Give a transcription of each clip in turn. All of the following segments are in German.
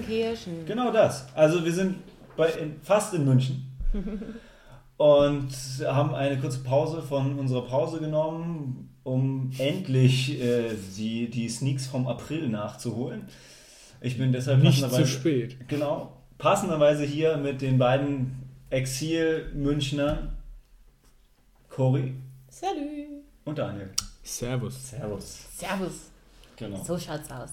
Garmisch-Partenkirchen. genau das. Also wir sind bei, in, fast in München und haben eine kurze Pause von unserer Pause genommen, um endlich äh, die, die Sneaks vom April nachzuholen. Ich bin deshalb Nicht zu passenderweise- spät. Genau. Passenderweise hier mit den beiden Exil-Münchnern, Cory Salut. und Daniel. Servus. Servus. Servus. Genau. So schaut's aus.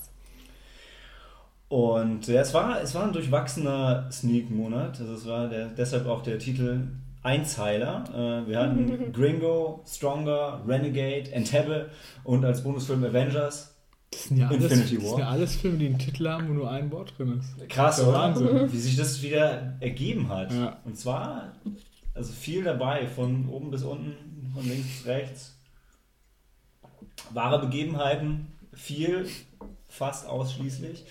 Und ja, es, war, es war ein durchwachsener Sneak-Monat. Also es war der, deshalb auch der Titel Einzeiler. Äh, wir hatten Gringo, Stronger, Renegade, Entebbe und als Bonusfilm Avengers. Das sind, ja alles, Infinity das War. sind ja alles Filme, die einen Titel haben, wo nur ein Wort drin ist. Krass, Das ist oder? Wahnsinn. Wie sich das wieder ergeben hat. Ja. Und zwar, also viel dabei, von oben bis unten, von links bis rechts. Wahre Begebenheiten, viel, fast ausschließlich.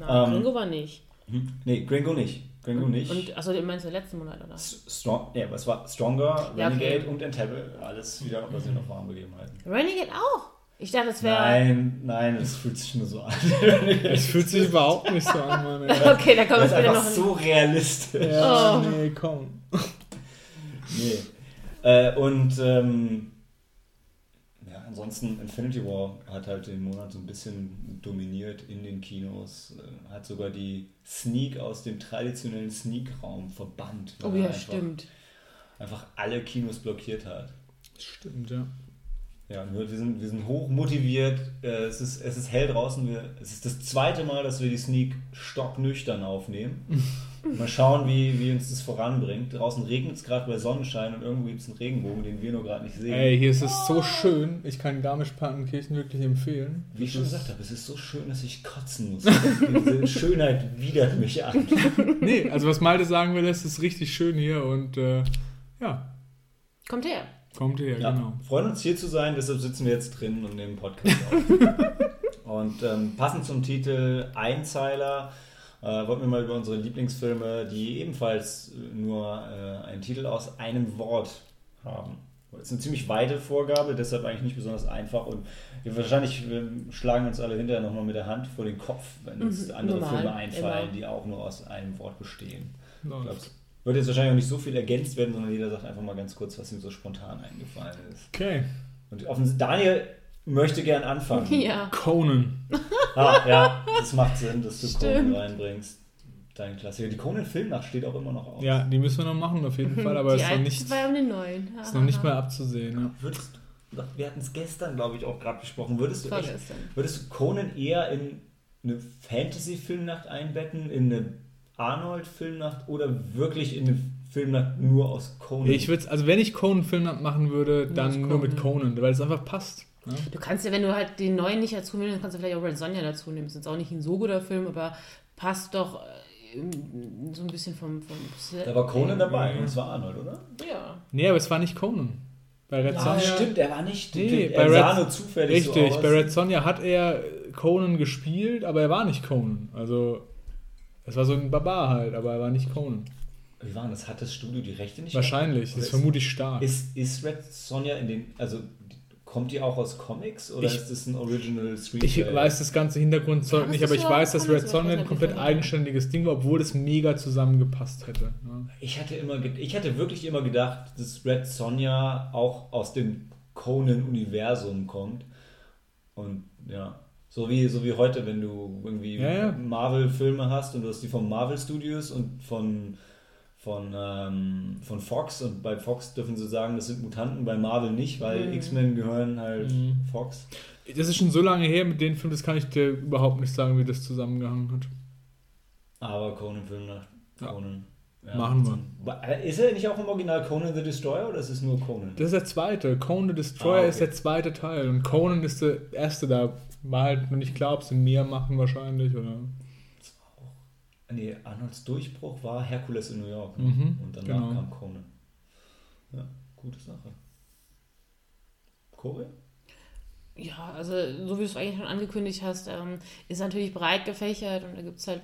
Na, Ähm, Gringo war nicht. Hm, Nee, Gringo nicht. Gringo nicht. Und, achso, du meinst den letzten Monat, oder? Strong, ja, was war Stronger, Ja, okay. Renegade und Entebbe. Alles wieder basierend auf wahren Begebenheiten. Renegade auch? Ich dachte, das wäre. Nein, nein, es fühlt sich nur so an. Es fühlt sich überhaupt nicht so an, Mann. ey. Okay, da kommen Das wir ist später einfach noch so realistisch. Ja, Oh. nee, komm. Nee. Äh, und ähm, ansonsten Infinity War hat halt den Monat so ein bisschen dominiert in den Kinos. Äh, hat sogar die Sneak aus dem traditionellen Sneak-Raum verbannt. Oh ja, einfach, stimmt. Einfach alle Kinos blockiert hat. Stimmt, ja. Ja, und wir sind, wir sind hoch motiviert. Äh, Es ist, es ist hell draußen. Wir, es ist das zweite Mal, dass wir die Sneak stocknüchtern aufnehmen. Mal schauen, wie, wie uns das voranbringt. Draußen regnet es gerade bei Sonnenschein und irgendwo gibt es einen Regenbogen, den wir nur gerade nicht sehen. Ey, hier ist es so schön. Ich kann Garmisch-Partenkirchen wirklich empfehlen. Wie ich schon Das gesagt habe, es ist so schön, dass ich kotzen muss. Diese Schönheit widert mich an. Nee, also was Malte sagen will, es ist richtig schön hier und äh, ja, Kommt her. kommt her, Ja, genau. freuen uns hier zu sein, deshalb sitzen wir jetzt drin und nehmen Podcast auf. und ähm, passend zum Titel Einzeiler äh, wollten wir mal über unsere Lieblingsfilme, die ebenfalls nur äh, einen Titel aus einem Wort haben. Das ist eine ziemlich weite Vorgabe, deshalb eigentlich nicht besonders einfach und wir wahrscheinlich wir schlagen uns alle hinterher nochmal mit der Hand vor den Kopf, wenn uns Mhm, andere normal, Filme einfallen, immer. die auch nur aus einem Wort bestehen. Ich Läuft. glaub, wird jetzt wahrscheinlich auch nicht so viel ergänzt werden, sondern jeder sagt einfach mal ganz kurz, was ihm so spontan eingefallen ist. Okay. Und offens- Daniel möchte gern anfangen. Ja. Conan. Ah, ja, das macht Sinn, dass du Conan Stimmt. reinbringst. Dein Klassiker. Die Conan-Filmnacht steht auch immer noch aus. Ja, die müssen wir noch machen auf jeden Fall, aber die ist noch, nicht, zwei um den neuen. ist noch nicht mal abzusehen. Ja. Würdest du, wir hatten es gestern, glaube ich, auch gerade besprochen. Würdest du, echt, würdest du Conan eher in eine Fantasy-Filmnacht einbetten, in eine Arnold-Filmnacht oder wirklich in eine Filmnacht nur aus Conan? Ich würde also wenn ich Conan-Film machen würde, Nur dann aus nur mit Conan. Conan, weil es einfach passt. Ja? Du kannst ja, wenn du halt den neuen nicht dazu nimmst, dann kannst du vielleicht auch Red Sonja dazu nehmen. Ist jetzt auch nicht ein so guter Film, aber passt doch äh, so ein bisschen vom. vom da war Conan dabei und es war Arnold, oder? Ja. Nee, aber es war nicht Conan. Bei Red Ah, Sonja. stimmt, er war nicht. Nee, er bei sah Red- nur zufällig Richtig, so bei Red Sonja hat er Conan gespielt, aber er war nicht Conan. Also, es war so ein Barbar halt, aber er war nicht Conan. Wie war das? Hat das Studio die Rechte nicht? Wahrscheinlich, das ist vermutlich stark. Ist, ist Red Sonja in den. Also kommt die auch aus Comics oder Ich- ist das ein Original Screenplay? Ich weiß das ganze Hintergrundzeug Kann nicht, aber ich weiß, dass Red Sonja ein komplett eigenständiges Ding war, obwohl es mega zusammengepasst hätte. Ja. Ich hatte immer, ich hatte wirklich immer gedacht, dass Red Sonja auch aus dem Conan-Universum kommt. Und ja, so wie, so wie heute, wenn du irgendwie Ja, ja. Marvel-Filme hast und du hast die von Marvel Studios und von, von, ähm, von Fox und bei Fox dürfen sie sagen, das sind Mutanten, bei Marvel nicht, weil Mhm. X-Men gehören halt Mhm. Fox. Das ist schon so lange her mit den Filmen, das kann ich dir überhaupt nicht sagen, wie das zusammengehangen hat. Aber Conan-Film nach Ja. Conan. Machen wir. Ist er nicht auch im Original Conan the Destroyer oder ist es nur Conan? Das ist der zweite. Conan the Destroyer Ah, okay. ist der zweite Teil. Und Conan ist der erste. Da war halt noch nicht klar, ob sie mehr machen wahrscheinlich. Oder Nee, Arnolds Durchbruch war Herkules in New York. Ne? Mhm, Und danach genau. kam Conan. Ja, gute Sache. Korea? Ja, also so wie du es eigentlich schon angekündigt hast, ähm, ist natürlich breit gefächert und da gibt es halt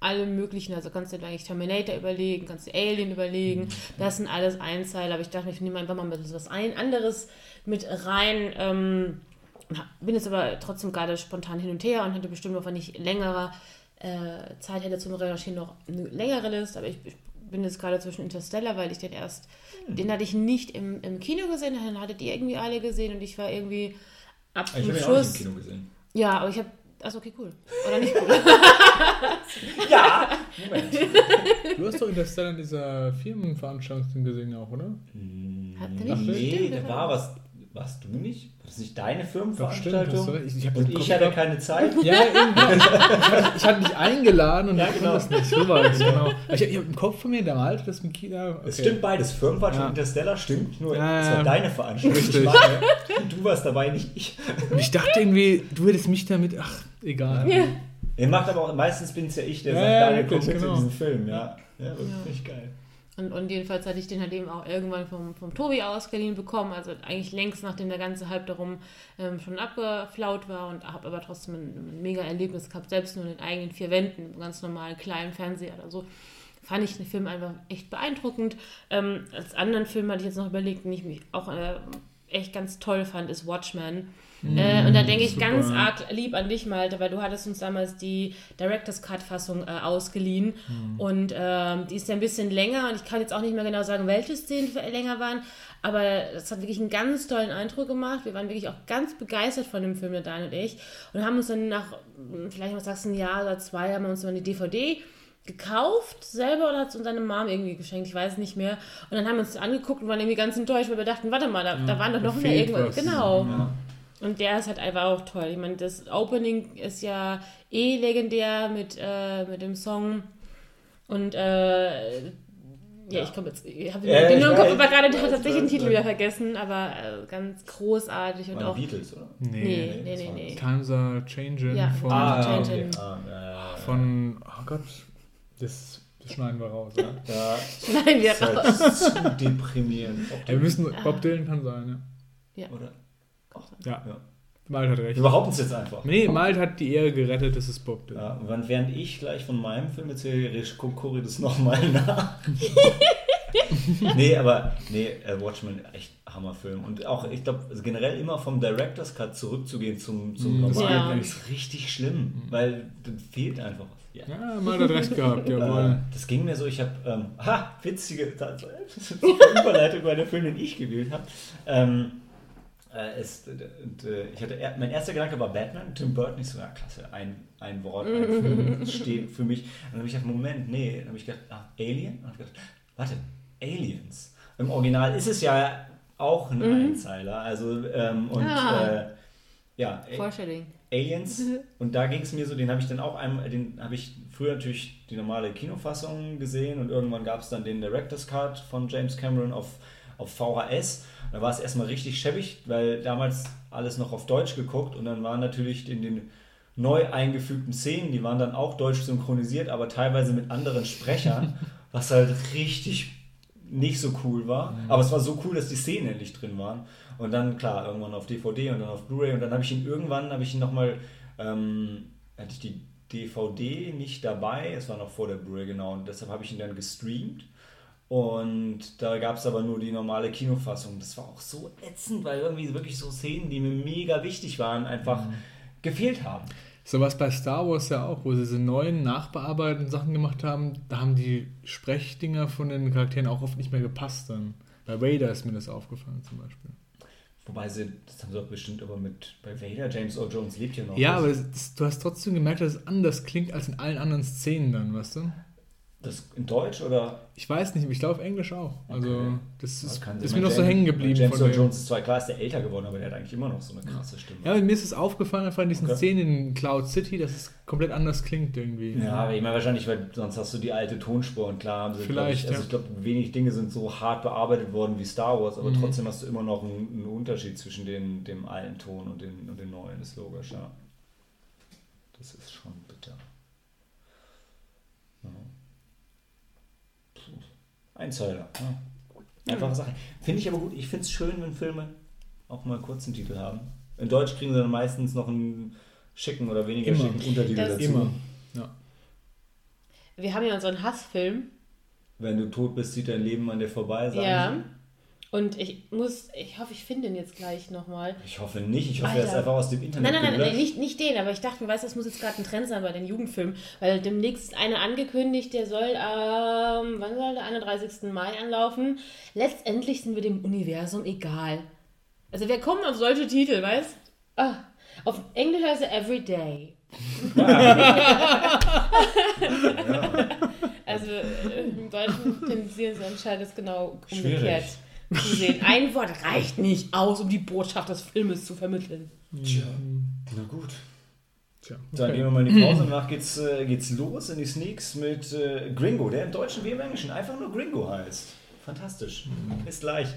alle möglichen, also kannst du dir eigentlich Terminator überlegen, kannst du Alien überlegen, das sind alles Einzeiler, aber ich dachte, ich nehme einfach mal ein bisschen was ein anderes mit rein. Ähm, bin jetzt aber trotzdem gerade spontan hin und her und hatte bestimmt noch, wenn ich längere äh, Zeit hätte zum Recherchieren, noch eine längere Liste. Aber ich, ich bin jetzt gerade zwischen Interstellar, weil ich den erst, Hm. den hatte ich nicht im, im Kino gesehen, den hattet ihr irgendwie alle gesehen und ich war irgendwie ab Ich dem habe ihn auch nicht im Schuss. Kino gesehen. Ja, aber ich habe. Achso, okay, cool. Oder nicht cool. Ja! Moment. Du hast doch Interstellar in dieser Firmenveranstaltung gesehen auch, oder? Hat der nicht Nee, Stimmt, da war was. Warst du nicht? War das nicht deine Doch, stimmt. Firmenveranstaltung? du recht. Ich, ich Und ich hatte gehabt. keine Zeit. Ja. Ich, ich, hatte, ich hatte dich eingeladen und Ja, ich genau. das nicht. So war es, genau. Ich, ich habe im Kopf von mir, der Malte, das im Kino. Okay. Es stimmt beides. Firmenveranstaltung Ja. Interstellar stimmt, nur Ja, es ja. war deine Veranstaltung. Richtig. Ich war, du warst dabei, nicht ich. Und ich dachte irgendwie, du hättest mich damit. Ach, egal. Ja. Ihr macht aber auch, meistens bin es ja ich, der Ja, sagt, ja, Daniel, wirklich, mit genau. in diesen Film. Ja, ja, das finde ich geil. Und, und jedenfalls hatte ich den halt eben auch irgendwann vom, vom Tobi ausgeliehen bekommen, also eigentlich längst nachdem der ganze Hype darum ähm, schon abgeflaut war und habe aber trotzdem ein, ein mega Erlebnis gehabt, selbst nur in den eigenen vier Wänden, im ganz normalen kleinen Fernseher oder so. Fand ich den Film einfach echt beeindruckend. Ähm, als anderen Film hatte ich jetzt noch überlegt, den ich mich auch äh, echt ganz toll fand, ist Watchmen. Äh, und da denke ich super. ganz arg lieb an dich, Malte, weil du hattest uns damals die Director's Cut-Fassung äh, ausgeliehen. Und ähm, die ist ja ein bisschen länger und ich kann jetzt auch nicht mehr genau sagen, welche Szenen länger waren. Aber das hat wirklich einen ganz tollen Eindruck gemacht. Wir waren wirklich auch ganz begeistert von dem Film, der Dan und ich. Und haben uns dann nach, hm, vielleicht was sagst du, ein Jahr oder zwei, haben wir uns dann die DVD gekauft selber oder hat es uns seine Mom irgendwie geschenkt, ich weiß nicht mehr. Und dann haben wir uns angeguckt und waren irgendwie ganz enttäuscht, weil wir dachten, warte mal, da, da waren doch noch mehr irgendwas. was. Genau. Ja. Und der ist halt einfach auch toll. Ich meine, das Opening ist ja eh legendär mit, äh, mit dem Song. Und äh, ja, Ja. ich komme jetzt, ich habe Ja, den im Kopf, aber gerade tatsächlich ich den Titel ja. wieder vergessen, aber äh, ganz großartig und auch. Beatles, oder? Nee, Nee. nee, nee, nee. Times are changing Ja, von, Ah, Ah, Change okay. Ah, ja, ja, ja. von. Oh Gott, das, schneiden wir raus. Ja. Ja, Nein, wir ist halt raus. zu deprimierend. Ja, wir müssen, Bob Dylan kann sein, Oder? ja. Ja, Ja. Malte hat recht. Wir behaupten es jetzt einfach. Nee, Malte hat die Ehre gerettet, das ist Bob Dylan. Ja, und während ich gleich von meinem Film erzähle, guckt Cory das nochmal nach. nee, aber nee, äh, Watchmen, echt Hammerfilm. Und auch, ich glaube, generell immer vom Director's Cut zurückzugehen zum, zum Mhm. normalen, Ja. ist richtig schlimm, weil dann fehlt einfach was. Ja. Ja, Malte hat recht gehabt, Äh, jawohl. das ging mir so, ich habe, ähm, ha, witzige das ist eine Überleitung bei der Film, den ich gewählt habe. Ähm, äh, es, und, äh, ich hatte, mein erster Gedanke war Batman, Tim Burton. Ich so, ja, klasse, ein, ein Wort, ein Film steht für mich. Und dann habe ich gedacht, Moment, nee. Dann habe ich gedacht, ah, Alien? Und dann habe ich gedacht, warte, Aliens. Im Original ist es ja auch ein Einzeiler. Also, ähm, und Ah. äh, ja, Foreshadowing. Aliens. Und da ging es mir so, den habe ich dann auch einmal, den habe ich früher natürlich die normale Kinofassung gesehen und irgendwann gab es dann den Director's Cut von James Cameron auf, auf VHS. Da war es erstmal richtig schäbig, weil damals alles noch auf Deutsch geguckt und dann waren natürlich in den neu eingefügten Szenen, die waren dann auch deutsch synchronisiert, aber teilweise mit anderen Sprechern, was halt richtig nicht so cool war. Aber es war so cool, dass die Szenen endlich drin waren. Und dann, klar, irgendwann auf DVD und dann auf Blu-ray. Und dann habe ich ihn irgendwann, habe ich ihn nochmal, ähm, hatte ich die DVD nicht dabei. Es war noch vor der Blu-ray, genau. Und deshalb habe ich ihn dann gestreamt. Und da gab es aber nur die normale Kinofassung. Das war auch so ätzend, weil irgendwie wirklich so Szenen, die mir mega wichtig waren, einfach gefehlt haben. So was bei Star Wars ja auch, wo sie diese neuen nachbearbeiteten Sachen gemacht haben, da haben die Sprechdinger von den Charakteren auch oft nicht mehr gepasst dann. Bei Vader ist mir das aufgefallen zum Beispiel. Wobei sie, das haben sie doch bestimmt aber mit, bei Vader, James Earl Jones lebt ja noch. Ja, Das- aber das, du hast trotzdem gemerkt, dass es anders klingt als in allen anderen Szenen dann, weißt du? Das in Deutsch oder? Ich weiß nicht, ich glaube Englisch auch. Also Okay. das ist, kann ist mir noch so hängen geblieben. James Earl dem. Jones ist zwar klar, ist der älter geworden, aber der hat eigentlich immer noch so eine krasse Stimme. Ja, mir ist es aufgefallen, einfach in diesen Okay. Szenen in Cloud City, dass es komplett anders klingt irgendwie. Ja, aber ich meine wahrscheinlich, weil sonst hast du die alte Tonspur und klar haben sie, Vielleicht, ich, also ja. ich glaube, wenig Dinge sind so hart bearbeitet worden wie Star Wars, aber Mhm. trotzdem hast du immer noch einen, einen Unterschied zwischen den, dem alten Ton und den, und den neuen, ist logisch, ja. Das ist schon bitter. Ja. Einzeiler, ja. Einfache Sache. Finde ich aber gut, ich finde es schön, wenn Filme auch mal einen kurzen Titel haben. In Deutsch kriegen sie dann meistens noch einen schicken oder weniger Immer. schicken Untertitel Das- dazu. Immer. Ja. Wir haben ja unseren Hassfilm. Wenn du tot bist, zieht dein Leben an dir vorbei. Sagen Ja. sie. Und ich muss, ich hoffe, ich finde ihn jetzt gleich nochmal. Ich hoffe nicht. Ich hoffe, er ist einfach aus dem Internet. Nein, nein, nein, nein nicht, nicht den, aber ich dachte, du weißt, das muss jetzt gerade ein Trend sein bei den Jugendfilmen, weil demnächst einer angekündigt, der soll ähm, wann soll der 31. Mai anlaufen? Letztendlich sind wir dem Universum egal. Also wir kommen auf solche Titel, weißt? Ah, auf Englisch heißt er Everyday. Ja. Also äh, im Deutschen tendenzieren sie anscheinend genau umgekehrt. Schwierig zu sehen. Ein Wort reicht nicht aus, um die Botschaft des Filmes zu vermitteln. Tja, na gut. Tja, okay. Dann gehen wir mal in die Pause. Danach geht's, äh, geht's los in die Sneaks mit äh, Gringo, der im Deutschen wie im Englischen einfach nur Gringo heißt. Fantastisch. Mhm. Bis gleich.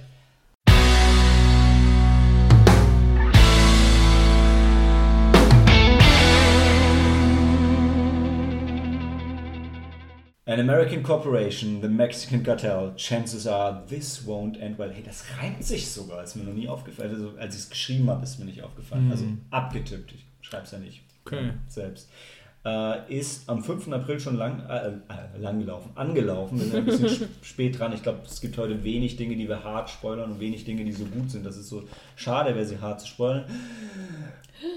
An American Corporation, the Mexican Cartel, chances are this won't end well. Hey, das reimt sich sogar, ist mir noch nie aufgefallen. Also, als ich es geschrieben habe, ist mir nicht aufgefallen. Mhm. Also abgetippt, ich schreibe es ja nicht okay. selbst. Äh, ist am 5. April schon lang, äh, äh, lang gelaufen, angelaufen. Wir sind ein bisschen spät dran. Ich glaube, es gibt heute wenig Dinge, die wir hart spoilern und wenig Dinge, die so gut sind. Das ist so schade, wäre sie hart zu spoilern.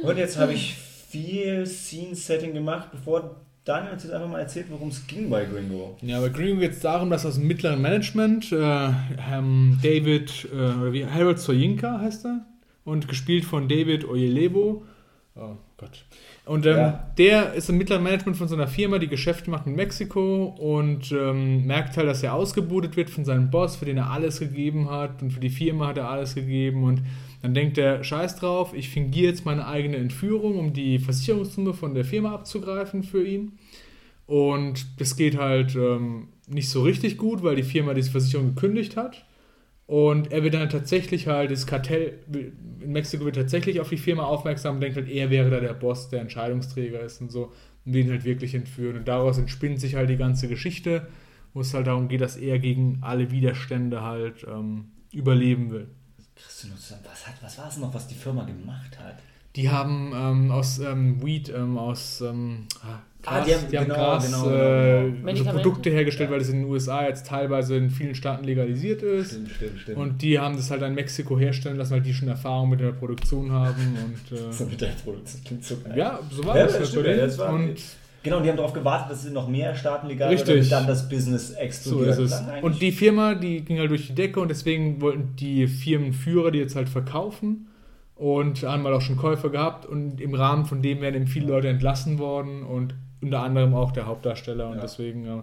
Und jetzt habe ich viel Scene-Setting gemacht, bevor Daniel hat jetzt einfach mal erzählt, worum es ging bei Gringo. Ja, bei Gringo geht es darum, dass aus dem mittleren Management äh, ähm, David, äh, oder wie Harold Soyinka heißt er, und gespielt von David Oyelebo. Oh Gott. Und ähm, ja. der ist im mittleren Management von so einer Firma, die Geschäfte macht in Mexiko und ähm, merkt halt, dass er ausgebudet wird von seinem Boss, für den er alles gegeben hat und für die Firma hat er alles gegeben und dann denkt er, scheiß drauf, ich fingiere jetzt meine eigene Entführung, um die Versicherungssumme von der Firma abzugreifen für ihn. Und das geht halt ähm, nicht so richtig gut, weil die Firma diese Versicherung gekündigt hat. Und er wird dann tatsächlich halt, das Kartell in Mexiko wird tatsächlich auf die Firma aufmerksam und denkt halt, er wäre da der Boss, der Entscheidungsträger ist und so. Und den halt wirklich entführen. Und daraus entspinnt sich halt die ganze Geschichte, wo es halt darum geht, dass er gegen alle Widerstände halt ähm, überleben will. Christian, was, hat, was war es noch, was die Firma gemacht hat? Die haben ähm, aus ähm, Weed, ähm, aus ähm, ah, Gras, ah, die haben, die haben genau, Gras, genau, äh, genau. Also Produkte hergestellt, ja. weil das in den USA jetzt teilweise in vielen Staaten legalisiert ist. Stimmt, stimmt, stimmt. Und die haben das halt in Mexiko herstellen lassen, weil die schon Erfahrung mit der Produktion haben. Und, äh, so mit der Produktion klingt so geil. Ja, so war ja, das, das, halt das war und Genau, die haben darauf gewartet, dass sie noch mehr Staaten legal Richtig. damit dann das Business explodiert. So ist es. Und die Firma, die ging halt durch die Decke und deswegen wollten die Firmenführer die jetzt halt verkaufen und haben mal auch schon Käufer gehabt und im Rahmen von dem werden eben viele Leute entlassen worden und unter anderem auch der Hauptdarsteller und ja. deswegen äh,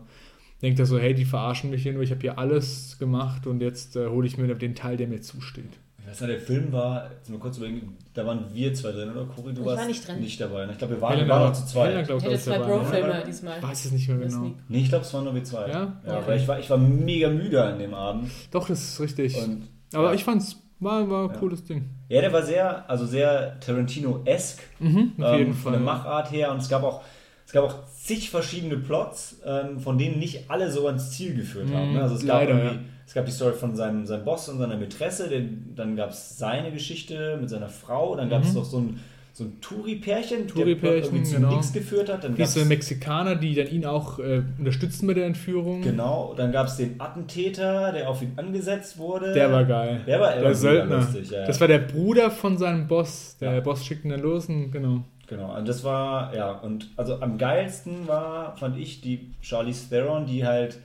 denkt er so, hey, die verarschen mich hier nur, ich habe hier alles gemacht und jetzt äh, hole ich mir den Teil, der mir zusteht. Ich weiß nicht, der Film war, jetzt mal kurz überlegen, da waren wir zwei drin, oder Cory? Du ich warst war nicht, drin. nicht dabei. Ich glaube, wir waren, waren noch zu zweit. Helena, glaub, ich hatte zwei Bro-Filme diesmal. Ich weiß es nicht mehr genau. Nee, ich glaube, es waren nur wir zwei. Ja? ja okay. weil ich war, ich war mega müde an dem Abend. Doch, das ist richtig. Und, aber ja. ich fand's war, war ein ja. cooles Ding. Ja, der war sehr, also sehr Tarantino-esque mhm, auf jeden ähm, von der Machart her. Und es gab auch, es gab auch zig verschiedene Plots, ähm, von denen nicht alle so ans Ziel geführt mhm, haben. Ne? Also es gab Leider, ja. es gab die Story von seinem, seinem Boss und seiner Mätresse, den, dann gab es seine Geschichte mit seiner Frau, dann gab es mhm. noch so ein so ein Touri-Pärchen, Touri der irgendwie zu genau. nichts geführt hat. Dann Diese Mexikaner, die dann ihn auch äh, unterstützen mit der Entführung. Genau, dann gab es den Attentäter, der auf ihn angesetzt wurde. Der war geil. Der war der Söldner. Lustig, ja. Das war der Bruder von seinem Boss. Der ja. Boss schickt ihn dann los und genau. Genau, und das war, ja, und also am geilsten war, fand ich, die Charlie Theron, die halt,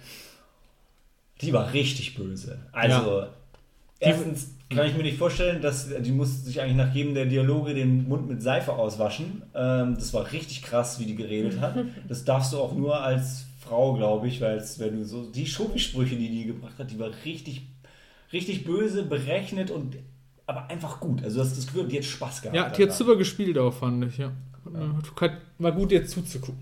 die war richtig böse. Also, ja. erstens kann ich mir nicht vorstellen, dass die muss sich eigentlich nach jedem der Dialoge den Mund mit Seife auswaschen. Ähm, das war richtig krass, wie die geredet hat. Das darfst du auch nur als Frau, glaube ich, weil es, wenn du so die Schurkensprüche, die die gebracht hat, die war richtig, richtig böse, berechnet und aber einfach gut. Also das, das Gefühl, die hat Spaß gehabt. Ja, die hat super gespielt auch, fand ich, ja. ja. War gut, jetzt zuzugucken.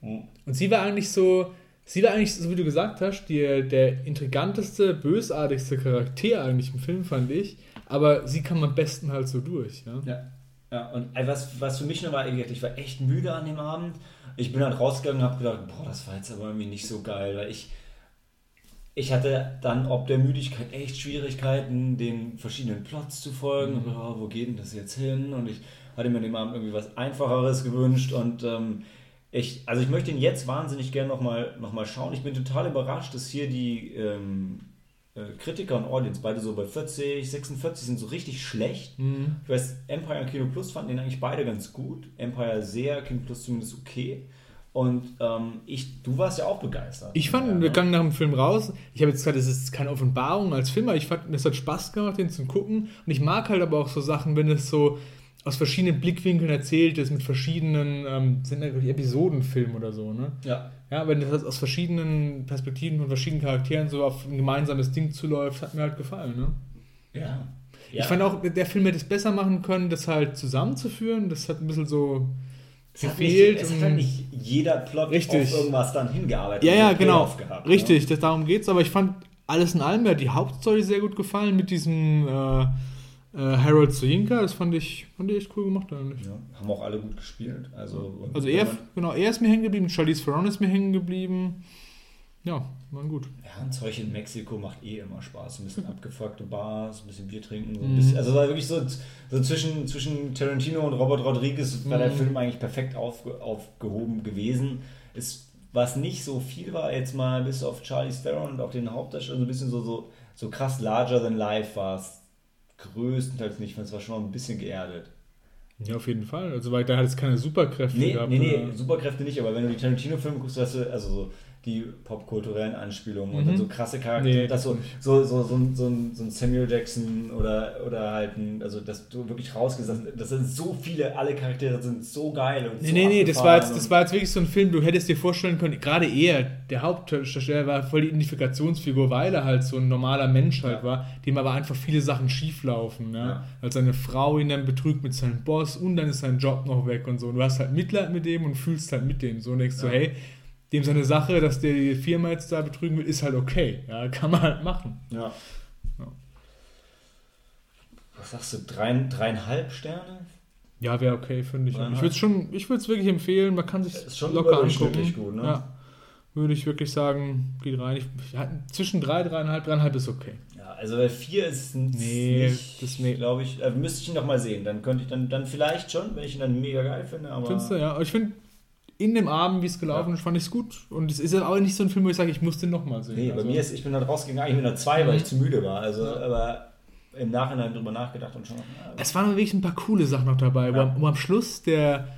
Mhm. Und sie war eigentlich so, Sie war eigentlich, so wie du gesagt hast, die, der intriganteste, bösartigste Charakter eigentlich im Film, fand ich. Aber sie kam am besten halt so durch. Ja, ja. ja. und was, was für mich noch war, ich war echt müde an dem Abend. Ich bin halt rausgegangen und habe gedacht, boah, das war jetzt aber irgendwie nicht so geil, weil ich, ich hatte dann ob der Müdigkeit echt Schwierigkeiten, den verschiedenen Plots zu folgen. Mhm. Oh, wo geht denn das jetzt hin? Und ich hatte mir an dem Abend irgendwie was Einfacheres gewünscht und ähm, ich, also ich möchte ihn jetzt wahnsinnig gerne nochmal noch mal schauen. Ich bin total überrascht, dass hier die, ähm, äh, Kritiker und Audience beide so bei 40, 46 sind so richtig schlecht. Mhm. Ich weiß, Empire und Kino Plus fanden den eigentlich beide ganz gut. Empire sehr, Kino Plus zumindest okay. Und ähm, ich, du warst ja auch begeistert. Ich fand, ja, wir gingen nach dem Film raus. Ich habe jetzt gesagt, es ist keine Offenbarung als Film, aber ich fand, es hat Spaß gemacht, den zu gucken. Und ich mag halt aber auch so Sachen, wenn es so aus verschiedenen Blickwinkeln erzählt ist, mit verschiedenen, ähm, sind natürlich Episodenfilme oder so, ne? Ja. Ja, wenn das aus verschiedenen Perspektiven und verschiedenen Charakteren so auf ein gemeinsames Ding zuläuft, hat mir halt gefallen, ne? Ja. Ich fand auch, der Film hätte es besser machen können, das halt zusammenzuführen. Das hat ein bisschen so es gefehlt. Hat nicht, es hat halt nicht jeder Plot richtig. auf irgendwas dann hingearbeitet. Ja, ja, genau. Gehabt, richtig, ne? das, darum geht's. Aber ich fand alles in allem, mir hat die Hauptstory sehr gut gefallen mit diesem äh, äh, Harold Soyinka, das fand ich, fand ich echt cool gemacht eigentlich. Ja, haben auch alle gut gespielt. Also, also er, genau, er ist mir hängen geblieben, Charlize Theron ist mir hängen geblieben. Ja, waren gut. Ja, ein Zeug in Mexiko macht eh immer Spaß. Ein bisschen abgefuckte Bars, ein bisschen Bier trinken. So ein bisschen, also war wirklich so, so zwischen, zwischen Tarantino und Robert Rodriguez war der Film eigentlich perfekt auf, aufgehoben gewesen. Es, was nicht so viel war, jetzt mal bis auf Charlie Theron und auch den Hauptdarsteller, so ein bisschen so, so, so krass larger than life war es größtenteils nicht, weil es war schon ein bisschen geerdet. Ja, auf jeden Fall. Also, weil da hat es keine Superkräfte nee, gehabt. Nee, nee, Superkräfte nicht, aber wenn du die Tarantino-Filme guckst, hast du, also so, die popkulturellen Anspielungen mhm. und dann so krasse Charaktere, nee, das so, so, so, so, so, ein, so ein Samuel Jackson oder, oder halt ein, also dass du wirklich rausgesagt das sind so viele, alle Charaktere sind so geil und nee, so Nee, nee, das war, jetzt, das war jetzt wirklich so ein Film, du hättest dir vorstellen können, gerade er, der Hauptdarsteller war voll die Identifikationsfigur, weil er halt so ein normaler Mensch halt ja. war, dem aber einfach viele Sachen schief laufen, ne? Ja. Als seine Frau ihn dann betrügt mit seinem Boss und dann ist sein Job noch weg und so. Und du hast halt Mitleid mit dem und fühlst halt mit dem so und denkst ja. so, hey, dem seine Sache, dass der die Firma jetzt da betrügen will, ist halt okay. Ja, kann man halt machen. Ja. ja. Was sagst du, drei, dreieinhalb Sterne? Ja, wäre okay, finde ich. Ich würde es schon, ich würde es wirklich empfehlen, man kann sich ist schon locker angucken. Gut, ne? Ja. Würde ich wirklich sagen, geht rein. Ich, zwischen drei, dreieinhalb, dreieinhalb ist okay. Ja, also bei vier ist es nee, nicht, das nee. glaube ich, äh, müsste ich ihn noch mal sehen. Dann könnte ich dann, dann vielleicht schon, wenn ich ihn dann mega geil finde. Aber Findest du, ja. Aber ich finde, in dem Abend, wie es gelaufen ist, fand ich es gut. Und es ist aber nicht so ein Film, wo ich sage, ich muss den nochmal sehen. Nee, also. bei mir ist, ich bin dann rausgegangen, ich bin da zwei, weil ich zu müde war. Also, aber im Nachhinein drüber nachgedacht und schon. Es waren wirklich ein paar coole Sachen noch dabei, ja. wo, am, Schluss der,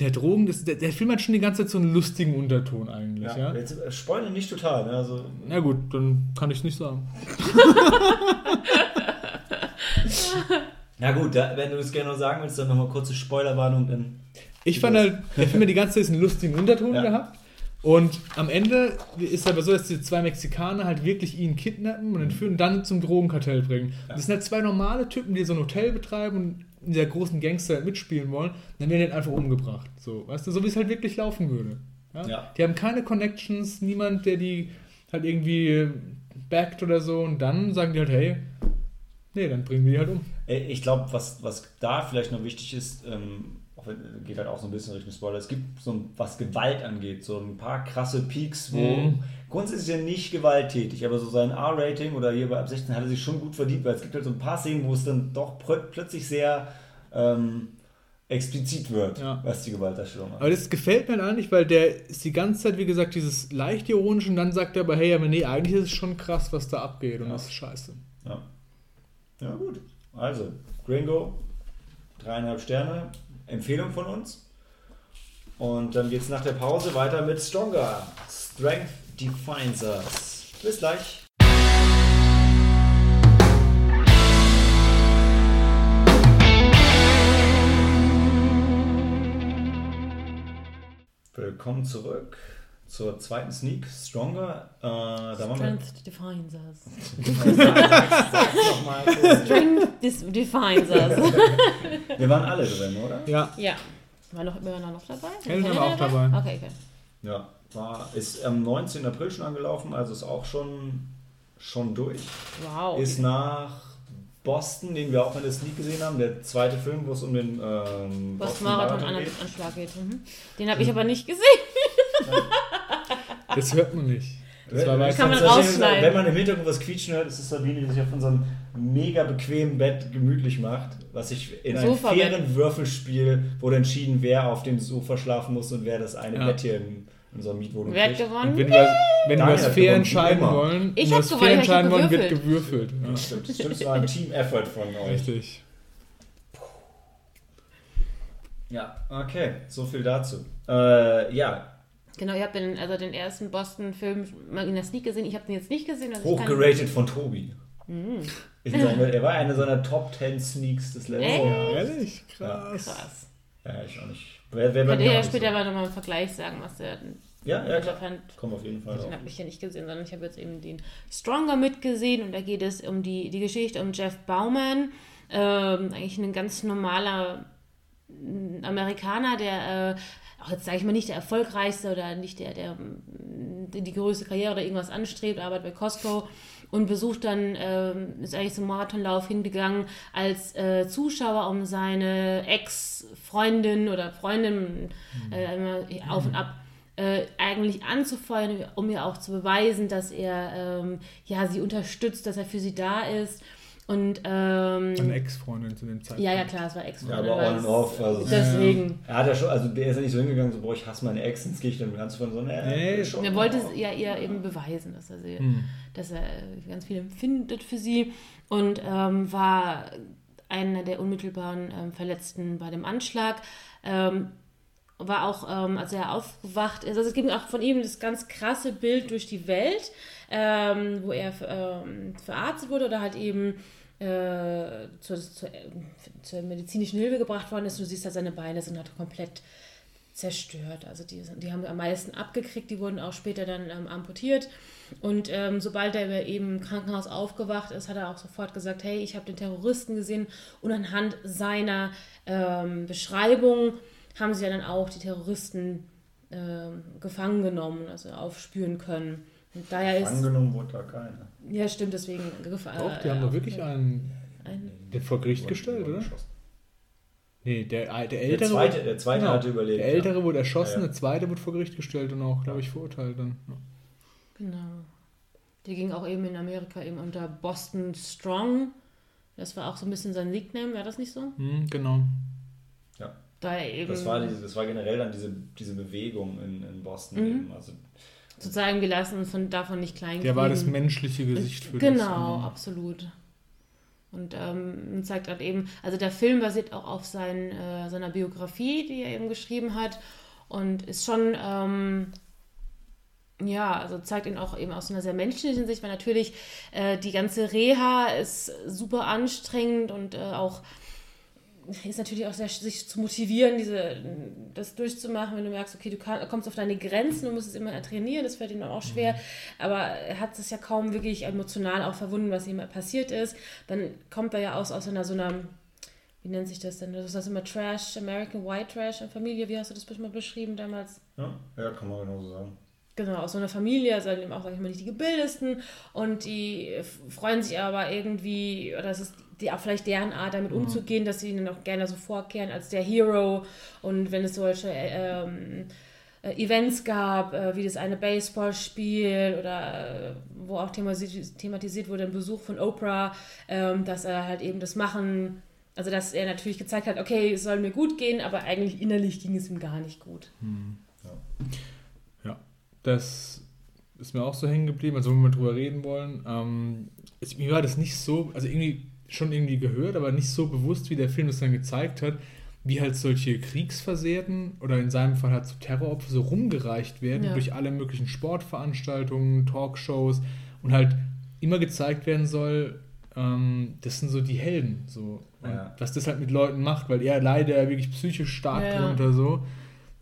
der Drogen, das, der, der, Film hat schon die ganze Zeit so einen lustigen Unterton eigentlich. Ja, ja? Jetzt äh, spoilern nicht total. Ne? Also, Na gut, dann kann ich es nicht sagen. Na gut, da, wenn du es gerne noch sagen willst, dann nochmal kurze Spoilerwarnung. Dann ich fand halt, der Film hat die ganze Zeit einen lustigen Unterton ja. gehabt. Und am Ende ist aber so, dass die zwei Mexikaner halt wirklich ihn kidnappen und entführen und dann zum Drogenkartell bringen. Ja. Das sind halt zwei normale Typen, die so ein Hotel betreiben und in dieser großen Gangster mitspielen wollen. Dann werden die halt einfach umgebracht. So, weißt du, so wie es halt wirklich laufen würde. Ja? ja? Die haben keine Connections, niemand, der die halt irgendwie backt oder so. Und dann sagen die halt, hey, nee, dann bringen wir die halt um. Ich glaube, was, was da vielleicht noch wichtig ist, ähm geht halt auch so ein bisschen Richtung Spoiler. Es gibt so was Gewalt angeht, so ein paar krasse Peaks, wo mhm. grundsätzlich ist ja nicht gewalttätig, aber so sein R-Rating oder hier bei ab 16 hat er sich schon gut verdient, weil es gibt halt so ein paar Szenen, wo es dann doch plötzlich sehr ähm, explizit wird, ja. was die Gewaltdarstellung angeht. Aber das gefällt mir eigentlich, weil der ist die ganze Zeit, wie gesagt, dieses leicht ironische und dann sagt er aber, hey, aber nee, eigentlich ist es schon krass, was da abgeht und ja. das ist scheiße. Ja. Ja, gut. Also, Gringo, dreieinhalb Sterne, Empfehlung von uns. Und dann geht es nach der Pause weiter mit Stronger. Strength defines us. Bis gleich. Willkommen zurück zur zweiten Sneak, Stronger. Äh, da Strength defines us. Strength defines us. Wir waren alle drin, oder? Ja. Ja. War noch, wir noch dabei? Helen war auch dabei. Okay, okay. Ja, war, ist am 19. April schon angelaufen, also ist auch schon, schon durch. Wow. Ist nach Boston, den wir auch in der Sneak gesehen haben, der zweite Film, wo es um den ähm, Boston Marathon-Anschlag geht. Mhm. Den habe ich mhm. aber nicht gesehen. Das hört man nicht. Das war kann man rausschneiden. Wenn man im Hintergrund was quietschen hört, ist es Sabine, die sich auf unserem mega bequemen Bett gemütlich macht, was sich in einem fairen Würfelspiel wurde entschieden, wer auf dem Sofa schlafen muss und wer das eine ja. Bettchen in unserer Mietwohnung Wer hat kriegt. gewonnen? Und wenn wir, wenn wir es fair entscheiden immer. wollen, Ich wenn wir es fair entscheiden wollen, wird gewürfelt. Ja. Stimmt, stimmt, es war ein Team-Effort von euch. Richtig. Ja, okay, so viel dazu. Äh, ja, Genau, ihr habt den, also den ersten Boston-Film mal in der Sneak gesehen. Ich habe den jetzt nicht gesehen. Also ich kann- hochgeratet von Tobi. In seiner, er war eine seiner Top 10 Sneaks des letzten Echt? Jahres. Ehrlich? Krass. Krass. Ja, ich auch nicht. Wer, wer bei Könnt mir ihr auch ja später so. mal nochmal im Vergleich sagen, was der Ja, ja, ja, klar. fand. Komm auf jeden Fall Ich drauf. habe mich ja nicht gesehen, sondern ich habe jetzt eben den Stronger mitgesehen und da geht es um die, die Geschichte um Jeff Bauman. Ähm, eigentlich ein ganz normaler mm, Amerikaner, der äh, auch jetzt sage ich mal nicht der erfolgreichste oder nicht der, der die größte Karriere oder irgendwas anstrebt, arbeitet bei Costco und besucht dann, ähm, ist eigentlich zum Marathonlauf hingegangen als äh, Zuschauer, um seine Ex-Freundin oder Freundin äh, immer auf und ab äh, eigentlich anzufeuern, um ihr auch zu beweisen, dass er ähm, ja, sie unterstützt, dass er für sie da ist. Und ähm, Eine Ex-Freundin zu dem Zeitpunkt. ja, ja, klar, es war Ja, Ex-Freundin. aber on and off. Also Deswegen. Er hat ja schon, also der ist ja nicht so hingegangen, so, boah, ich hasse meine Ex, jetzt gehe ich dann ganz von so, ne, Nee, schon. Er wollte es ja ihr eben beweisen, dass er, sie, Hm. dass er ganz viel empfindet für sie und ähm, war einer der unmittelbaren ähm, Verletzten bei dem Anschlag. Ähm, war auch, ähm, als er aufgewacht ist, also es gibt auch von ihm das ganz krasse Bild durch die Welt, ähm, wo er ähm, verarztet wurde oder halt eben äh, zur, zur, zur medizinischen Hilfe gebracht worden ist. Du siehst halt, seine Beine sind halt komplett zerstört. Also die, die haben am meisten abgekriegt, die wurden auch später dann ähm, amputiert. Und ähm, sobald er eben im Krankenhaus aufgewacht ist, hat er auch sofort gesagt, hey, ich habe den Terroristen gesehen. Und anhand seiner ähm, Beschreibung haben sie ja dann auch die Terroristen ähm, gefangen genommen, also aufspüren können. Und daher ist, Angenommen wurde da keiner. ja stimmt, deswegen gefahren. Doch, die haben doch wirklich einen, einen den vor Gericht gestellt, oder? geschossen. Nee, der, der Der ältere. zweite, der zweite Genau. hatte überlebt. der ältere wurde erschossen, Ja, ja. der zweite wurde vor Gericht gestellt und auch, glaube ich, verurteilt dann. Ja. Genau. Der ging auch eben in Amerika eben unter Boston Strong. Das war auch so ein bisschen sein Nickname, war das nicht so? Hm, genau. Da er Ja. eben Das war, diese, das war generell dann diese, diese Bewegung in, in Boston. Mhm. Eben. Also, sozusagen gelassen und von, davon nicht klein Der war das menschliche Gesicht für Genau, das. absolut. Und ähm, zeigt halt eben, also der Film basiert auch auf sein, äh, seiner Biografie, die er eben geschrieben hat. Und ist schon, ähm, ja, also zeigt ihn auch eben aus einer sehr menschlichen Sicht, weil natürlich äh, die ganze Reha ist super anstrengend und äh, auch ist natürlich auch sehr, sich zu motivieren, diese, das durchzumachen, wenn du merkst, okay, du kann, kommst auf deine Grenzen, du musst es immer trainieren, das fällt ihm dann auch schwer, aber er hat es ja kaum wirklich emotional auch verwunden, was ihm passiert ist. Dann kommt er ja aus, aus einer so einer, wie nennt sich das denn? Das ist das immer Trash, American White Trash Familie, wie hast du das mal beschrieben damals? ja, ja, kann man genauso sagen. Genau, aus so einer Familie, also eben auch, sag ich mal, nicht die gebildetsten und die freuen sich aber irgendwie, oder es ist die, auch vielleicht deren Art, damit umzugehen, dass sie ihnen auch gerne so vorkehren als der Hero. Und wenn es solche äh, ähm, äh, Events gab, äh, wie das eine Baseballspiel oder äh, wo auch thematisiert, thematisiert wurde, ein Besuch von Oprah, ähm, dass er halt eben das machen, also dass er natürlich gezeigt hat, okay, es soll mir gut gehen, aber eigentlich innerlich ging es ihm gar nicht gut. Ja, das ist mir auch so hängen geblieben, also wenn wir drüber reden wollen. Ähm, es, mir war das nicht so, also irgendwie schon irgendwie gehört, aber nicht so bewusst, wie der Film das dann gezeigt hat, wie halt solche Kriegsversehrten oder in seinem Fall halt so Terroropfer so rumgereicht werden Ja. durch alle möglichen Sportveranstaltungen, Talkshows und halt immer gezeigt werden soll, ähm, das sind so die Helden. So. Und Ja. was das halt mit Leuten macht, weil er leider wirklich psychisch stark Ja, ja. drunter so.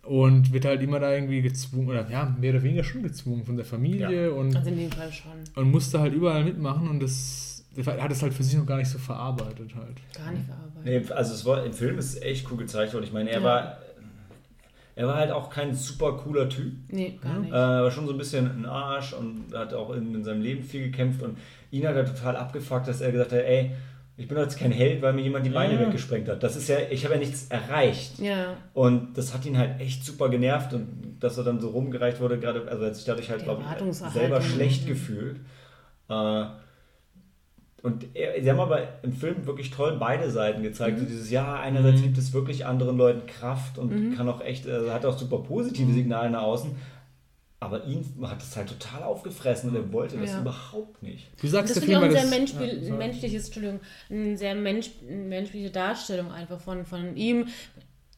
Und wird halt immer da irgendwie gezwungen, oder ja, mehr oder weniger schon gezwungen von der Familie und, Also in dem Fall schon. und musste halt überall mitmachen und das, der hat es halt für sich noch gar nicht so verarbeitet halt. Gar nicht verarbeitet. Nee, also es war, im Film ist es echt cool gezeigt worden. Ich meine, er Ja. war er war halt auch kein super cooler Typ. Nee, gar Ja. nicht. Äh, war schon so ein bisschen ein Arsch und hat auch in, in seinem Leben viel gekämpft und ihn hat er total abgefuckt, dass er gesagt hat, ey, ich bin jetzt kein Held, weil mir jemand die Beine Ja. weggesprengt hat. Das ist ja, ich habe ja nichts erreicht. Ja, Und das hat ihn halt echt super genervt und dass er dann so rumgereicht wurde, gerade, also er hat sich dadurch halt, glaube ich, selber schlecht gefühlt. Äh, und er, sie haben aber im Film wirklich toll beide Seiten gezeigt. So dieses, ja, einerseits Mhm. gibt es wirklich anderen Leuten Kraft und Mhm. kann auch echt, also hat auch super positive Signale nach außen. aber ihn hat es halt total aufgefressen und er wollte das Ja. überhaupt nicht. Du sagst, Das finde ich auch Film ein sehr das- menschli Ja, menschliches, Entschuldigung, eine sehr mensch menschliche Darstellung einfach von, von ihm,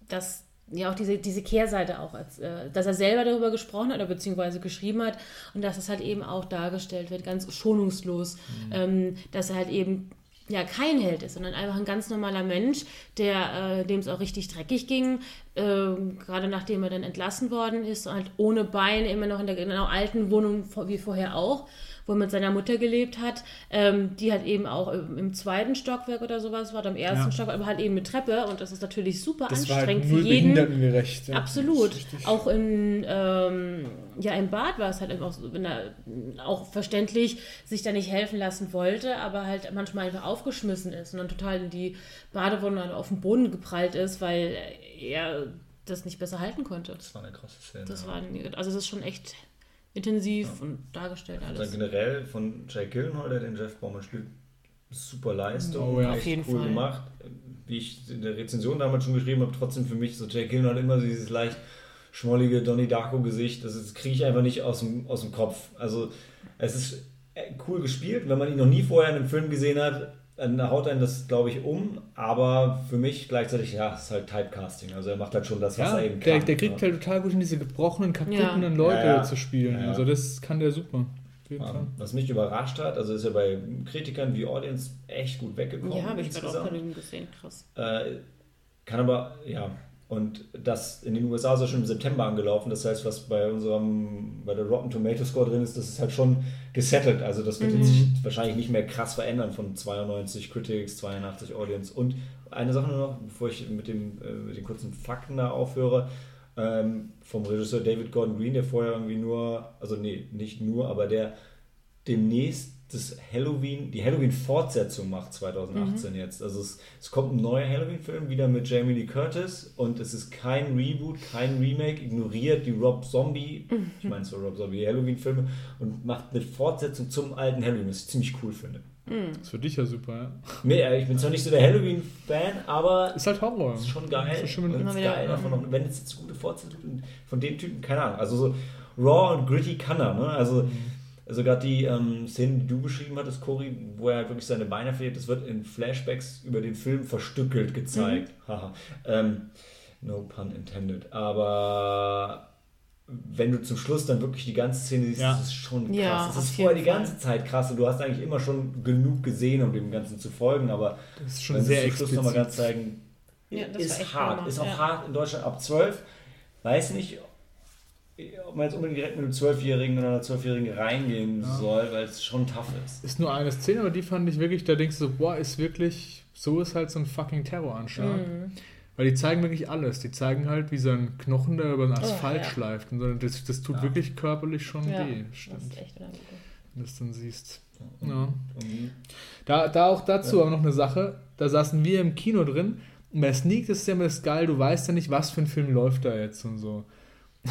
dass ja auch diese, diese Kehrseite auch, als, äh, dass er selber darüber gesprochen hat oder beziehungsweise geschrieben hat und dass es halt eben auch dargestellt wird, ganz schonungslos, ähm, dass er halt eben ja kein Held ist, sondern einfach ein ganz normaler Mensch, der äh, dem es auch richtig dreckig ging, ähm, gerade nachdem er dann entlassen worden ist, halt ohne Bein immer noch in der genau alten Wohnung wie vorher auch, wo er mit seiner Mutter gelebt hat, ähm, die halt eben auch im, im zweiten Stockwerk oder sowas war, oder im ersten Ja. Stockwerk, aber halt eben mit Treppe und das ist natürlich super Das war halt anstrengend für jeden. Ja. Absolut. Das ist richtig. Auch in, ähm, ja, im Bad war es halt einfach so, wenn er auch verständlich sich da nicht helfen lassen wollte, aber halt manchmal einfach aufgeschmissen ist und dann total in die Badewanne auf den Boden geprallt ist, weil er das nicht besser halten konnte. Das war eine krasse Szene. Das war, also es ist schon echt intensiv und dargestellt Dann alles. generell von Jake Gyllenhaal, der den Jeff Baumann spielt, super Leistung, Oh ja. echt Auf jeden cool Fall. gemacht. Wie ich in der Rezension damals schon geschrieben habe, trotzdem für mich so Jake Gyllenhaal immer so dieses leicht schmollige Donnie Darko Gesicht, das, ist- kriege ich einfach nicht aus dem, aus dem Kopf. Also es ist äh, cool gespielt, wenn man ihn noch nie vorher in einem Film gesehen hat, dann haut einen das, glaube ich, um, aber für mich gleichzeitig, ja, es ist halt Typecasting. Also er macht halt schon das, was Ja, er eben der, kann. der kriegt ja. halt total gut hin, diese gebrochenen, kaputten Ja. Leute Ja, ja. zu spielen. Ja, ja. Also das kann der super. Was mich überrascht hat, also ist er bei Kritikern wie Audience echt gut weggekommen. Ja, habe ich gerade auch von ihm gesehen, krass. Äh, kann aber, ja, und das in den USA ist er schon im September angelaufen. Das heißt, was bei unserem, bei der Rotten Tomato Score drin ist, das ist halt schon gesettelt. Also das wird jetzt sich wahrscheinlich nicht mehr krass verändern von 92 Critics, 82 Audience. Und eine Sache nur noch, bevor ich mit, dem, äh, mit den kurzen Fakten da aufhöre. Ähm, vom Regisseur David Gordon Green, der vorher irgendwie nur, also nee, nicht nur, aber der demnächst das Halloween, die Halloween-Fortsetzung macht 2018 jetzt. Also es, es kommt ein neuer Halloween-Film wieder mit Jamie Lee Curtis und es ist kein Reboot, kein Remake, ignoriert die Rob Zombie, ich meine zwar Rob Zombie, die Halloween-Filme und macht eine Fortsetzung zum alten Halloween, was ich ziemlich cool finde. Das ist für dich ja super, ja. Nee, äh, ich bin zwar nicht so der Halloween-Fan, aber Ist halt Horror. ist schon geil. Ist schon ist geil davon, noch- wenn es jetzt gute Fortsetzung tut, von dem Typen, keine Ahnung. Also so raw und gritty kann er, ne? Also, also gerade die ähm, Szene, die du beschrieben hattest, Cory, wo er halt wirklich seine Beine verliert, das wird in Flashbacks über den Film verstückelt gezeigt. Haha. ähm, no pun intended. Aber wenn du zum Schluss dann wirklich die ganze Szene siehst, Ja. das ist schon krass. Ja, das ist vorher die ganze Zeit krass und du hast eigentlich immer schon genug gesehen, um dem Ganzen zu folgen, aber Das ist schon wenn sie sehr es zum Schluss nochmal ganz zeigen, Ja, ist hart. Hammer, Ist auch ja. hart in Deutschland ab 12. Weiß nicht, ob man jetzt unbedingt direkt mit einem Zwölfjährigen oder einer Zwölfjährigen reingehen soll, weil es schon tough ist. Ist nur eine Szene, aber die fand ich wirklich, da denkst du so, boah, ist wirklich, so ist halt so ein fucking Terroranschlag. Mhm. Weil die zeigen wirklich alles. Die zeigen halt, wie sein Knochen da über den Asphalt Oh, ja. schleift. Und so. das, das tut Ja. wirklich körperlich schon Ja, weh. das Stimmt. ist echt. Wenn du das dann siehst. Ja. und Da, da auch dazu Ja. aber noch eine Sache. Da saßen wir im Kino drin. Und bei Sneak, das ist ja immer das geil, du weißt ja nicht, was für ein Film läuft da jetzt und so.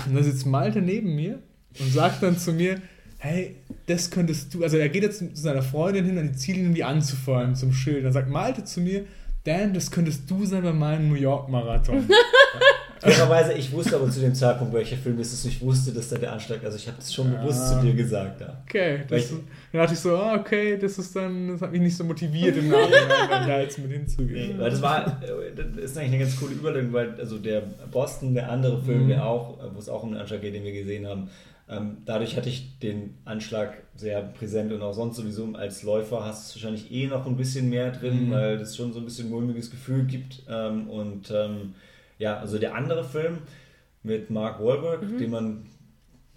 Und da sitzt Malte neben mir und sagt dann zu mir, hey, das könntest du, also er geht jetzt zu seiner Freundin hin und die zielt ihn, um die anzufeuern zum Schild. Dann sagt Malte zu mir, Dan, das könntest du sein bei meinem New York Marathon. fairerweise, ich wusste aber zu dem Zeitpunkt, welcher Film es ist. Ich wusste, dass da der Anschlag, also ich habe das schon bewusst Ah. zu dir gesagt. Ja. Okay, das, ich- dann dachte ich so, ah, okay, das ist dann, das hat mich nicht so motiviert im Nachhinein, da jetzt mit hinzugehen. Weil das war, äh, das ist eigentlich eine ganz coole Überlegung, weil also der Boston, der andere Film, Mhm. der auch, äh, wo es auch um den Anschlag geht, den wir gesehen haben, ähm, dadurch hatte ich den Anschlag sehr präsent und auch sonst sowieso als Läufer hast du es wahrscheinlich eh noch ein bisschen mehr drin, Mhm. weil es schon so ein bisschen mulmiges Gefühl gibt. Ähm, und ähm, ja, also der andere Film mit Mark Wahlberg, den man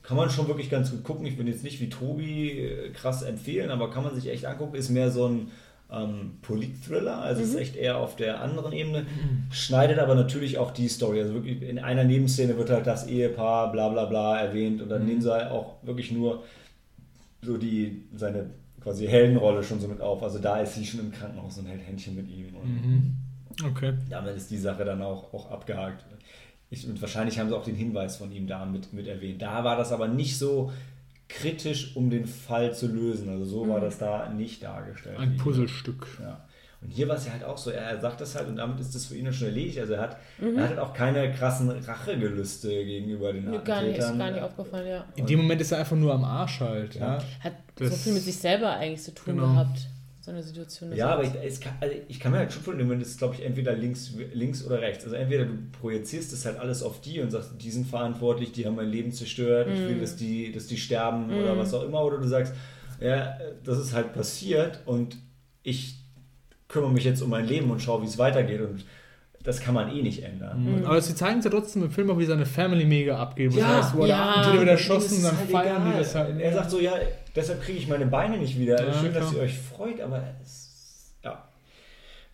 kann man schon wirklich ganz gut gucken. Ich bin jetzt nicht wie Tobi äh, krass empfehlen, aber kann man sich echt angucken. Ist mehr so ein ähm, Polit-Thriller, also ist echt eher auf der anderen Ebene. Schneidet aber natürlich auch die Story. Also wirklich in einer Nebenszene wird halt das Ehepaar bla bla bla erwähnt und dann nehmen sie halt auch wirklich nur so die seine quasi Heldenrolle schon so mit auf. Also da ist sie schon im Krankenhaus und hält Händchen mit ihm. Und Mhm. Okay. damit ist die Sache dann auch, auch abgehakt. Ich, und wahrscheinlich haben sie auch den Hinweis von ihm da mit, mit erwähnt. Da war das aber nicht so kritisch, um den Fall zu lösen. Also so war das da nicht dargestellt. Ein Puzzlestück. Ja. Und hier war es ja halt auch so, er sagt das halt und damit ist das für ihn dann schon erledigt. Also er hat, mhm. er hat halt auch keine krassen Rachegelüste gegenüber den nee, gar nicht, ist gar nicht aufgefallen, ja. In dem Moment ist er einfach nur am Arsch halt, ja. Hat das so viel mit sich selber eigentlich zu tun genau. gehabt so eine Situation. Ja, aber ich, kann, also ich kann mir halt schon vorstellen, wenn das, glaube ich, entweder links, links oder rechts. Also entweder du projizierst das halt alles auf die und sagst, die sind verantwortlich, die haben mein Leben zerstört, mm. ich will, mm. dass die, dass die sterben mm. oder was auch immer. Oder du sagst, ja, das ist halt passiert und ich kümmere mich jetzt um mein Leben und schaue, wie es weitergeht. Und das kann man eh nicht ändern. Mhm. Aber sie zeigen es ja trotzdem im Film auch, wie seine Family mega abgeht. Ja, das heißt, wo ja. er wieder erschossen, dann halt feiern egal. die das halt. Er sagt so, ja, deshalb kriege ich meine Beine nicht wieder. Ja, Schön, klar. dass ihr euch freut, aber es, ja.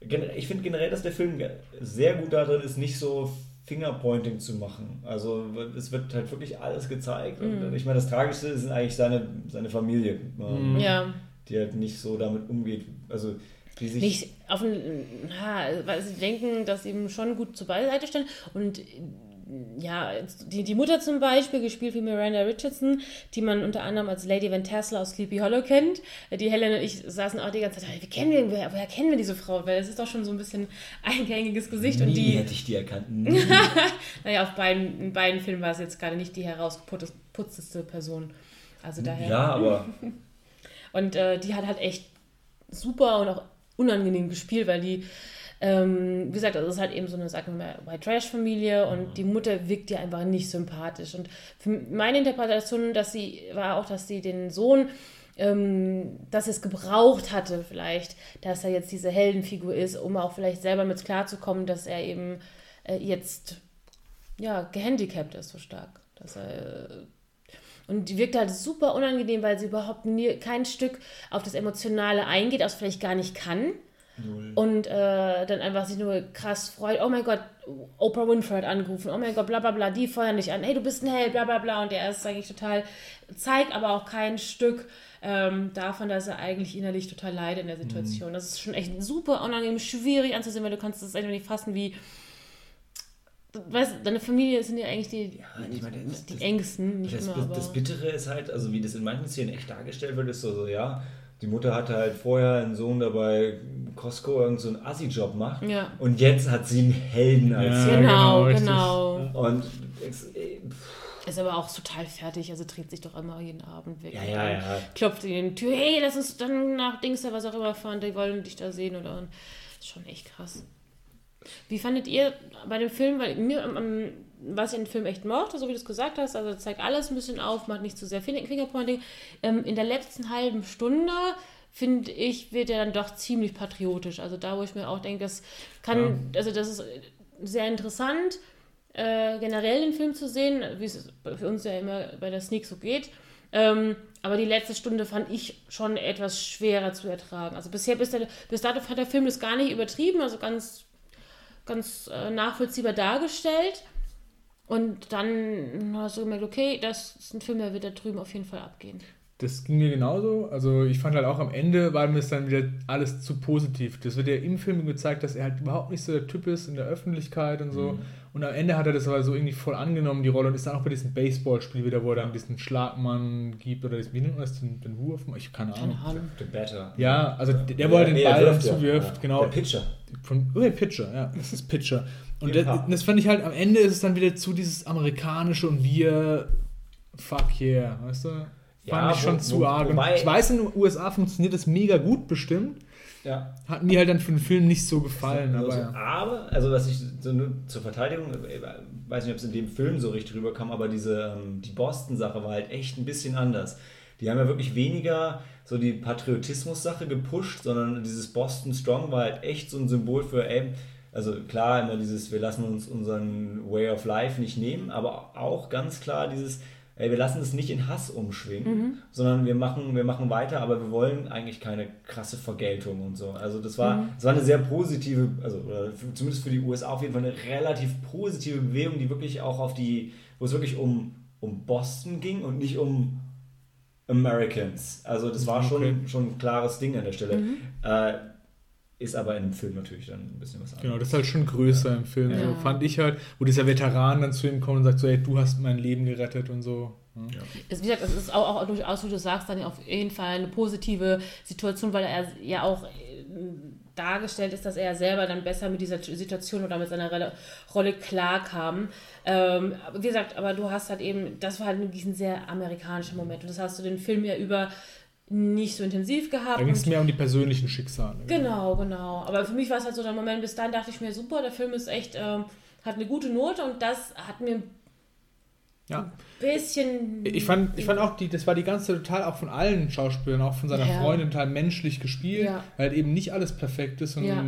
Ich finde generell, dass der Film sehr gut darin ist, nicht so Fingerpointing zu machen. Also es wird halt wirklich alles gezeigt. Mhm. Und ich meine, das Tragischste ist eigentlich seine, seine Familie. Mhm. Ja. Die halt nicht so damit umgeht. Also die sich nicht auf ein, weil sie denken, dass sie eben schon gut zur Beiseite stellen und ja, die, die Mutter zum Beispiel, gespielt wie Miranda Richardson, die man unter anderem als Lady Van Tassel aus Sleepy Hollow kennt. Die Helen und ich saßen auch die ganze Zeit, wie kennen wir, woher, woher kennen wir diese Frau? Weil es ist doch schon so ein bisschen eingängiges Gesicht. Nie und die, hätte ich die erkannt. naja, auf beiden, in beiden Filmen war es jetzt gerade nicht die herausgeputzteste Person. Also daher. Ja, aber. und äh, die hat halt echt super und auch unangenehm gespielt, weil die, ähm, wie gesagt, das ist halt eben so eine, sagen wir White Trash-Familie und mhm. die Mutter wirkt ja einfach nicht sympathisch. Und meine Interpretation, dass sie war auch, dass sie den Sohn ähm, dass es gebraucht hatte, vielleicht, dass er jetzt diese Heldenfigur ist, um auch vielleicht selber mit klarzukommen, dass er eben äh, jetzt ja gehandicapt ist so stark. Dass er äh, und die wirkt halt super unangenehm, weil sie überhaupt nie, kein Stück auf das Emotionale eingeht, aus vielleicht gar nicht kann. Null. Und äh, dann einfach sich nur krass freut, oh mein Gott, Oprah Winfrey hat angerufen, oh mein Gott, bla bla bla, die feuern dich an, hey, du bist ein Held, bla bla bla. Und der ist eigentlich total, zeigt aber auch kein Stück ähm, davon, dass er eigentlich innerlich total leidet in der Situation. Mhm. Das ist schon echt super unangenehm, schwierig anzusehen, weil du kannst das einfach nicht fassen, wie weißt, deine Familie sind ja eigentlich die, ja, meine, das, die das, Ängsten, nicht das, immer, das, das Bittere ist halt, also wie das in manchen Szenen echt dargestellt wird, ist so, so ja, die Mutter hatte halt vorher einen Sohn dabei, Costco irgendeinen so Assi-Job macht. Ja. Und jetzt hat sie einen Helden als ja, Genau, genau. Und ist aber auch total fertig, also dreht sich doch immer jeden Abend weg. Ja, ja, ja. Klopft in die Tür, hey, lass uns dann nach Dings da was auch immer fahren, die wollen dich da sehen oder. Ist schon echt krass. Wie fandet ihr bei dem Film, weil mir, um, was ich in dem Film echt mochte, so wie du es gesagt hast, also zeigt alles ein bisschen auf, macht nicht zu sehr Fingerpointing. Ähm, in der letzten halben Stunde finde ich, wird er dann doch ziemlich patriotisch. Also da, wo ich mir auch denke, das kann, ja. also das ist sehr interessant, äh, generell den Film zu sehen, wie es für uns ja immer bei der Sneak so geht. Ähm, aber die letzte Stunde fand ich schon etwas schwerer zu ertragen. Also bisher, bis, der, bis dato hat der Film das gar nicht übertrieben, also ganz ganz äh, nachvollziehbar dargestellt. Und dann hast du gemerkt, okay, das ist ein Film, der wird da drüben auf jeden Fall abgehen. Das ging mir genauso. Also ich fand halt auch am Ende war mir das dann wieder alles zu positiv. Das wird ja im Film gezeigt, dass er halt überhaupt nicht so der Typ ist in der Öffentlichkeit und so. Mhm. Und am Ende hat er das aber so irgendwie voll angenommen, die Rolle, und ist dann auch bei diesem Baseballspiel wieder, wo er dann diesen Schlagmann gibt oder das, wie nennt man das, den, den Wurf? Ich keine Ahnung. Keine Ahnung. Der Batter. Ja, also der, der wo er den nee, Ball dann zuwirft, ja. genau. Der Pitcher. Von, oh, der Pitcher, ja, das ist Pitcher. Und das, das fand ich halt, am Ende ist es dann wieder zu dieses amerikanische und wir, fuck yeah, weißt du? Fand ja, ich schon wo, zu wo, arg. Wobei, ich weiß, in den USA funktioniert das mega gut bestimmt. Ja. Hat mir halt dann für den Film nicht so gefallen. Also, aber, ja. aber, also was ich so nur zur Verteidigung, ich äh, weiß nicht, ob es in dem Film so richtig rüberkam, aber diese ähm, die Boston-Sache war halt echt ein bisschen anders. Die haben ja wirklich weniger so die Patriotismus-Sache gepusht, sondern dieses Boston Strong war halt echt so ein Symbol für, ey, also klar, immer dieses, wir lassen uns unseren Way of Life nicht nehmen, aber auch ganz klar dieses, ey, wir lassen es nicht in Hass umschwingen, mhm. sondern wir machen, wir machen weiter, aber wir wollen eigentlich keine krasse Vergeltung und so. Also das war, mhm. das war eine sehr positive, also für, zumindest für die USA auf jeden Fall eine relativ positive Bewegung, die wirklich auch auf die, wo es wirklich um, um Boston ging und nicht um Americans. Also das war schon, okay. schon ein klares Ding an der Stelle. Mhm. Äh, ist aber in dem Film natürlich dann ein bisschen was anderes. Genau, das ist halt schon größer ja. im Film. Ja. So fand ich halt, wo dieser Veteran dann zu ihm kommt und sagt so, hey, du hast mein Leben gerettet und so. Ja. Es, wie gesagt, es ist auch, auch durchaus, wie du sagst, dann auf jeden Fall eine positive Situation, weil er ja auch dargestellt ist, dass er selber dann besser mit dieser Situation oder mit seiner Rolle klarkam. Ähm, wie gesagt, aber du hast halt eben, das war halt wirklich ein sehr amerikanischer Moment und das hast du den Film ja über nicht so intensiv gehabt. Da ging es mehr um die persönlichen Schicksale. Genau, genau. Aber für mich war es halt so der Moment, bis dahin dachte ich mir, super, der Film ist echt, ähm, hat eine gute Note und das hat mir ja. bisschen. Ich fand, ich fand auch, die, das war die ganze total auch von allen Schauspielern, auch von seiner ja. Freundin total menschlich gespielt, ja. weil halt eben nicht alles perfekt ist und ja.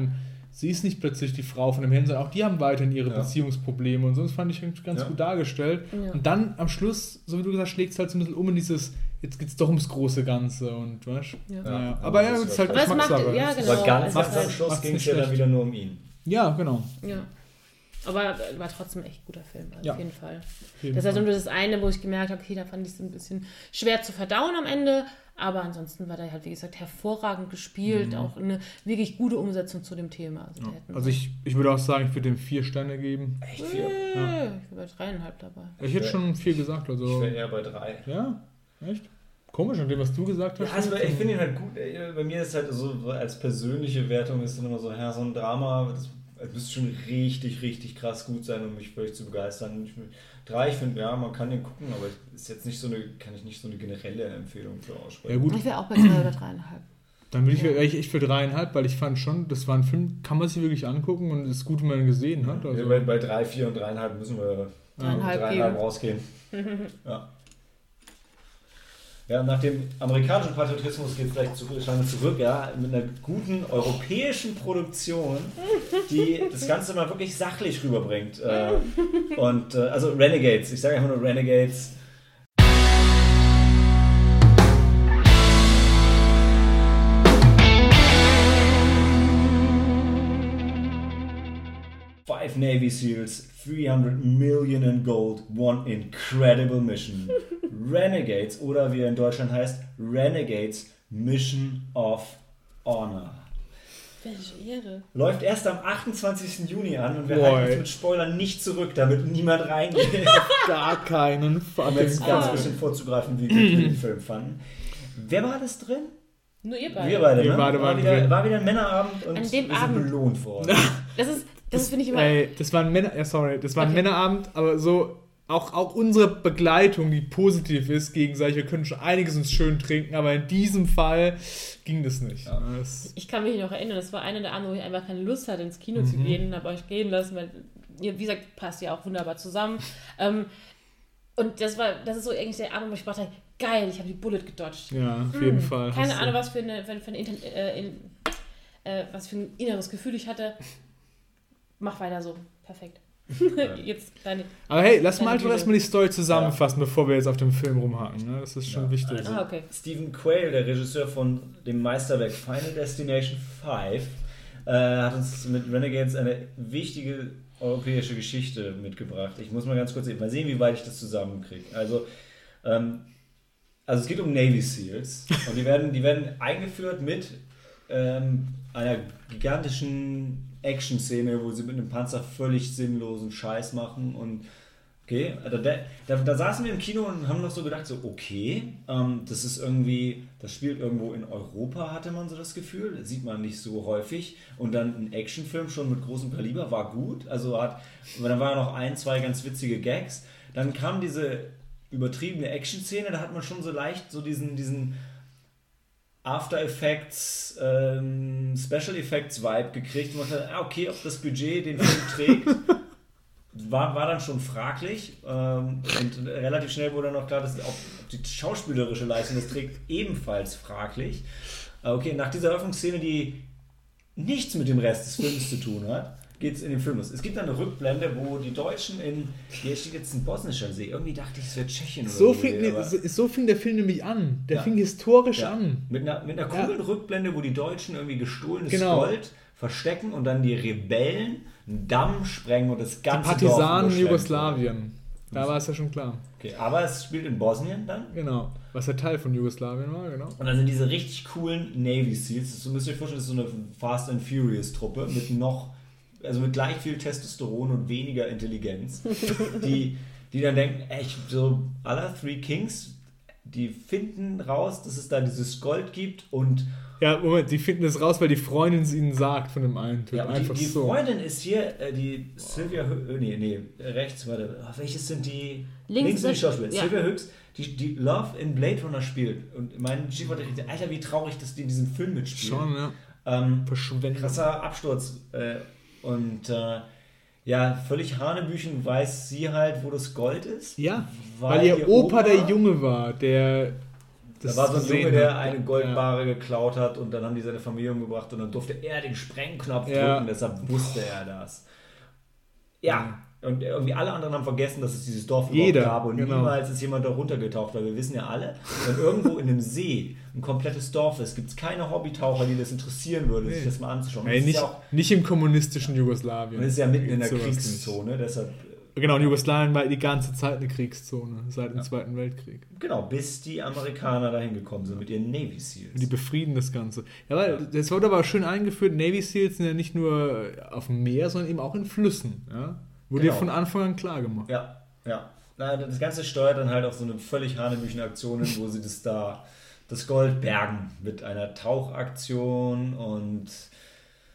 sie ist nicht plötzlich die Frau von dem Herrn, sondern auch die haben weiterhin ihre Beziehungsprobleme und sonst fand ich ganz gut dargestellt. Und dann am Schluss, so wie du gesagt hast, schlägt es halt so ein bisschen um in dieses jetzt geht es doch ums große Ganze und weißt ja. ja. Aber ja, es ist halt Geschmackssache. Ja, genau. Aber ganz also am Schluss ging es ja dann wieder nur um ihn. Ja, genau. Ja. Aber war trotzdem echt guter Film, also ja. auf jeden Fall. Auf jeden das ist also nur das eine, wo ich gemerkt habe, okay, da fand ich es ein bisschen schwer zu verdauen am Ende. Aber ansonsten war der halt, wie gesagt, hervorragend gespielt. Mhm. Auch eine wirklich gute Umsetzung zu dem Thema. Also, ja. also ich, ich würde auch sagen, ich würde dem vier Sterne geben. Echt vier? Ja. Ich bin bei dreieinhalb dabei. Ich, ich hätte schon vier gesagt. Also, ich wäre eher bei drei. Ja? Echt? Komisch, an dem, was du gesagt hast. Ja, also ich finde ihn halt gut. Bei mir ist halt so, als persönliche Wertung ist dann immer so, ja, so ein Drama, das es müsste schon richtig, richtig krass gut sein, um mich völlig zu begeistern. Ich, drei, ich finde, ja, man kann den gucken, aber ist jetzt nicht so eine, kann ich nicht so eine generelle Empfehlung für aussprechen. Ja, gut. Ich wäre auch bei drei oder dreieinhalb. Dann bin ich ja. echt für dreieinhalb, weil ich fand schon, das war ein Film, kann man sich wirklich angucken und es ist gut, wenn man ihn gesehen hat. Also. Ja, bei, bei drei, vier und dreieinhalb müssen wir dreieinhalb, dreieinhalb rausgehen. ja. Ja, nach dem amerikanischen Patriotismus geht es gleich zu, zurück, ja, mit einer guten europäischen Produktion, die das Ganze mal wirklich sachlich rüberbringt. Äh, und äh, also Renegades, ich sage einfach nur Renegades. Five Navy SEALs, 300 million in gold, one incredible mission. Renegades oder wie er in Deutschland heißt, Renegades Mission of Honor. Welche Ehre. Läuft erst am 28. Juni an und wir Boy. halten uns mit Spoilern nicht zurück, damit niemand reingeht. Gar keinen Fall. Um jetzt ganz ein bisschen vorzugreifen, wie wir den Film fanden. Wer war das drin? Nur ihr beide. Wir beide, ne? beide war, wieder, war wieder ein Männerabend und An dem wir Abend. belohnt worden. Das ist, das, finde ich immer. Ey, das war ein Männer, ja, sorry, das war ein okay. Männerabend, aber so auch, auch unsere Begleitung, die positiv ist, gegenseitig, wir können schon einiges uns schön trinken, aber in diesem Fall ging das nicht. Ja. Das ich kann mich noch erinnern, das war eine der Abende, wo ich einfach keine Lust hatte, ins Kino mhm. zu gehen und habe euch gehen lassen, weil, wie gesagt, passt ja auch wunderbar zusammen. Ähm, und das war, das ist so eigentlich der Abend, wo ich dachte, geil, ich habe die Bullet gedodged. Ja, auf jeden mhm. Fall. Keine Ahnung, was für, eine, für, für ein, äh, in, äh, was für ein inneres Gefühl ich hatte. Mach weiter so. Perfekt. jetzt deine, Aber hey, lass mal einfach erstmal die Story zusammenfassen, ja. bevor wir jetzt auf dem Film rumhaken. Ne? Das ist schon ja. wichtig. Also, ah, okay. Stephen Quayle, der Regisseur von dem Meisterwerk Final Destination 5, äh, hat uns mit Renegades eine wichtige europäische Geschichte mitgebracht. Ich muss mal ganz kurz mal sehen, wie weit ich das zusammenkriege. Also, ähm, also es geht um Navy SEALs und die werden, die werden eingeführt mit ähm, einer gigantischen Action-Szene, wo sie mit einem Panzer völlig sinnlosen Scheiß machen und okay, also da, da, da, saßen wir im Kino und haben noch so gedacht, so okay, ähm, das ist irgendwie, das spielt irgendwo in Europa, hatte man so das Gefühl, das sieht man nicht so häufig. Und dann ein Actionfilm schon mit großem Kaliber war gut, also hat, dann waren noch ein, zwei ganz witzige Gags, dann kam diese übertriebene Action-Szene, da hat man schon so leicht so diesen, diesen After Effects, ähm, Special Effects Vibe gekriegt und man dachte, ah, okay, ob das Budget den Film trägt, war, war dann schon fraglich. Ähm, und relativ schnell wurde dann auch klar, dass auch die schauspielerische Leistung das trägt ebenfalls fraglich. Okay, nach dieser Eröffnungsszene, die nichts mit dem Rest des Films zu tun hat, geht es in den Film los. Es gibt dann eine Rückblende, wo die Deutschen in, hier steht jetzt ein bosnischer See, irgendwie dachte ich, es wäre Tschechien so oder fing, nee, so, so fing der Film nämlich an. Der ja. fing historisch ja. an. Mit einer, mit einer coolen ja. Rückblende, wo die Deutschen irgendwie gestohlenes genau. Gold verstecken und dann die Rebellen einen Damm sprengen und das ganze die Partisanen Jugoslawien. Da war es ja schon klar. Okay, aber es spielt in Bosnien dann? Genau, was ja Teil von Jugoslawien war, genau. Und dann sind diese richtig coolen Navy Seals, das müsst euch vorstellen, das ist so eine Fast and Furious Truppe mit noch also mit gleich viel Testosteron und weniger Intelligenz, die, die dann denken, echt, so aller Three Kings, die finden raus, dass es da dieses Gold gibt und ja, Moment, die finden es raus, weil die Freundin es ihnen sagt von dem einen Typ. ja, Einfach die, die so. Freundin ist hier, äh, die Sylvia Hö- äh, nee, nee, rechts, warte, ah, welches sind die? Links sind die Schauspieler. ja. Sylvia Höchst, die, die Love in Blade Runner spielt. Und mein Stichwort, Alter, wie traurig, dass die in diesem Film mitspielt. Schon, ja. Ähm, Verschwendung. krasser Absturz. Äh, und äh, ja, völlig Hanebüchen weiß sie halt, wo das Gold ist. Ja, Weil weil, ihr ihr Opa, Opa- der Junge war, der Da war so ein Junge, der eine Goldbarre geklaut hat und dann haben die seine Familie umgebracht und dann durfte er den Sprengknopf Ja. drücken, deshalb wusste er das. Ja, und irgendwie alle anderen haben vergessen, dass es dieses Dorf Jeder, überhaupt gab und genau. niemals ist jemand da runtergetaucht, weil wir wissen ja alle, wenn irgendwo in einem See ein komplettes Dorf ist, gibt es keine Hobbytaucher, die das interessieren würde, sich Nee. das mal anzuschauen. Und ist nicht, ja auch, nicht im kommunistischen Jugoslawien. und es ist ja mitten in der sowas Kriegszone, deshalb. Genau, in Jugoslawien war die ganze Zeit eine Kriegszone, seit dem Zweiten Weltkrieg. Genau, bis die Amerikaner dahin gekommen sind mit ihren Navy Seals. Die befrieden das Ganze. Ja, weil das wurde aber schön eingeführt. Navy Seals sind ja nicht nur auf dem Meer, sondern eben auch in Flüssen. Ja? Wurde Genau. dir von Anfang an klar gemacht. Ja, ja. Na, das Ganze steuert dann halt auf so eine völlig hanebüchen Aktionen, wo sie das da, das Gold bergen mit einer Tauchaktion und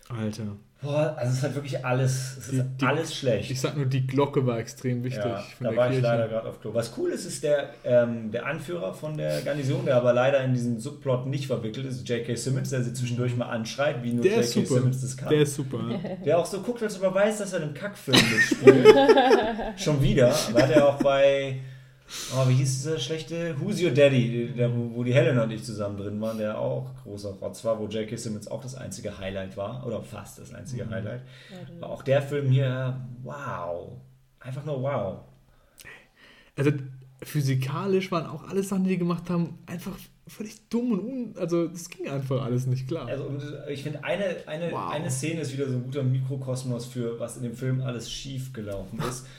Alter. Boah, also es ist halt wirklich alles, es ist Die- die- alles schlecht. Ich sag nur, die Glocke war extrem wichtig. ja, von da der war ich Kirche. leider gerade auf Klo. Was cool ist, ist der, ähm, der Anführer von der Garnison, der aber leider in diesen Subplot nicht verwickelt ist, J.K. Simmons, der sie zwischendurch mal anschreit, wie nur J.K. Simmons das kann. Der ist super. Der auch so guckt, als ob er weiß, dass er einen Kackfilm mitspielt. Schon wieder. War der auch bei, oh, wie hieß dieser schlechte Who's Your Daddy, der, wo, die Helena und ich zusammen drin waren, der auch großer Rotz war, wo J.K. Simmons auch das einzige Highlight war, oder fast das einzige Mhm. Highlight. War auch der Film hier, wow. Einfach nur wow. Also physikalisch waren auch alles Sachen, die die gemacht haben, einfach völlig dumm und un also das ging einfach alles nicht klar. Also und ich finde, eine, eine, Wow. eine Szene ist wieder so ein guter Mikrokosmos für, was in dem Film alles schief gelaufen ist.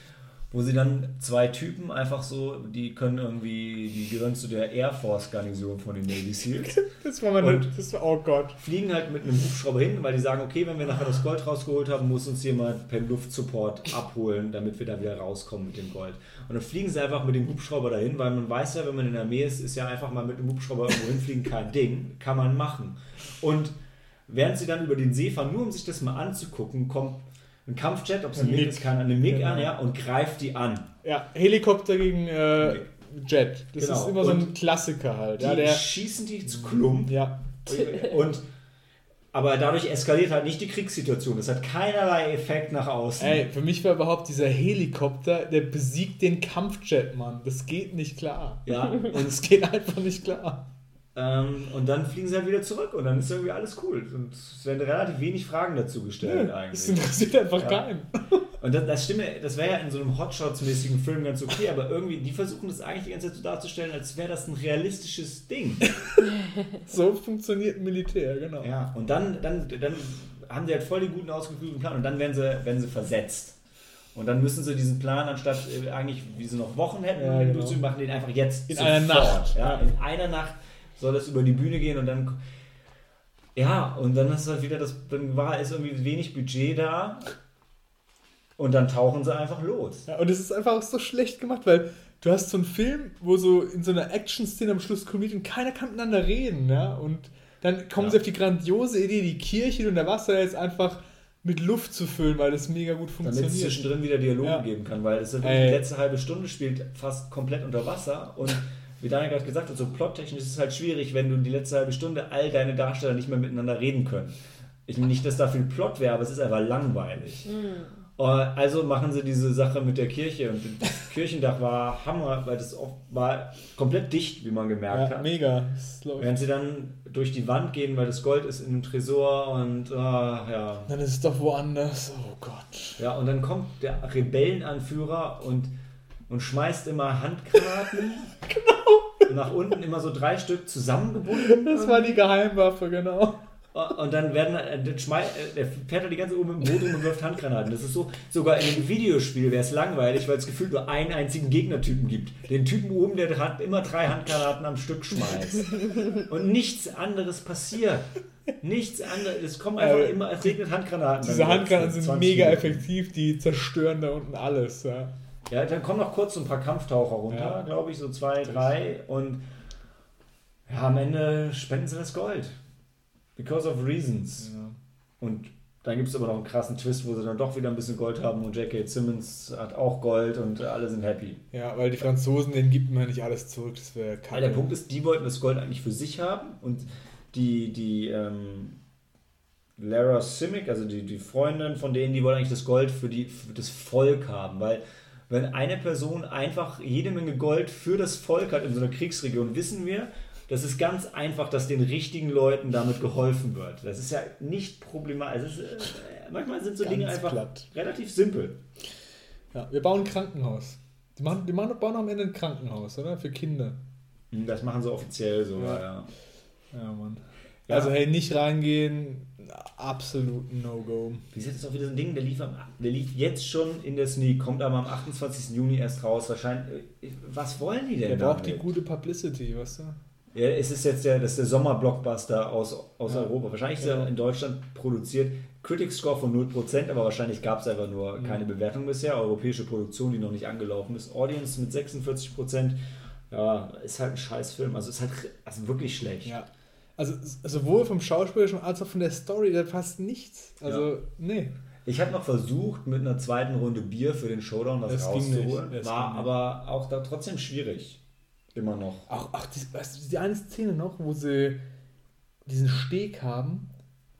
Wo sie dann zwei Typen einfach so, die können irgendwie, die gehören zu der Air Force Garnison von den Navy Seals, das war meine, das war, oh Gott. fliegen halt mit einem Hubschrauber hin, weil die sagen, okay, wenn wir nachher das Gold rausgeholt haben, muss uns jemand per Luftsupport abholen, damit wir da wieder rauskommen mit dem Gold. Und dann fliegen sie einfach mit dem Hubschrauber dahin, weil man weiß ja, wenn man in der Armee ist, ist ja einfach mal mit einem Hubschrauber irgendwo hinfliegen kein Ding, kann man machen. Und während sie dann über den See fahren, nur um sich das mal anzugucken, kommt ein Kampfjet, ob es ein Ein MiG ist, kann eine MiG Genau. an, ja, und greift die an. Ja, Helikopter gegen äh, Jet. Das Genau. ist immer so ein Und Klassiker halt. Die Ja, der, schießen die zu Klump. ja. Und aber dadurch eskaliert halt nicht die Kriegssituation. Das hat keinerlei Effekt nach außen. Ey, für mich war überhaupt dieser Helikopter, der besiegt den Kampfjet, Mann. Das geht nicht klar. Ja, Und es geht einfach nicht klar. Ähm, und dann fliegen sie halt wieder zurück und dann ist irgendwie alles cool. Und es werden relativ wenig Fragen dazu gestellt Das eigentlich. interessiert einfach Ja. keinen. Und das, das stimme, das wäre ja in so einem Hotshots-mäßigen Film ganz okay, aber irgendwie, die versuchen das eigentlich die ganze Zeit so darzustellen, als wäre das ein realistisches Ding. So funktioniert ein Militär, genau. Ja, und dann, dann, dann haben sie halt voll den guten ausgeführten Plan und dann werden sie, werden sie versetzt. Und dann müssen sie diesen Plan, anstatt äh, eigentlich, wie sie noch Wochen hätten, Ja, genau. durchzuführen, machen den einfach jetzt In einer Nacht. Ja, Ja. in einer Nacht soll das über die Bühne gehen und dann. Ja, und dann ist halt wieder das, dann war ist irgendwie wenig Budget da. Und dann tauchen sie einfach los. Ja, und es ist einfach auch so schlecht gemacht, weil du hast so einen Film, wo so in so einer Action-Szene am Schluss kommt und keiner kann miteinander reden, ja. Und dann kommen Ja. sie auf die grandiose Idee, die Kirche und der Wasser jetzt einfach mit Luft zu füllen, weil das mega gut Damit es funktioniert. zwischendrin wieder Dialoge Ja. geben kann, weil es Ey. die letzte halbe Stunde spielt fast komplett unter Wasser und wie Daniel gerade gesagt hat, so plottechnisch ist es halt schwierig, wenn du die letzte halbe Stunde all deine Darsteller nicht mehr miteinander reden können. Ich meine nicht, dass da viel Plot wäre, aber es ist einfach langweilig. Äh, Also machen sie diese Sache mit der Kirche und das Kirchendach war Hammer, weil das war komplett dicht, wie man gemerkt Ja, hat. mega. Während sie dann durch die Wand gehen, weil das Gold ist in einem Tresor und ah, ja, Dann ist es doch woanders. Oh Gott. ja, und dann kommt der Rebellenanführer und, und schmeißt immer Handgranaten. genau. Nach unten immer so drei Stück zusammengebunden. Das war die Geheimwaffe, genau. Und dann werden äh, äh, der fährt er die ganze Zeit um im Boot rum und wirft Handgranaten. Das ist so, sogar in einem Videospiel wäre es langweilig, weil es gefühlt nur einen einzigen Gegnertypen gibt. Den Typen oben, der hat immer drei Handgranaten am Stück schmeißt. Und nichts anderes passiert. Nichts anderes. Es kommen einfach Äh, immer, es regnet Handgranaten. Diese Handgranaten sind 20 mega effektiv, die zerstören da unten alles. Ja. Ja, dann kommen noch kurz so ein paar Kampftaucher runter, Ja. glaube ich, so zwei, drei. Und Ja, am Ende spenden sie das Gold. Because of reasons. Ja. Und dann gibt es aber noch einen krassen Twist, wo sie dann doch wieder ein bisschen Gold haben und J.K. Simmons hat auch Gold und alle sind happy. ja, weil die Franzosen, denen gibt man nicht alles zurück, das wäre kacke. Weil der Punkt ist, die wollten das Gold eigentlich für sich haben und die, die ähm, Lara Simic, also die, die Freundin von denen, die wollen eigentlich das Gold für, die, für das Volk haben, weil wenn eine Person einfach jede Menge Gold für das Volk hat in so einer Kriegsregion, wissen wir, das ist ganz einfach, dass den richtigen Leuten damit geholfen wird. Das ist ja nicht problematisch. Also ist, äh, manchmal sind so Ganz Dinge einfach platt. relativ simpel. Ja, wir bauen ein Krankenhaus. Die, machen, die machen, bauen am Ende ein Krankenhaus, oder? Für Kinder. Das machen sie offiziell so, Ja. ja. Ja, Mann. Ja. Also, hey, nicht reingehen, absolut No-Go. Wie ist jetzt auch wieder so ein Ding, der lief, am, der lief jetzt schon in der Sneak, kommt aber am 28. Juni erst raus. Wahrscheinlich, äh, was wollen die denn Der braucht die damit? gute Publicity, weißt du? Ja, es ist jetzt der, das der Sommerblockbuster aus, aus Ja. Europa. Wahrscheinlich ist Ja. er in Deutschland produziert. Critics Score von 0%, aber wahrscheinlich gab es einfach nur Mhm. keine Bewertung bisher. Europäische Produktion, die noch nicht angelaufen ist. Audience mit 46%. Ja, ist halt ein scheiß Film. Also ist halt also wirklich schlecht. Ja. Also, sowohl vom Schauspielerischen als auch von der Story, da passt nichts. Also, nee. Ich habe noch versucht, mit einer zweiten Runde Bier für den Showdown was Das rauszuholen. Das War aber auch da trotzdem schwierig. Immer noch. Auch, ach, die, weißt du, die eine Szene noch, wo sie diesen Steg haben.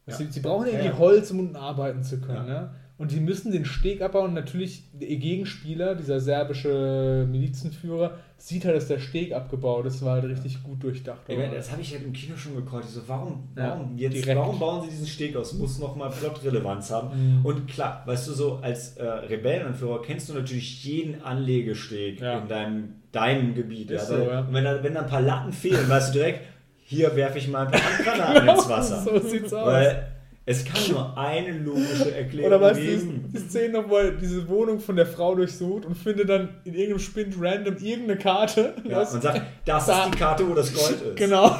Ja. Sie, sie brauchen irgendwie Ja, ja. Holz, um unten arbeiten zu können. Ja. Ja. Und die müssen den Steg abbauen. Natürlich, ihr Gegenspieler, dieser serbische Milizenführer, sieht halt, dass der Steg abgebaut ist. War halt richtig gut durchdacht. Ich meine, das habe ich halt im Kino schon gekreuzt. Ich so, warum, Ja, warum, jetzt, direkt. warum bauen sie diesen Steg aus? Muss nochmal Plotrelevanz haben. Mhm. Und klar, weißt du, so als äh, Rebellenanführer kennst du natürlich jeden Anlegesteg Ja. in deinem, deinem Gebiet. Ist ja. so, ja. Und wenn da, wenn da ein paar Latten fehlen, weißt du direkt, hier werfe ich mal ein paar Handgranaten ins Wasser. so sieht's aus. Weil es kann nur eine logische Erklärung Oder weißt du, geben. die, die Szene noch, wo er diese Wohnung von der Frau durchsucht und findet dann in irgendeinem Spind random irgendeine Karte. Ja, du? und sagt, das Da- ist die Karte, wo das Gold ist. Genau.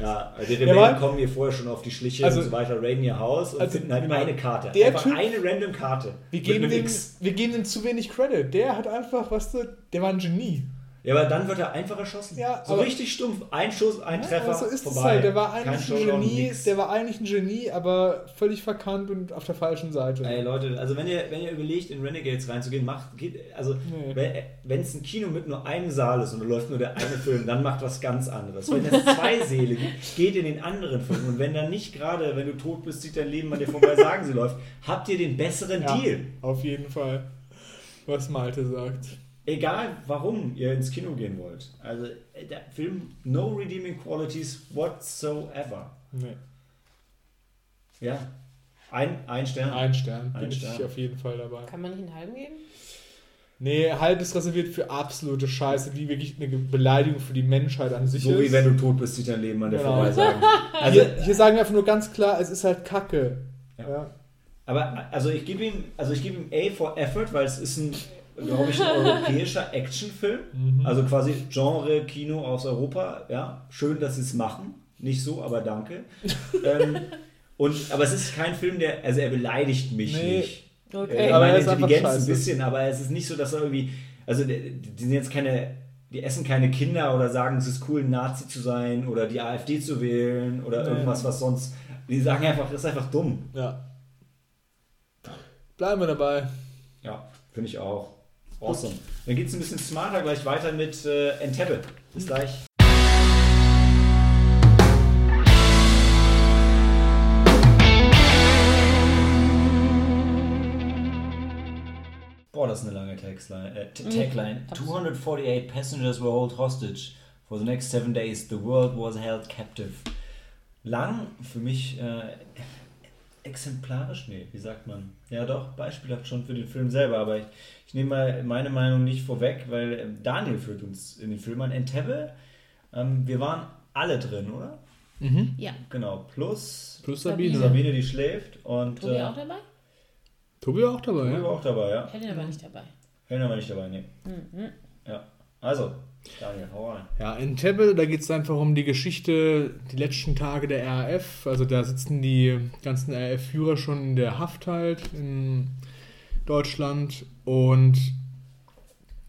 Ja, die Der Rebellen war- kommen hier vorher schon auf die Schliche Also- und so weiter, raiden ihr Haus und Also, finden halt genau. eine Karte. Der Einfach Typ- eine random Karte. Wir geben, dem, wir geben dem zu wenig Credit. Der hat einfach, weißt du, der war ein Genie. Ja, aber dann wird er einfach erschossen. Ja, so richtig stumpf. Ein Schuss, ein Treffer, aber so ist vorbei. es halt. Der war Kein eigentlich ein Showdown, Genie, nix. der war eigentlich ein Genie, aber völlig verkannt und auf der falschen Seite. Ey Leute, also wenn ihr, wenn ihr überlegt, in Renegades reinzugehen, macht, geht, also Nee. wenn es ein Kino mit nur einem Saal ist und da läuft nur der eine Film, dann macht was ganz anderes. Wenn es zwei Säle gibt, geht in den anderen Film. Und wenn dann nicht gerade, wenn du tot bist, zieht dein Leben an dir vorbei, sagen sie läuft, habt ihr den besseren Ja, Deal. Auf jeden Fall. Was Malte sagt. Egal, warum ihr ins Kino gehen wollt. Also äh, der Film, no redeeming qualities whatsoever. Nee. Ja, ein, ein Stern. Ein Stern. Bin Ein ich Stern. auf jeden Fall dabei. Kann man nicht einen halben geben? Nee, halb ist reserviert für absolute Scheiße, die wirklich eine Beleidigung für die Menschheit an sich So ist. wie wenn du tot bist, zieht dein Leben an dir Genau. vorbei sagen. Also, hier, hier sagen wir einfach nur ganz klar, es ist halt Kacke. Ja. Ja. aber also ich gebe ihm, also ich gebe ihm A for Effort, weil es ist ein, glaube ich, ein europäischer Actionfilm. Mhm. Also quasi Genre Kino aus Europa. Ja, schön, dass sie es machen. Nicht so, aber danke. ähm, und, aber es ist kein Film, der, also er beleidigt mich Nee. nicht. Okay. Äh, Aber er meine Intelligenz ein bisschen, aber es ist nicht so, dass er irgendwie, also die, die sind jetzt keine, die essen keine Kinder oder sagen, es ist cool, ein Nazi zu sein oder die AfD zu wählen oder Nee. irgendwas, was sonst. Die sagen einfach, das ist einfach dumm. ja. Bleiben wir dabei. Ja, finde ich auch. Awesome. Dann geht es ein bisschen smarter gleich weiter mit äh, Entebbe. Bis gleich. Boah, das ist eine lange Textline. Äh, Tagline. 248 passengers were held hostage. For the next seven days, the world was held captive. Lang, für mich äh, exemplarisch, nee, wie sagt man? Ja doch, beispielhaft schon für den Film selber, aber ich, ich nehme mal meine Meinung nicht vorweg, weil ähm, Daniel führt uns in den Film an. Entebbe, ähm, wir waren alle drin, oder? Ja. Genau, plus Plus Sabine. Sabine. Die schläft und Tobi äh, auch dabei? Tobi auch dabei, Tobi ja. war auch dabei, ja. Helen aber nicht dabei. Helena war nicht dabei, nee. Mhm. Ja, also, Ja, in Tebbe, da geht es einfach um die Geschichte, die letzten Tage der RAF. Also da sitzen die ganzen RAF-Führer schon in der Haft halt in Deutschland. Und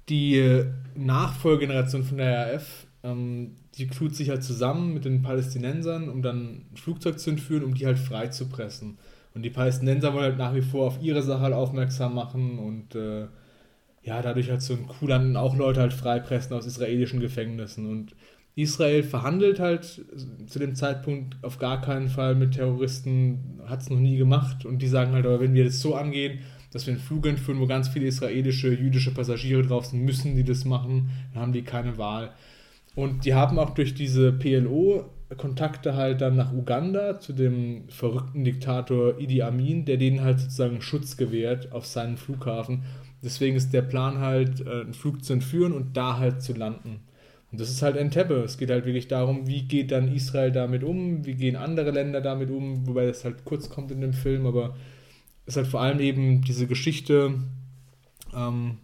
die Nachfolgegeneration von der RAF, ähm, die tut sich halt zusammen mit den Palästinensern, um dann ein Flugzeug zu entführen, um die halt frei zu pressen. Und die Palästinenser wollen halt nach wie vor auf ihre Sache halt aufmerksam machen und äh, ja, dadurch halt so ein Kuhland auch Leute halt freipressen aus israelischen Gefängnissen. Und Israel verhandelt halt zu dem Zeitpunkt auf gar keinen Fall mit Terroristen, hat es noch nie gemacht. Und die sagen halt, aber wenn wir das so angehen, dass wir einen Flug entführen, wo ganz viele israelische, jüdische Passagiere drauf sind, müssen die das machen, dann haben die keine Wahl. Und die haben auch durch diese PLO Kontakte halt dann nach Uganda zu dem verrückten Diktator Idi Amin, der denen halt sozusagen Schutz gewährt auf seinen Flughafen. Deswegen ist der Plan halt, äh, einen Flug zu entführen und da halt zu landen. Und das ist halt Entebbe. Es geht halt wirklich darum, wie geht dann Israel damit um, wie gehen andere Länder damit um, wobei das halt kurz kommt in dem Film, aber es ist halt vor allem eben diese Geschichte ähm,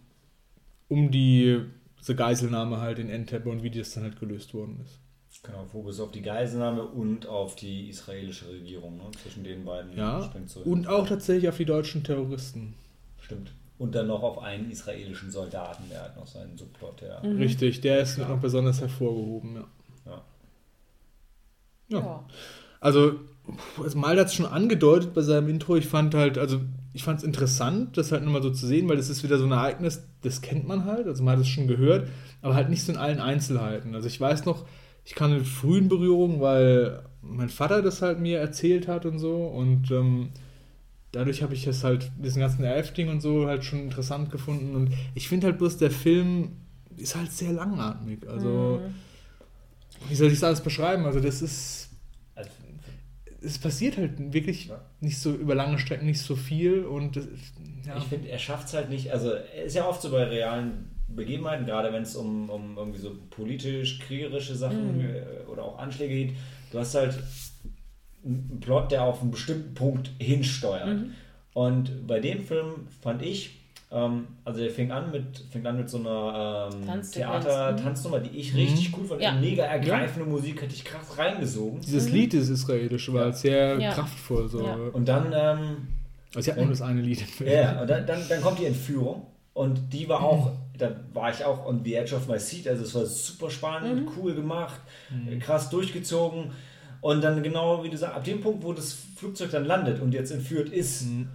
um die diese Geiselnahme halt in Entebbe und wie das dann halt gelöst worden ist. Genau, Fokus auf die Geiselnahme und auf die israelische Regierung, ne? zwischen den beiden. Ja, und auch tatsächlich auf die deutschen Terroristen. Stimmt. Und dann noch auf einen israelischen Soldaten, der hat noch seinen Subplot. Ja. Mhm. Richtig, der ist ja. noch besonders hervorgehoben, ja. Ja. ja. ja. Also, Mal hat es schon angedeutet bei seinem Intro, ich fand halt, also ich fand es interessant, das halt nochmal so zu sehen, weil das ist wieder so ein Ereignis, das kennt man halt, also man hat es schon gehört, aber halt nicht so in allen Einzelheiten. Also ich weiß noch, ich kann mit frühen Berührungen, weil mein Vater das halt mir erzählt hat und so und ähm, dadurch habe ich es halt, diesen ganzen Elf-Ding und so halt schon interessant gefunden und ich finde halt bloß, der Film ist halt sehr langatmig, also mhm. wie soll ich das alles beschreiben? Also das ist es passiert halt wirklich ja. nicht so über lange Strecken nicht so viel und ja. ich finde, er schafft es halt nicht, also er ist ja oft so bei realen Begebenheiten, gerade wenn es um, um irgendwie so politisch, kriegerische Sachen mhm. Äh, oder auch Anschläge geht, du hast halt einen Plot, der auf einen bestimmten Punkt hinsteuert. Mhm. Und bei dem Film fand ich, ähm, also der fing an mit, fing an mit so einer ähm, Theater-Tanznummer, die ich richtig mhm. cool fand. Ja. Mega ergreifende ja. Musik, hätte ich krass reingesogen. Dieses mhm. Lied ist israelisch, war ja. sehr kraftvoll. So. Und dann. Ähm, also ich habe nur das eine Lied. Ja, und dann, dann, dann kommt die Entführung. Und die war auch, da war ich auch on the edge of my seat. Also es war super spannend, mhm. cool gemacht, mhm. krass durchgezogen. Und dann genau wie du sagst, ab dem Punkt, wo das Flugzeug dann landet und jetzt entführt ist, mhm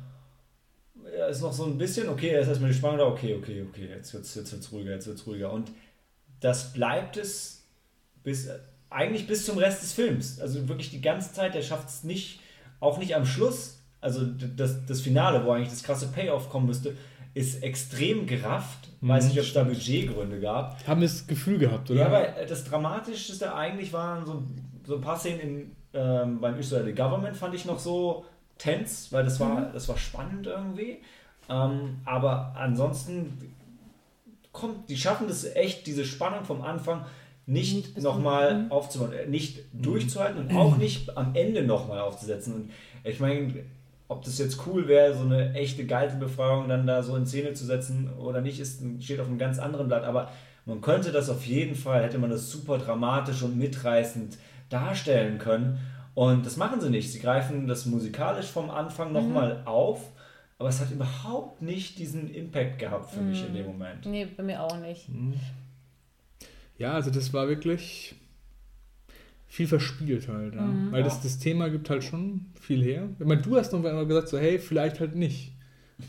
ist noch so ein bisschen, okay, jetzt ist erstmal die Spannung da, okay, okay, okay, jetzt wird es jetzt wird's ruhiger, jetzt wird es ruhiger. Und das bleibt es bis, eigentlich bis zum Rest des Films. Also wirklich die ganze Zeit, der schafft es nicht, auch nicht am Schluss, also das, das Finale, wo eigentlich das krasse Payoff kommen müsste, ist extrem gerafft. Mhm, Weiß nicht, ob es da Budgetgründe gab. Haben das Gefühl gehabt, oder? Ja, aber das Dramatischste eigentlich waren so, so ein paar Szenen in, ähm, beim Israeli Government, fand ich noch so tense, weil das war, mhm. das war spannend irgendwie. Ähm, aber ansonsten kommt, die schaffen das echt, diese Spannung vom Anfang nicht, nicht nochmal aufzubauen, äh, nicht mhm. durchzuhalten und auch nicht am Ende nochmal aufzusetzen. Und ich meine, ob das jetzt cool wäre, so eine echte Geiselbefreiung dann da so in Szene zu setzen oder nicht, ist, steht auf einem ganz anderen Blatt. Aber man könnte das auf jeden Fall, hätte man das super dramatisch und mitreißend darstellen können. Und das machen sie nicht. Sie greifen das musikalisch vom Anfang nochmal mhm. auf, aber es hat überhaupt nicht diesen Impact gehabt für mhm. mich in dem Moment. Nee, bei mir auch nicht. Mhm. Ja, also das war wirklich viel verspielt halt. Ja. Mhm. Weil das, das Thema gibt halt schon viel her. Ich meine, du hast noch einmal gesagt, so, hey, vielleicht halt nicht.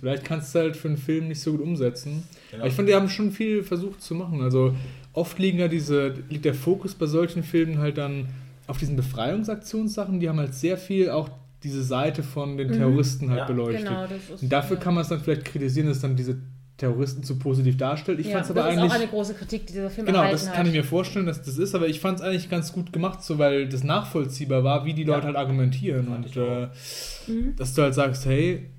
Vielleicht kannst du halt für einen Film nicht so gut umsetzen. Genau. Aber ich fand, die haben schon viel versucht zu machen. Also oft liegen ja diese, liegt der Fokus bei solchen Filmen halt dann auf diesen Befreiungsaktionssachen, die haben halt sehr viel auch diese Seite von den mhm. Terroristen halt ja, beleuchtet. Genau, ist, und dafür ja. kann man es dann vielleicht kritisieren, dass dann diese Terroristen zu positiv darstellt. Ich ja, fand es aber eigentlich. Das ist auch eine große Kritik, die dieser Film Genau, das kann ich mir vorstellen, dass das ist, aber ich fand es eigentlich ganz gut gemacht, so weil das nachvollziehbar war, wie die Leute halt argumentieren. Und äh, mhm. dass du halt sagst, hey,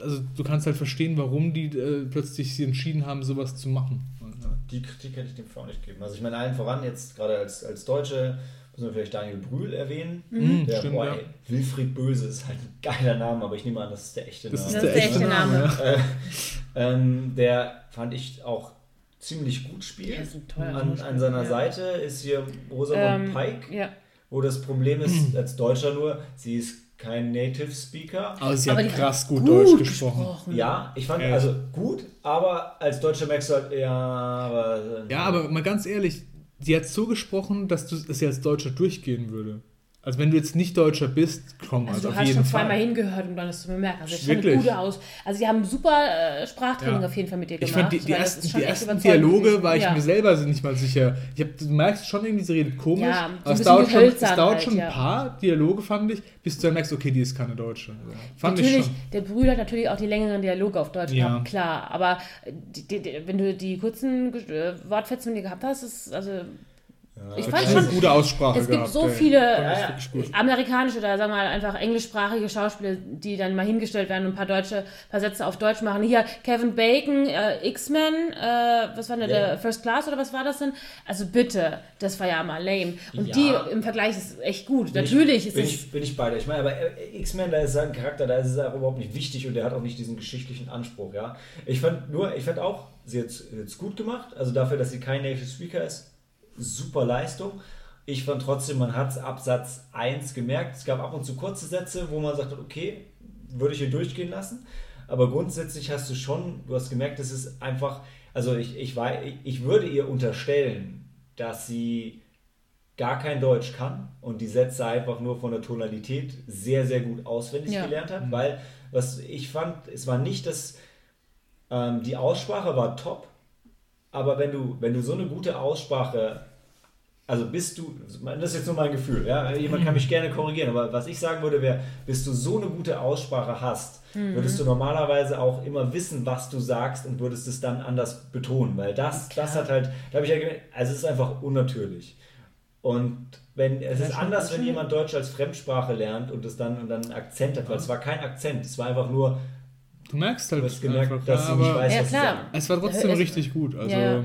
also du kannst halt verstehen, warum die äh, plötzlich sich entschieden haben, sowas zu machen. Die Kritik hätte ich dem Film auch nicht gegeben. Also ich meine, allen voran jetzt gerade als, als Deutsche Müssen wir vielleicht Daniel Brühl erwähnen. Mhm, der, stimmt, boah, ey, Wilfried Böse ist halt ein geiler Name, aber ich nehme an, das ist der echte Name. Das ist, der, echte Name. Name. Äh, ähm, der fand ich auch ziemlich gut spielt. An, an, seiner ja. Seite ist hier Rosamund ähm, Pike, ja. wo das Problem ist, als Deutscher nur, sie ist kein Native Speaker. Aber sie aber hat krass gut, gut Deutsch gesprochen. gesprochen. Ja, ich fand, also gut, aber als Deutscher merkst du halt, ja, aber. Ja, aber mal ganz ehrlich, sie hat so gesprochen, dass dass sie als Deutscher durchgehen würde. Also wenn du jetzt nicht Deutscher bist, komm, Also, also, du auf hast jeden schon Fall. zweimal hingehört, um dann das zu bemerken. Also, das Wirklich? gute Aus. Also, sie haben super äh, Sprachtraining Ja. auf jeden Fall mit dir Ich gemacht. fand die, die das ersten, die ersten Dialoge war ich ja. mir selber nicht mal sicher. Ich hab, du merkst schon irgendwie, sie redet komisch, Ja, so aber es dauert schon, es dauert halt, schon ein paar Dialoge, fand ich, bis du dann merkst, okay, die ist keine Deutsche. Also, fand ich Natürlich, schon. der Brüder hat natürlich auch die längeren Dialoge auf Deutsch gehabt, klar. Aber die, die, wenn du die kurzen äh, Wortfetzen mit dir gehabt hast, ist, also ich fand schon, eine gute Aussprache es gibt gehabt, so ey. viele ja. amerikanische oder sagen wir mal einfach englischsprachige Schauspieler, die dann mal hingestellt werden und ein paar deutsche, paar Sätze auf Deutsch machen. Hier Kevin Bacon, äh, X-Men, äh, was war denn Ja. der First Class oder was war das denn? Also bitte, das war ja mal lame. Und Ja. die im Vergleich ist echt gut. Bin Natürlich ich, ist bin es ich, bin ich bei dir. Ich meine, aber äh, X-Men, da ist sein Charakter, da ist es auch überhaupt nicht wichtig und der hat auch nicht diesen geschichtlichen Anspruch, ja. Ich fand nur, ich fand auch, sie hat es gut gemacht, also dafür, dass sie kein Native Speaker ist, super Leistung. Ich fand trotzdem, man hat ab Satz 1 gemerkt, es gab ab und zu kurze Sätze, wo man sagt, okay, würde ich hier durchgehen lassen. Aber grundsätzlich hast du schon, du hast gemerkt, es ist einfach, also ich, ich, war, ich, ich würde ihr unterstellen, dass sie gar kein Deutsch kann und die Sätze einfach nur von der Tonalität sehr, sehr gut auswendig Ja. gelernt hat, weil was ich fand, es war nicht das, ähm, die Aussprache war top, aber wenn du, wenn du so eine gute Aussprache, also bist du, das ist jetzt nur mein Gefühl, ja, jemand kann mich gerne korrigieren, aber was ich sagen würde, wäre, bis du so eine gute Aussprache hast, würdest du normalerweise auch immer wissen, was du sagst und würdest es dann anders betonen, weil das, das hat halt, da habe ich ja gemerkt, also es ist einfach unnatürlich. Und wenn es ist anders, wenn jemand Deutsch als Fremdsprache lernt und es dann und dann einen Akzent hat, weil es war kein Akzent, es war einfach nur, Du merkst halt du hast gemerkt, einfach, dass ja, sie nicht aber weiß, Ja, was sie klar. sagt. es war trotzdem Es- richtig gut. Also, ja.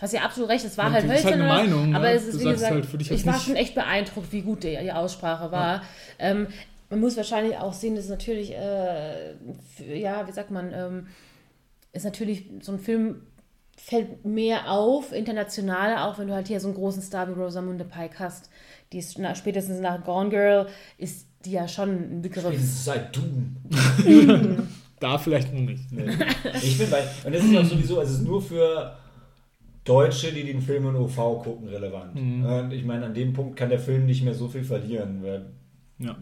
Hast ja absolut recht, es war Und halt das ist halt hölzern, eine oder- Meinung, aber ne? es ist Du wie sagst gesagt, halt für dich jetzt ich war schon echt beeindruckt, wie gut die, die Aussprache war. Ähm, man muss wahrscheinlich auch sehen, dass natürlich, äh, ja, wie sagt man, ähm, ist natürlich so ein Film fällt mehr auf, internationaler, auch wenn du halt hier so einen großen Star wie Rosamunde Pike hast. Die ist na, spätestens nach Gone Girl ist die ja schon ein Begriff. Es ist halt Doom. da vielleicht noch nicht. Nee. Ich bin bei. Und das ist auch sowieso, es ist nur für Deutsche, die den Film in OV gucken, relevant. Mhm. Und ich meine, an dem Punkt kann der Film nicht mehr so viel verlieren. weil- Ja.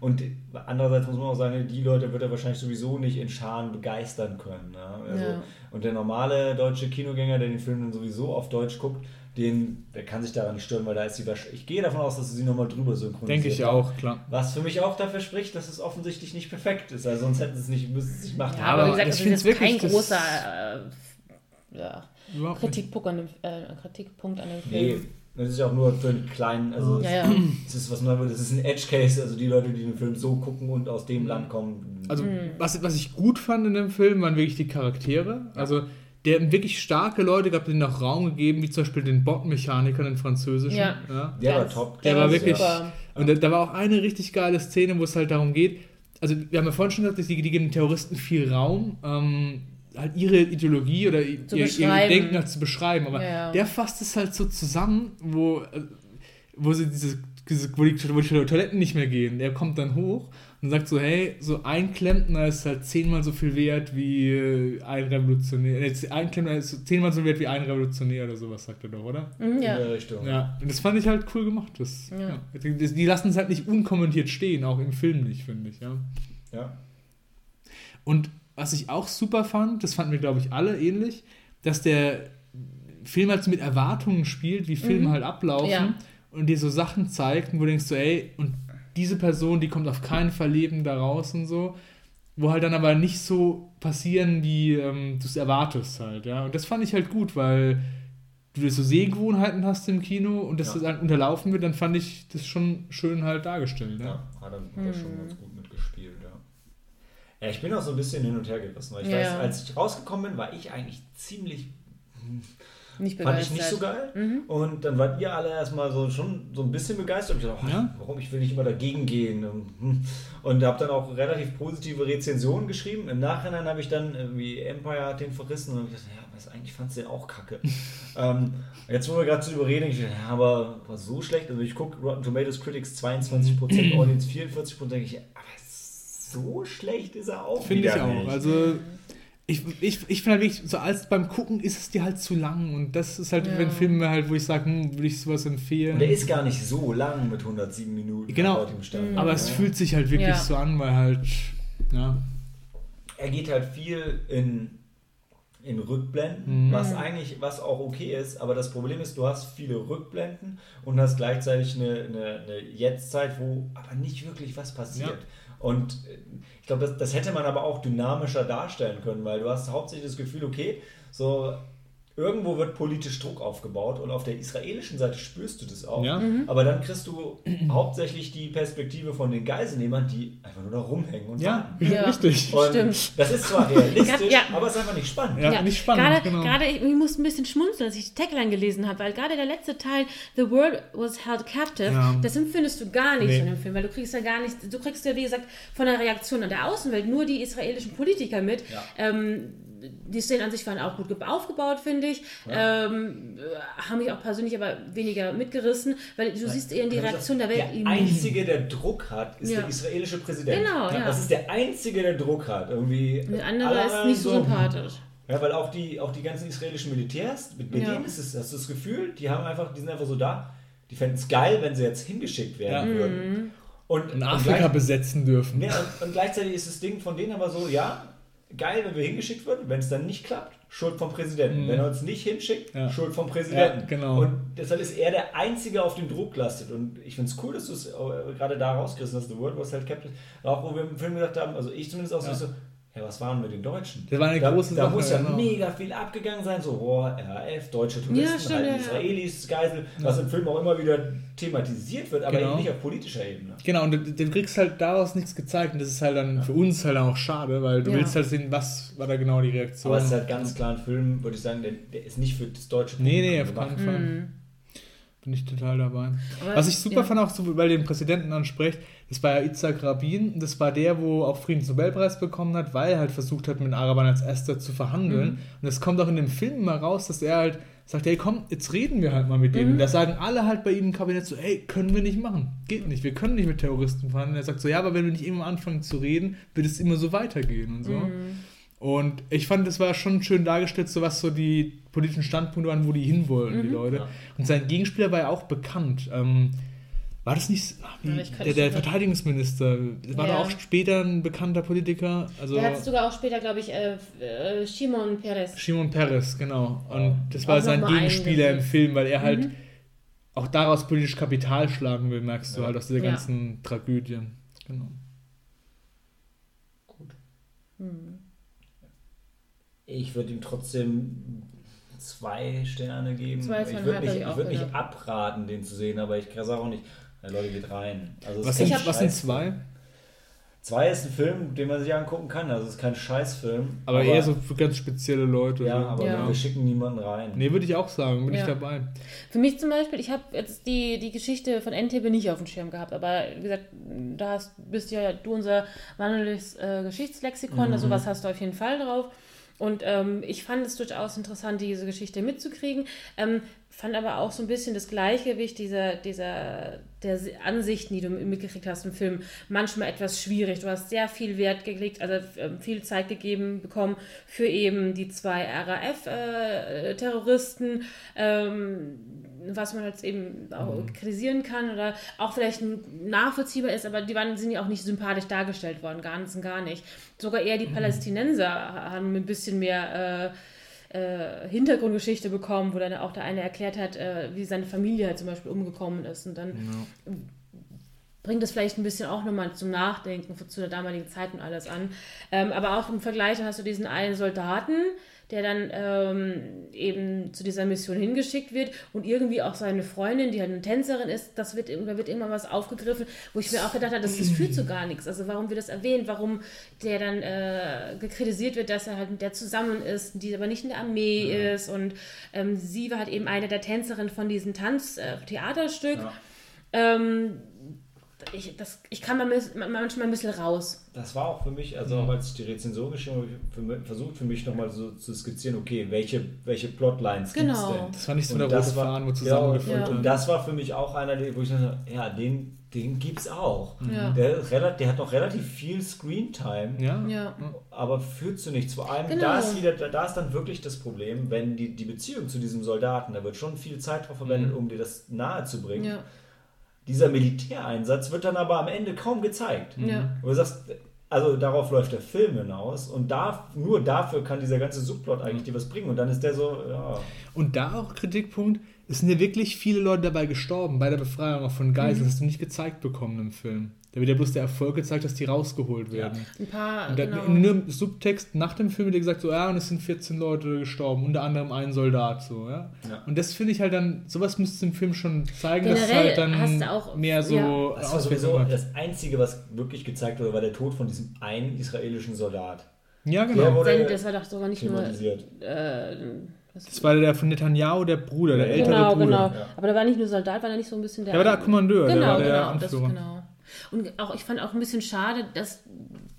Und andererseits muss man auch sagen, die Leute wird er wahrscheinlich sowieso nicht in Scharen begeistern können. Ne? Also, Ja. Und der normale deutsche Kinogänger, der den Film dann sowieso auf Deutsch guckt, den, der kann sich daran nicht stören, weil da ist sie wahrscheinlich. Ich gehe davon aus, dass sie nochmal drüber synchronisiert Denke ich haben. auch, klar. Was für mich auch dafür spricht, dass es offensichtlich nicht perfekt ist. Also sonst hätten sie es nicht, müssten sie es nicht machen. Ja, aber, aber wie gesagt, ich jetzt kein wirklich, das- großer äh, ja. Kritikpunkt an, dem, äh, Kritikpunkt an dem Nee, Film. das ist ja auch nur für einen kleinen, also Ja, ja. es ist was Neues, das ist ein Edge Case, also die Leute, die den Film so gucken und aus dem Land kommen. Also, Hm. was, was ich gut fand in dem Film, waren wirklich die Charaktere. Also, der hat wirklich starke Leute gehabt, denen auch Raum gegeben, wie zum Beispiel den Bot-Mechaniker, den französischen. Ja. der war Ganz- top. Der war war wirklich. super. Und da, da war auch eine richtig geile Szene, wo es halt darum geht. Also, wir haben ja vorhin schon gesagt, dass die, die geben den Terroristen viel Raum, ähm, halt ihre Ideologie oder ihr, ihr. Denken halt zu beschreiben. Aber Ja, der fasst es halt so zusammen, wo, äh, wo sie diese, diese wo, die, wo die Toiletten nicht mehr gehen. Der kommt dann hoch und sagt so, hey, so ein Klempner ist halt zehnmal so viel wert wie äh, ein Revolutionär. Äh, ein Klempner ist zehnmal so wert wie ein Revolutionär oder sowas, sagt er doch, oder? Mhm, In ja. der Richtung. Ja, und das fand ich halt cool gemacht. Das, Ja. ja. Die, die lassen es halt nicht unkommentiert stehen, auch im Film nicht, finde ich. Ja. Ja. Und was ich auch super fand, das fanden wir, glaube ich, alle ähnlich, dass der Film halt so mit Erwartungen spielt, wie Filme halt ablaufen Ja. und dir so Sachen zeigt, wo du denkst so, ey, und diese Person, die kommt auf keinen Fall lebend da raus und so, wo halt dann aber nicht so passieren, wie ähm, du es erwartest halt, ja. Und das fand ich halt gut, weil du so Sehgewohnheiten hast im Kino und das Ja. dann unterlaufen wird, dann fand ich das schon schön halt dargestellt, ja. Ja, hat er, schon Mhm. ganz gut ja. Ja, ich bin auch so ein bisschen hin und her gerissen, weil ich Ja. weiß, als ich rausgekommen bin, war ich eigentlich ziemlich Nicht Fand ich nicht so geil. Mhm. Und dann wart ihr alle erstmal so schon so ein bisschen begeistert. Und ich dachte, oh, Ja. warum ich will nicht immer dagegen gehen. Und, hm. und habe dann auch relativ positive Rezensionen geschrieben. Im Nachhinein habe ich dann irgendwie Empire hat den verrissen und hab ich dachte, ja, was eigentlich fandst du den auch kacke. ähm, jetzt, wo wir gerade zu überreden, ich dachte, ja, aber war so schlecht. Also ich gucke Rotten Tomatoes Critics 22%, Audience 44%, denke ich, aber so schlecht ist er auch Finde ich auch. nicht. Also ich, ich, ich finde halt wirklich, so als beim Gucken ist es dir halt zu lang. Und das ist halt, Ja. wenn Filme halt, wo ich sage, hm, würde ich sowas empfehlen. Und der ist gar nicht so lang mit 107 Minuten. Genau. Stand. aber es fühlt sich halt wirklich Ja. so an, weil halt, ja. er geht halt viel in, in Rückblenden, Mhm. was eigentlich, was auch okay ist, aber das Problem ist, du hast viele Rückblenden und hast gleichzeitig eine, eine, eine Jetztzeit, wo aber nicht wirklich was passiert. Und äh, ich glaube, das, das hätte man aber auch dynamischer darstellen können, weil du hast hauptsächlich das Gefühl, okay, so irgendwo wird politisch Druck aufgebaut und auf der israelischen Seite spürst du das auch. Ja. Aber dann kriegst du hauptsächlich die Perspektive von den Geiselnehmern, die einfach nur da rumhängen und Ja, warten. Ja. richtig. Und Stimmt. Das ist zwar realistisch, Ja. aber es ist einfach nicht spannend. Ja, nicht spannend, Gerade, genau. gerade ich, ich musste ein bisschen schmunzeln, als ich die Tagline gelesen habe, weil gerade der letzte Teil, The World was held captive, Ja. das empfindest du gar nicht Nee. in dem Film, weil du kriegst ja gar nicht, du kriegst ja, wie gesagt, von der Reaktion an der Außenwelt nur die israelischen Politiker mit. Ja. Ähm, die Szenen an sich waren auch gut ge- aufgebaut, finde ich. Ähm, äh, haben mich auch persönlich aber weniger mitgerissen, weil du siehst eher die Reaktion der Welt. Der einzige, der Druck hat, ist Ja. der israelische Präsident. Genau, ja. Das ist der einzige, der Druck hat. Irgendwie Der andere ist nicht so sympathisch. Ja, weil auch die, auch die ganzen israelischen Militärs, mit, mit Ja. denen ist es, hast du das Gefühl, die haben einfach, die sind einfach so da. Die fänden es geil, wenn sie jetzt hingeschickt werden Ja. Mhm. würden. Und, in und Afrika gleich- besetzen dürfen. Ja, und, und gleichzeitig ist das Ding von denen aber so, ja, geil, wenn wir hingeschickt werden, wenn es dann nicht klappt, Schuld vom Präsidenten. Wenn er uns nicht hinschickt, Ja. Schuld vom Präsidenten. Ja, genau. Und deshalb ist er der Einzige, auf den Druck lastet. Und ich finde es cool, dass du es äh, gerade da rausgerissen hast, The World was halt captive. Auch wo wir im Film gesagt haben, also ich zumindest auch Ja. so, ja, was waren mit den Deutschen? Das war eine da, große Da Sache, muss ja genau. mega viel abgegangen sein, so, boah, RAF, deutsche Touristen, Ja, stimmt, halt ja. Israelis, Geisel, was im Film auch immer wieder thematisiert wird, aber Genau. eben nicht auf politischer Ebene. Genau, und du, du kriegst halt daraus nichts gezeigt und das ist halt dann für uns halt auch schade, weil du Ja. willst halt sehen, was war da genau die Reaktion. Aber es ist halt ganz klar ein Film, würde ich sagen, der, der ist nicht für das deutsche Nee, nee, auf keinen Fall. Bin ich total dabei. Aber- Was ich super ja. fand, auch so, weil den Präsidenten anspricht, das war ja Itzhak Rabin, das war der, wo auch Friedensnobelpreis bekommen hat, weil er halt versucht hat, mit den Arabern als erster zu verhandeln. Und es kommt auch in dem Film mal raus, dass er halt sagt, hey komm, jetzt reden wir halt mal mit denen. Und da sagen alle halt bei ihm im Kabinett so, ey, können wir nicht machen. Geht nicht, wir können nicht mit Terroristen verhandeln. Er sagt so, ja, aber wenn wir nicht immer anfangen zu reden, wird es immer so weitergehen und so. Und ich fand, das war schon schön dargestellt, so was so die politischen Standpunkte waren, wo die hinwollen, die Leute. Ja. Und sein Gegenspieler war ja auch bekannt. Ähm, war das nicht ach, wie, Ja, kann der, der Verteidigungsminister? War Ja. da auch später ein bekannter Politiker? Also Der hat sogar auch später, glaube ich, äh, äh, Shimon Peres. Shimon Peres, genau. Und das war Auch sein Gegenspieler im. Film, weil er halt auch daraus politisch Kapital schlagen will, merkst du Ja. halt aus dieser Ja. ganzen Tragödien. Genau. Gut. Hm. Ich würde ihm trotzdem zwei Sterne geben. Zwei ich würde nicht, ich würd nicht abraten, den zu sehen, aber ich sage auch nicht, ja, Leute, geht rein. Also Was sind, was sind zwei? Zwei ist ein Film, den man sich angucken kann. Also es ist kein Scheißfilm. Aber, eher so für ganz spezielle Leute. Ja, so. aber Ja. wir schicken niemanden rein. Nee, würde ich auch sagen, bin Ja. ich dabei. Für mich zum Beispiel, ich habe jetzt die, die Geschichte von Entebbe nicht auf dem Schirm gehabt, aber wie gesagt, da hast, bist ja du unser wandelndes äh, Geschichtslexikon, also was hast du auf jeden Fall drauf. Und ähm, ich fand es durchaus interessant, diese Geschichte mitzukriegen. Ähm, fand aber auch so ein bisschen das Gleichgewicht dieser, dieser der Ansichten, die du mitgekriegt hast im Film, manchmal etwas schwierig. Du hast sehr viel Wert gelegt, also ähm, viel Zeit gegeben bekommen für eben die zwei RAF-Terroristen, ähm, was man jetzt eben auch kritisieren kann oder auch vielleicht nachvollziehbar ist, aber die waren, sind ja auch nicht sympathisch dargestellt worden, ganz und gar nicht. Sogar eher die Palästinenser haben ein bisschen mehr äh, äh, Hintergrundgeschichte bekommen, wo dann auch der eine erklärt hat, äh, wie seine Familie halt zum Beispiel umgekommen ist. Und dann bringt das vielleicht ein bisschen auch nochmal zum Nachdenken zu der damaligen Zeit und alles an. Ähm, aber auch im Vergleich hast du diesen einen Soldaten, der dann ähm, eben zu dieser Mission hingeschickt wird und irgendwie auch seine Freundin, die halt eine Tänzerin ist, das wird, da wird irgendwann was aufgegriffen, wo ich mir auch gedacht habe, das, das führt zu gar nichts. Also warum wird das erwähnt, warum der dann äh, gekritisiert wird, dass er halt mit der zusammen ist, die aber nicht in der Armee ist und ähm, sie war halt eben eine der Tänzerinnen von diesem Tanztheaterstück. Ja. Ähm, ich, das, ich mis- manchmal ein bisschen raus. Das war auch für mich, also auch als ich die Rezension geschrieben habe, für, mich- versucht für mich nochmal so zu skizzieren, okay, welche, welche Plotlines Genau. gibt's denn? Das war nicht so Und eine das rote war- Faden, wo Ja, zusammengeführt Ja. und, das war für mich auch einer, der- wo ich dachte, ja, den, den gibt's auch. Ja. Der, der hat noch relativ viel Screentime, Ja. Ja. aber führt zu nichts. Vor allem, Genau. da, ist wieder, da ist dann wirklich das Problem, wenn die, die Beziehung zu diesem Soldaten, da wird schon viel Zeit drauf verwendet, um dir das nahe zu bringen. Ja. Dieser Militäreinsatz wird dann aber am Ende kaum gezeigt. Ja. Wo du sagst, also darauf läuft der Film hinaus und da, nur dafür kann dieser ganze Subplot eigentlich dir was bringen und dann ist der so, ja, Und da auch Kritikpunkt, es sind ja wirklich viele Leute dabei gestorben, bei der Befreiung auch von Geiseln. Das hast du nicht gezeigt bekommen im Film. Da wird ja bloß der Erfolg gezeigt, dass die rausgeholt werden. Ein paar, Und da, genau. in einem Subtext nach dem Film wird dir gesagt, so, ja, und es sind 14 Leute gestorben, unter anderem ein Soldat, so, ja. Ja. Und das finde ich halt dann, sowas müsste im Film schon zeigen, dass es Generell halt dann hast du auch- mehr so ja. Das war sowieso hat. das Einzige, was wirklich gezeigt wurde, war der Tod von diesem einen israelischen Soldat. Ja, Der genau. wurde Sein, das war doch sogar nicht nur. Äh, Das war der von Netanyahu, der Bruder, der Ja, ältere genau, Bruder. genau. Ja. Aber da war nicht nur Soldat, war da nicht so ein bisschen der. Der war der Kommandeur, der Genau, war der genau, das, Anführer. genau. Und auch, ich fand auch ein bisschen schade, dass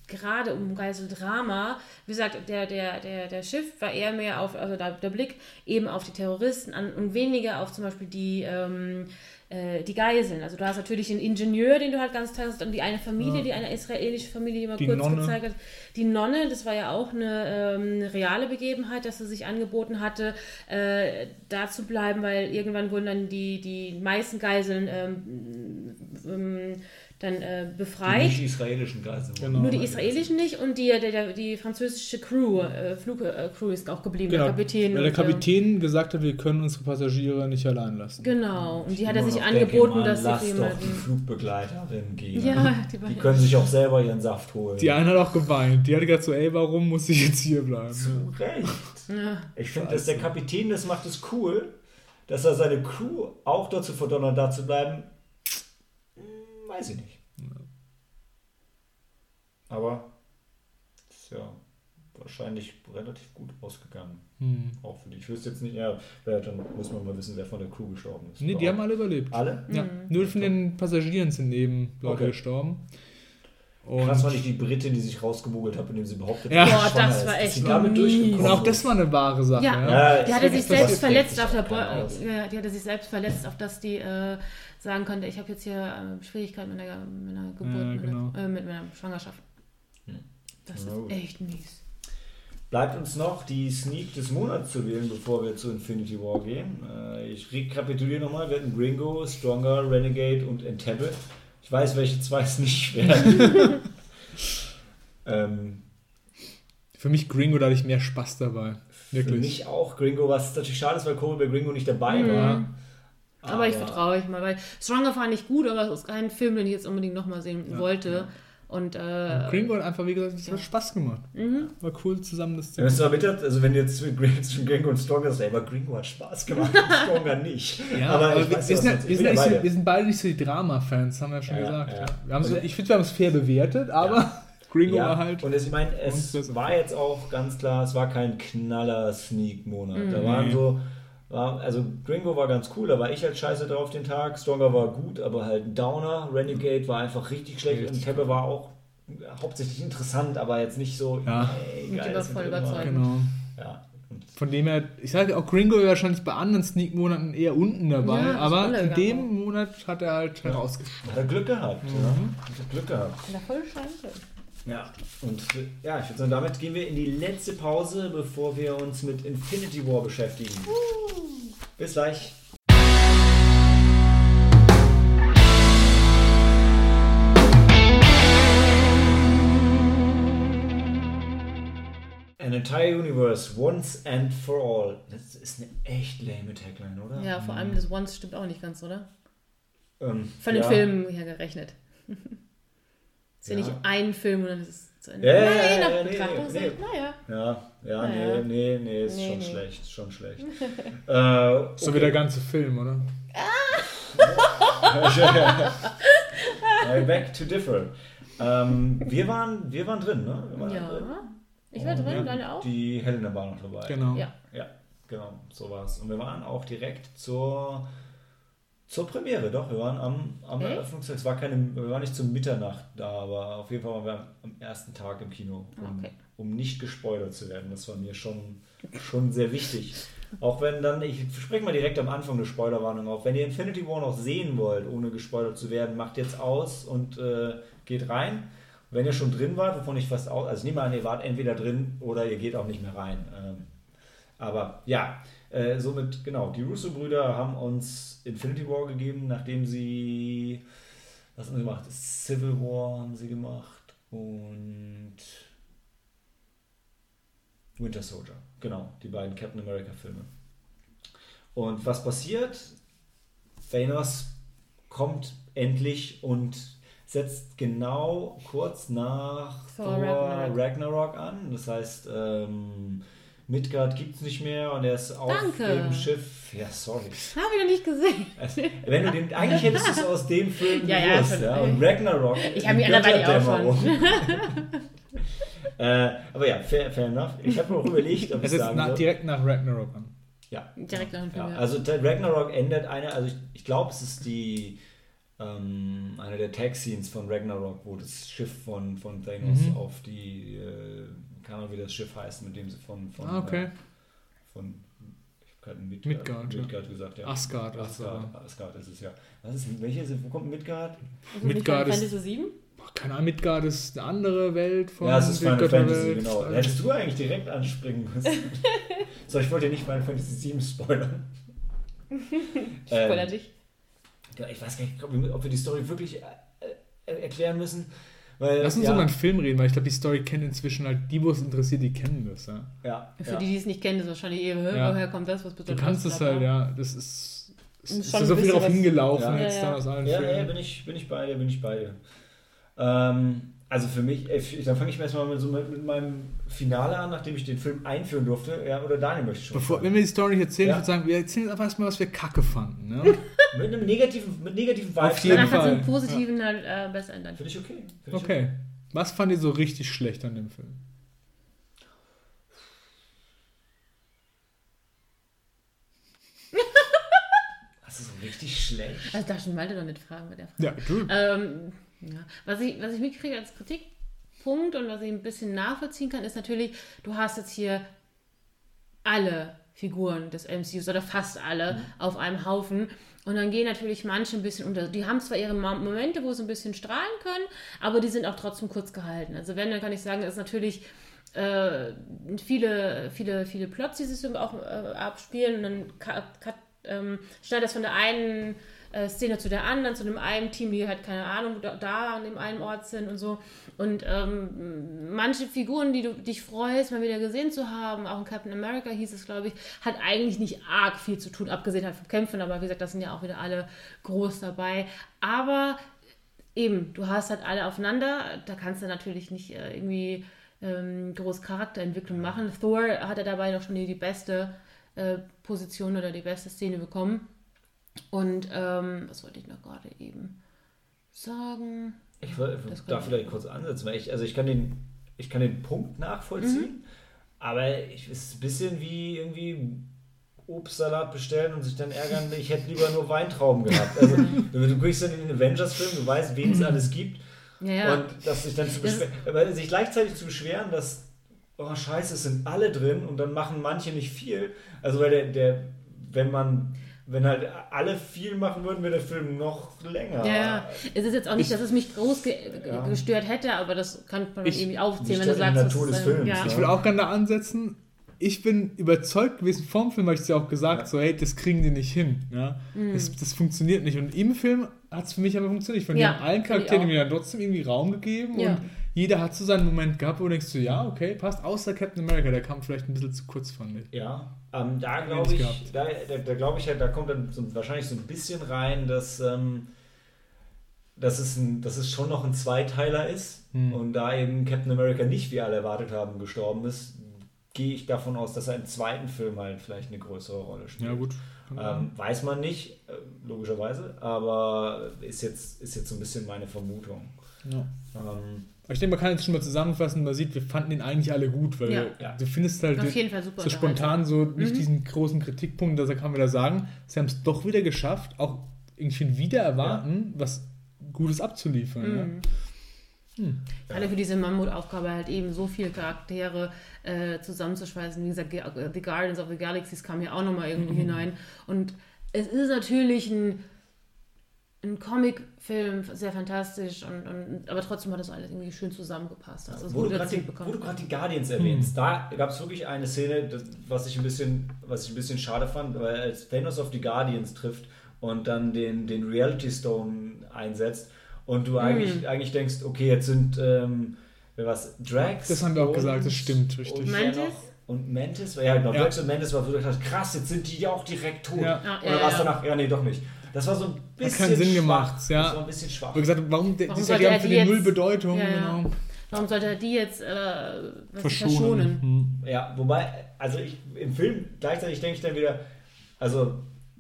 gerade um Geiseldrama, wie gesagt, der, der, der, der Schiff war eher mehr auf, also der, der Blick eben auf die Terroristen an und weniger auf zum Beispiel die, ähm, äh, die Geiseln. Also du hast natürlich den Ingenieur, den du halt ganz toll hast, und die eine Familie, die eine israelische Familie, die mal Die kurz Nonne. gezeigt hat. Die Nonne, das war ja auch eine ähm, reale Begebenheit, dass sie sich angeboten hatte, äh, da zu bleiben, weil irgendwann wurden dann die, die meisten Geiseln ähm, ähm, dann äh, Die befreit. nicht israelischen Geiseln. Genau. Nur die israelischen nicht und die, der, der, die französische Crew, äh, Flugcrew ist auch geblieben, Genau, der Kapitän. weil der und, ähm, Kapitän gesagt hat, wir können unsere Passagiere nicht allein lassen. Genau, und die hat er sich angeboten, denke, dass sie für doch die jemanden. Flugbegleiterin gehen. Ja, die, Die können sich auch selber ihren Saft holen. Die eine hat auch geweint. Die hat gesagt so, ey, warum muss ich jetzt hier bleiben? Zu Recht. Ja. Ich finde, dass der Kapitän das macht, ist cool. Dass er seine Crew auch dazu verdonnert, da zu bleiben, weiß ich nicht. Aber ist ja wahrscheinlich relativ gut ausgegangen. Hm. Auch für die. Ich wüsste jetzt nicht, ja, dann muss man mal wissen, wer von der Crew gestorben ist. Nee, die haben alle überlebt. alle. Ja, nur von den Passagieren sind eben Leute Okay. gestorben. Und, Krass war nicht die Britin, die sich rausgemogelt hat, indem sie behauptet Ja. dass sie Boah, das ist, war echt damit und auch das war eine wahre Sache. Ja. Ja. Ja, Die hatte sich selbst verletzt auf der Bo ja, die hatte sich selbst verletzt, auf dass die äh, sagen konnte, ich habe jetzt hier äh, Schwierigkeiten mit einer, mit einer Geburt, Ja, mit, genau. einer, äh, mit meiner Schwangerschaft. Das ist echt mies. Bleibt uns noch die Sneak des Monats zu wählen, bevor wir zu Infinity War gehen. Äh, Ich rekapituliere nochmal. Wir hatten Gringo, Stronger, Renegade und Entebbe. Ich weiß, welche zwei es nicht werden. ähm, Für mich Gringo, da hatte ich mehr Spaß dabei. für Wirklich. mich auch Gringo, was natürlich schade ist, weil Kobe bei Gringo nicht dabei Mhm. war. Aber, ich vertraue euch mal, weil Stronger fand ich gut, aber es ist kein Film, den ich jetzt unbedingt nochmal sehen wollte. Und äh, Gringo hat einfach, wie gesagt, es hat Spaß gemacht. Mhm. War cool zusammen das zu Ja, weißt du, bitte, also wenn du jetzt mit Gringo- zwischen Gringo und Stronger sagst, ey, aber Gringo hat Spaß gemacht und Stronger nicht. Ja, aber, ich wir, weiß wir, ja, sind, ja, wir, ja ja so, beide. wir sind beide nicht so die Drama-Fans, haben wir ja schon Ja, gesagt. ja. Ja. Wir haben so, Und- ich finde, wir haben es fair bewertet, aber Gringo Ja, war halt. und es, ich meine, es war jetzt auch ganz klar, es war kein Knaller-Sneak-Monat. Da waren so, war, also Gringo war ganz cool, da war ich halt scheiße drauf den Tag. Stronger war gut, aber halt ein Downer. Renegade war einfach richtig schlecht Richtig und Teppe war auch hauptsächlich interessant, aber jetzt nicht so, Ja. ey, geil, das voll überzeugend. Genau. Ja. Von dem her, ich sage auch, Gringo wahrscheinlich bei anderen Sneak-Monaten eher unten dabei, Ja, aber in dem Monat hat er halt herausgestochen. hat er Glück gehabt. Mhm. Ja. Hat er Glück gehabt. Ja, voll scheiße. Ja, und ja, ich würde sagen, damit gehen wir in die letzte Pause, bevor wir uns mit Infinity War beschäftigen. Bis gleich. An entire universe, once and for all. Das ist eine echt lame Tagline, oder? Ja, vor allem das Once stimmt auch nicht ganz, oder? Ähm, Von den ja. Filmen her gerechnet. ist ja. Nicht ein Film und dann ist es zu Ende. Ja, ja, naja, ja, nach ja, nee, Betrachtung nee. naja. Ja, ja, Naja. nee, nee, nee, ist Nee, schon nee. schlecht, ist schon schlecht. äh, So wie der ganze Film, oder? I beg to differ. Ähm, wir, waren, wir waren drin, ne? Wir waren drin. Ja. Ich war drin, deine auch? Die Helena war noch dabei. Genau. Ja. Ja, genau, so war es. Und wir waren auch direkt zur, zur Premiere, doch. Wir waren am, am? Eröffnungstag. Es war keine, wir waren nicht zum Mitternacht da, aber auf jeden Fall waren wir am, ersten Tag im Kino, um, Okay. um nicht gespoilert zu werden. Das war mir schon, schon sehr wichtig. Auch wenn dann, ich spreche mal direkt am Anfang eine Spoilerwarnung auf, wenn ihr Infinity War noch sehen wollt, ohne gespoilert zu werden, macht jetzt aus und äh, geht rein. Wenn ihr schon drin wart, wovon ich fast aus, also nehme an, ihr wart entweder drin oder ihr geht auch nicht mehr rein. Ähm, aber ja, äh, somit, genau, die Russo-Brüder haben uns Infinity War gegeben, nachdem sie, was haben sie gemacht? Civil War haben sie gemacht und Winter Soldier. Genau, die beiden Captain America Filme. Und was passiert? Thanos kommt endlich und setzt genau kurz nach Thor, Thor Ragnarok. Ragnarok. an. Das heißt, ähm, Midgard gibt es nicht mehr und er ist auf Danke. dem Schiff. Ja, sorry. Habe ich noch nicht gesehen. Also, wenn du den, eigentlich hättest du es aus dem Film ja, gewusst. Ja, ja. Und Ragnarok. Ich habe mich anderweitig auch schon. äh, aber ja, fair, fair enough. Ich habe mir auch überlegt, ob es ist nach, direkt nach Ragnarok an. Ja. Direkt nach dem Film. Ja. Also Ragnarok endet eine, also ich, ich glaube, es ist die ähm, eine der Tag-Scenes von Ragnarok, wo das Schiff von, von Thanos mhm. auf die äh, keine Ahnung, wie das Schiff heißt, mit dem sie von, von, ah, okay. äh, von ich habe gerade Midgard, Midgard, Midgard ja. gesagt, ja. Asgard. Asgard, Asgard ist es ja. Was ist, welche ist, wo kommt Midgard? Also Midgard ist, Fantasy 7? Keine Ahnung, Midgard ist eine andere Welt von Ja, es ist Final Fantasy, genau. Da hättest du eigentlich direkt anspringen müssen. so, ich wollte ja nicht Final Fantasy 7 spoilern. Spoiler ähm, dich. Ich weiß gar nicht, ob wir die Story wirklich äh, äh, erklären müssen. Weil, Lass uns ja. über einen Film reden, weil ich glaube, die Story kennen inzwischen halt die, wo es interessiert, die kennen das. Ja. ja Für ja. die, die es nicht kennen, ist wahrscheinlich eher, ja. woher kommt das, was bedeutet Du kannst es halt, ja. Das ist, ist, ist so viel darauf hingelaufen ja. jetzt da aus allen Ja, ja, bin ich, bin ich bei dir, bin ich bei dir. Ähm, also für mich, äh, dann fange ich erstmal mit, so mit, mit, meinem Finale an, nachdem ich den Film einführen durfte. Ja, oder Daniel möchte schon. Bevor, wenn wir die Story nicht erzählen, ja. ich würde sagen, wir erzählen jetzt einfach erstmal, was wir kacke fanden. Ne? mit einem negativen, mit negativen Vibe. Auf jeden Danach Fall. Danach positiven ja. halt, äh, besser ändern. Finde ich okay. Find ich okay. okay. Was fand ihr so richtig schlecht an dem Film? Was ist so richtig schlecht? Also darf schon Malte doch nicht fragen bei der Frage. Ja, du. Ähm, ja. Was, ich, was ich mitkriege als Kritikpunkt und was ich ein bisschen nachvollziehen kann, ist natürlich, du hast jetzt hier alle Figuren des MCUs oder fast alle mhm. auf einem Haufen. Und dann gehen natürlich manche ein bisschen unter. Die haben zwar ihre Momente, wo sie ein bisschen strahlen können, aber die sind auch trotzdem kurz gehalten. Also wenn, dann kann ich sagen, ist natürlich äh, viele, viele, viele Plots, die sich auch äh, abspielen und dann cut, ähm, schneidet das von der einen äh, Szene zu der anderen, zu dem einen Team, die halt, keine Ahnung, da, da an dem einen Ort sind und so. Und ähm, manche Figuren, die du dich freust, mal wieder gesehen zu haben, auch in Captain America hieß es, glaube ich, hat eigentlich nicht arg viel zu tun, abgesehen halt vom Kämpfen, aber wie gesagt, das sind ja auch wieder alle groß dabei. Aber eben, du hast halt alle aufeinander, da kannst du natürlich nicht äh, irgendwie ähm, groß Charakterentwicklung machen. Thor hat er dabei noch schon die, die beste äh, Position oder die beste Szene bekommen. Und ähm, was wollte ich noch gerade eben sagen? Ich darf vielleicht kurz ansetzen, weil ich, also ich kann den, ich kann den Punkt nachvollziehen, mhm. aber es ist ein bisschen wie irgendwie Obstsalat bestellen und sich dann ärgern, ich hätte lieber nur Weintrauben gehabt. Also du, du guckst dann in den Avengers-Film, du weißt, wen es alles gibt. Ja, ja. Und dass sich dann zu beschweren, aber sich gleichzeitig zu beschweren, dass, oh scheiße, es sind alle drin und dann machen manche nicht viel. Also weil der, der wenn man wenn halt alle viel machen würden, wäre der Film noch länger. Ja, es ist jetzt auch nicht, ich, dass es mich groß ge ja. gestört hätte, aber das kann man ich, irgendwie aufzählen, wenn du sagst, Natur des Films, ja. Ich will auch gerne da ansetzen. Ich bin überzeugt gewesen vom Film, habe ich es ja auch gesagt, ja. so hey, das kriegen die nicht hin. Ja? Mhm. Das, das, funktioniert nicht. Und im Film hat es für mich aber funktioniert. Ich fand, ja, die haben allen Charakteren mir dann trotzdem irgendwie Raum gegeben und jeder hat so seinen Moment gehabt, wo du denkst so, ja, okay, passt, außer Captain America, der kam vielleicht ein bisschen zu kurz, fand ich. Ja, ähm, da glaube ich, da, da, da glaube ich halt, da kommt dann so, wahrscheinlich so ein bisschen rein, dass, ähm, dass, es ein, dass es schon noch ein Zweiteiler ist hm. und da eben Captain America nicht, wie alle erwartet haben, gestorben ist, gehe ich davon aus, dass er im zweiten Film halt vielleicht eine größere Rolle spielt. Ja, gut. Ähm, weiß man nicht, äh, logischerweise, aber ist jetzt, ist jetzt so ein bisschen meine Vermutung. Ja. Ähm, ich denke, man kann jetzt schon mal zusammenfassen, man sieht, wir fanden ihn eigentlich alle gut, weil ja. Ja. du findest halt so spontan so nicht mhm. diesen großen Kritikpunkt, dass er kann wieder sagen, sie haben es doch wieder geschafft, auch irgendwie wieder erwarten, ja. was Gutes abzuliefern. Mhm. Hm. Gerade ja. für diese Mammutaufgabe halt eben so viele Charaktere äh, zusammenzuschweißen. Wie gesagt, The Guardians of the Galaxies kam hier auch nochmal irgendwo mhm. hinein. Und es ist natürlich ein ein Comicfilm, sehr fantastisch, und, und, aber trotzdem hat das alles irgendwie schön zusammengepasst. Also wo, du die, wo, du gerade die, Guardians erwähnst, hm. da gab es wirklich eine Szene, das, was, ich ein bisschen, was ich ein bisschen schade fand, weil als Thanos auf die Guardians trifft und dann den, den Reality Stone einsetzt und du hm. eigentlich, eigentlich denkst, okay, jetzt sind ähm, was, Drax. Das haben wir auch gesagt, das stimmt, richtig. Und Mantis? Und Mantis, ja genau, ja. Drax und Mantis war, wo du dachtest, krass, jetzt sind die ja auch direkt tot. Ja. Oder ja, war es danach, ja nee, doch nicht. Das war so ein bisschen Hat keinen Sinn schwach. gemacht, ja. Das war ein bisschen schwach. Wie gesagt, warum, warum die, die haben für die null Bedeutung, ja, ja. genau. Warum sollte er die jetzt äh, verschonen? verschonen? Hm. Ja, wobei, also ich, im Film gleichzeitig denke ich dann wieder, also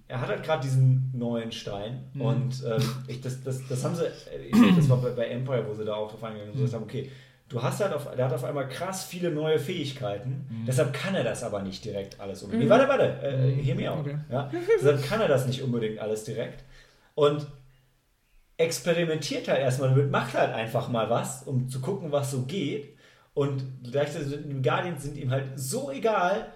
er hat halt gerade diesen neuen Stein mhm. und ähm, ich, das, das, das haben sie, ich, das war bei, bei, Empire, wo sie da auch drauf eingegangen sind, mhm. haben, okay, du hast halt auf, der hat auf einmal krass viele neue Fähigkeiten, mhm. deshalb kann er das aber nicht direkt alles unbedingt. Mhm. Nee, warte, warte, äh, mhm. hear me out. Okay. Ja? deshalb kann er das nicht unbedingt alles direkt. Und experimentiert halt erstmal damit, macht halt einfach mal was, um zu gucken, was so geht. Und gleichzeitig sind die Guardians sind ihm halt so egal,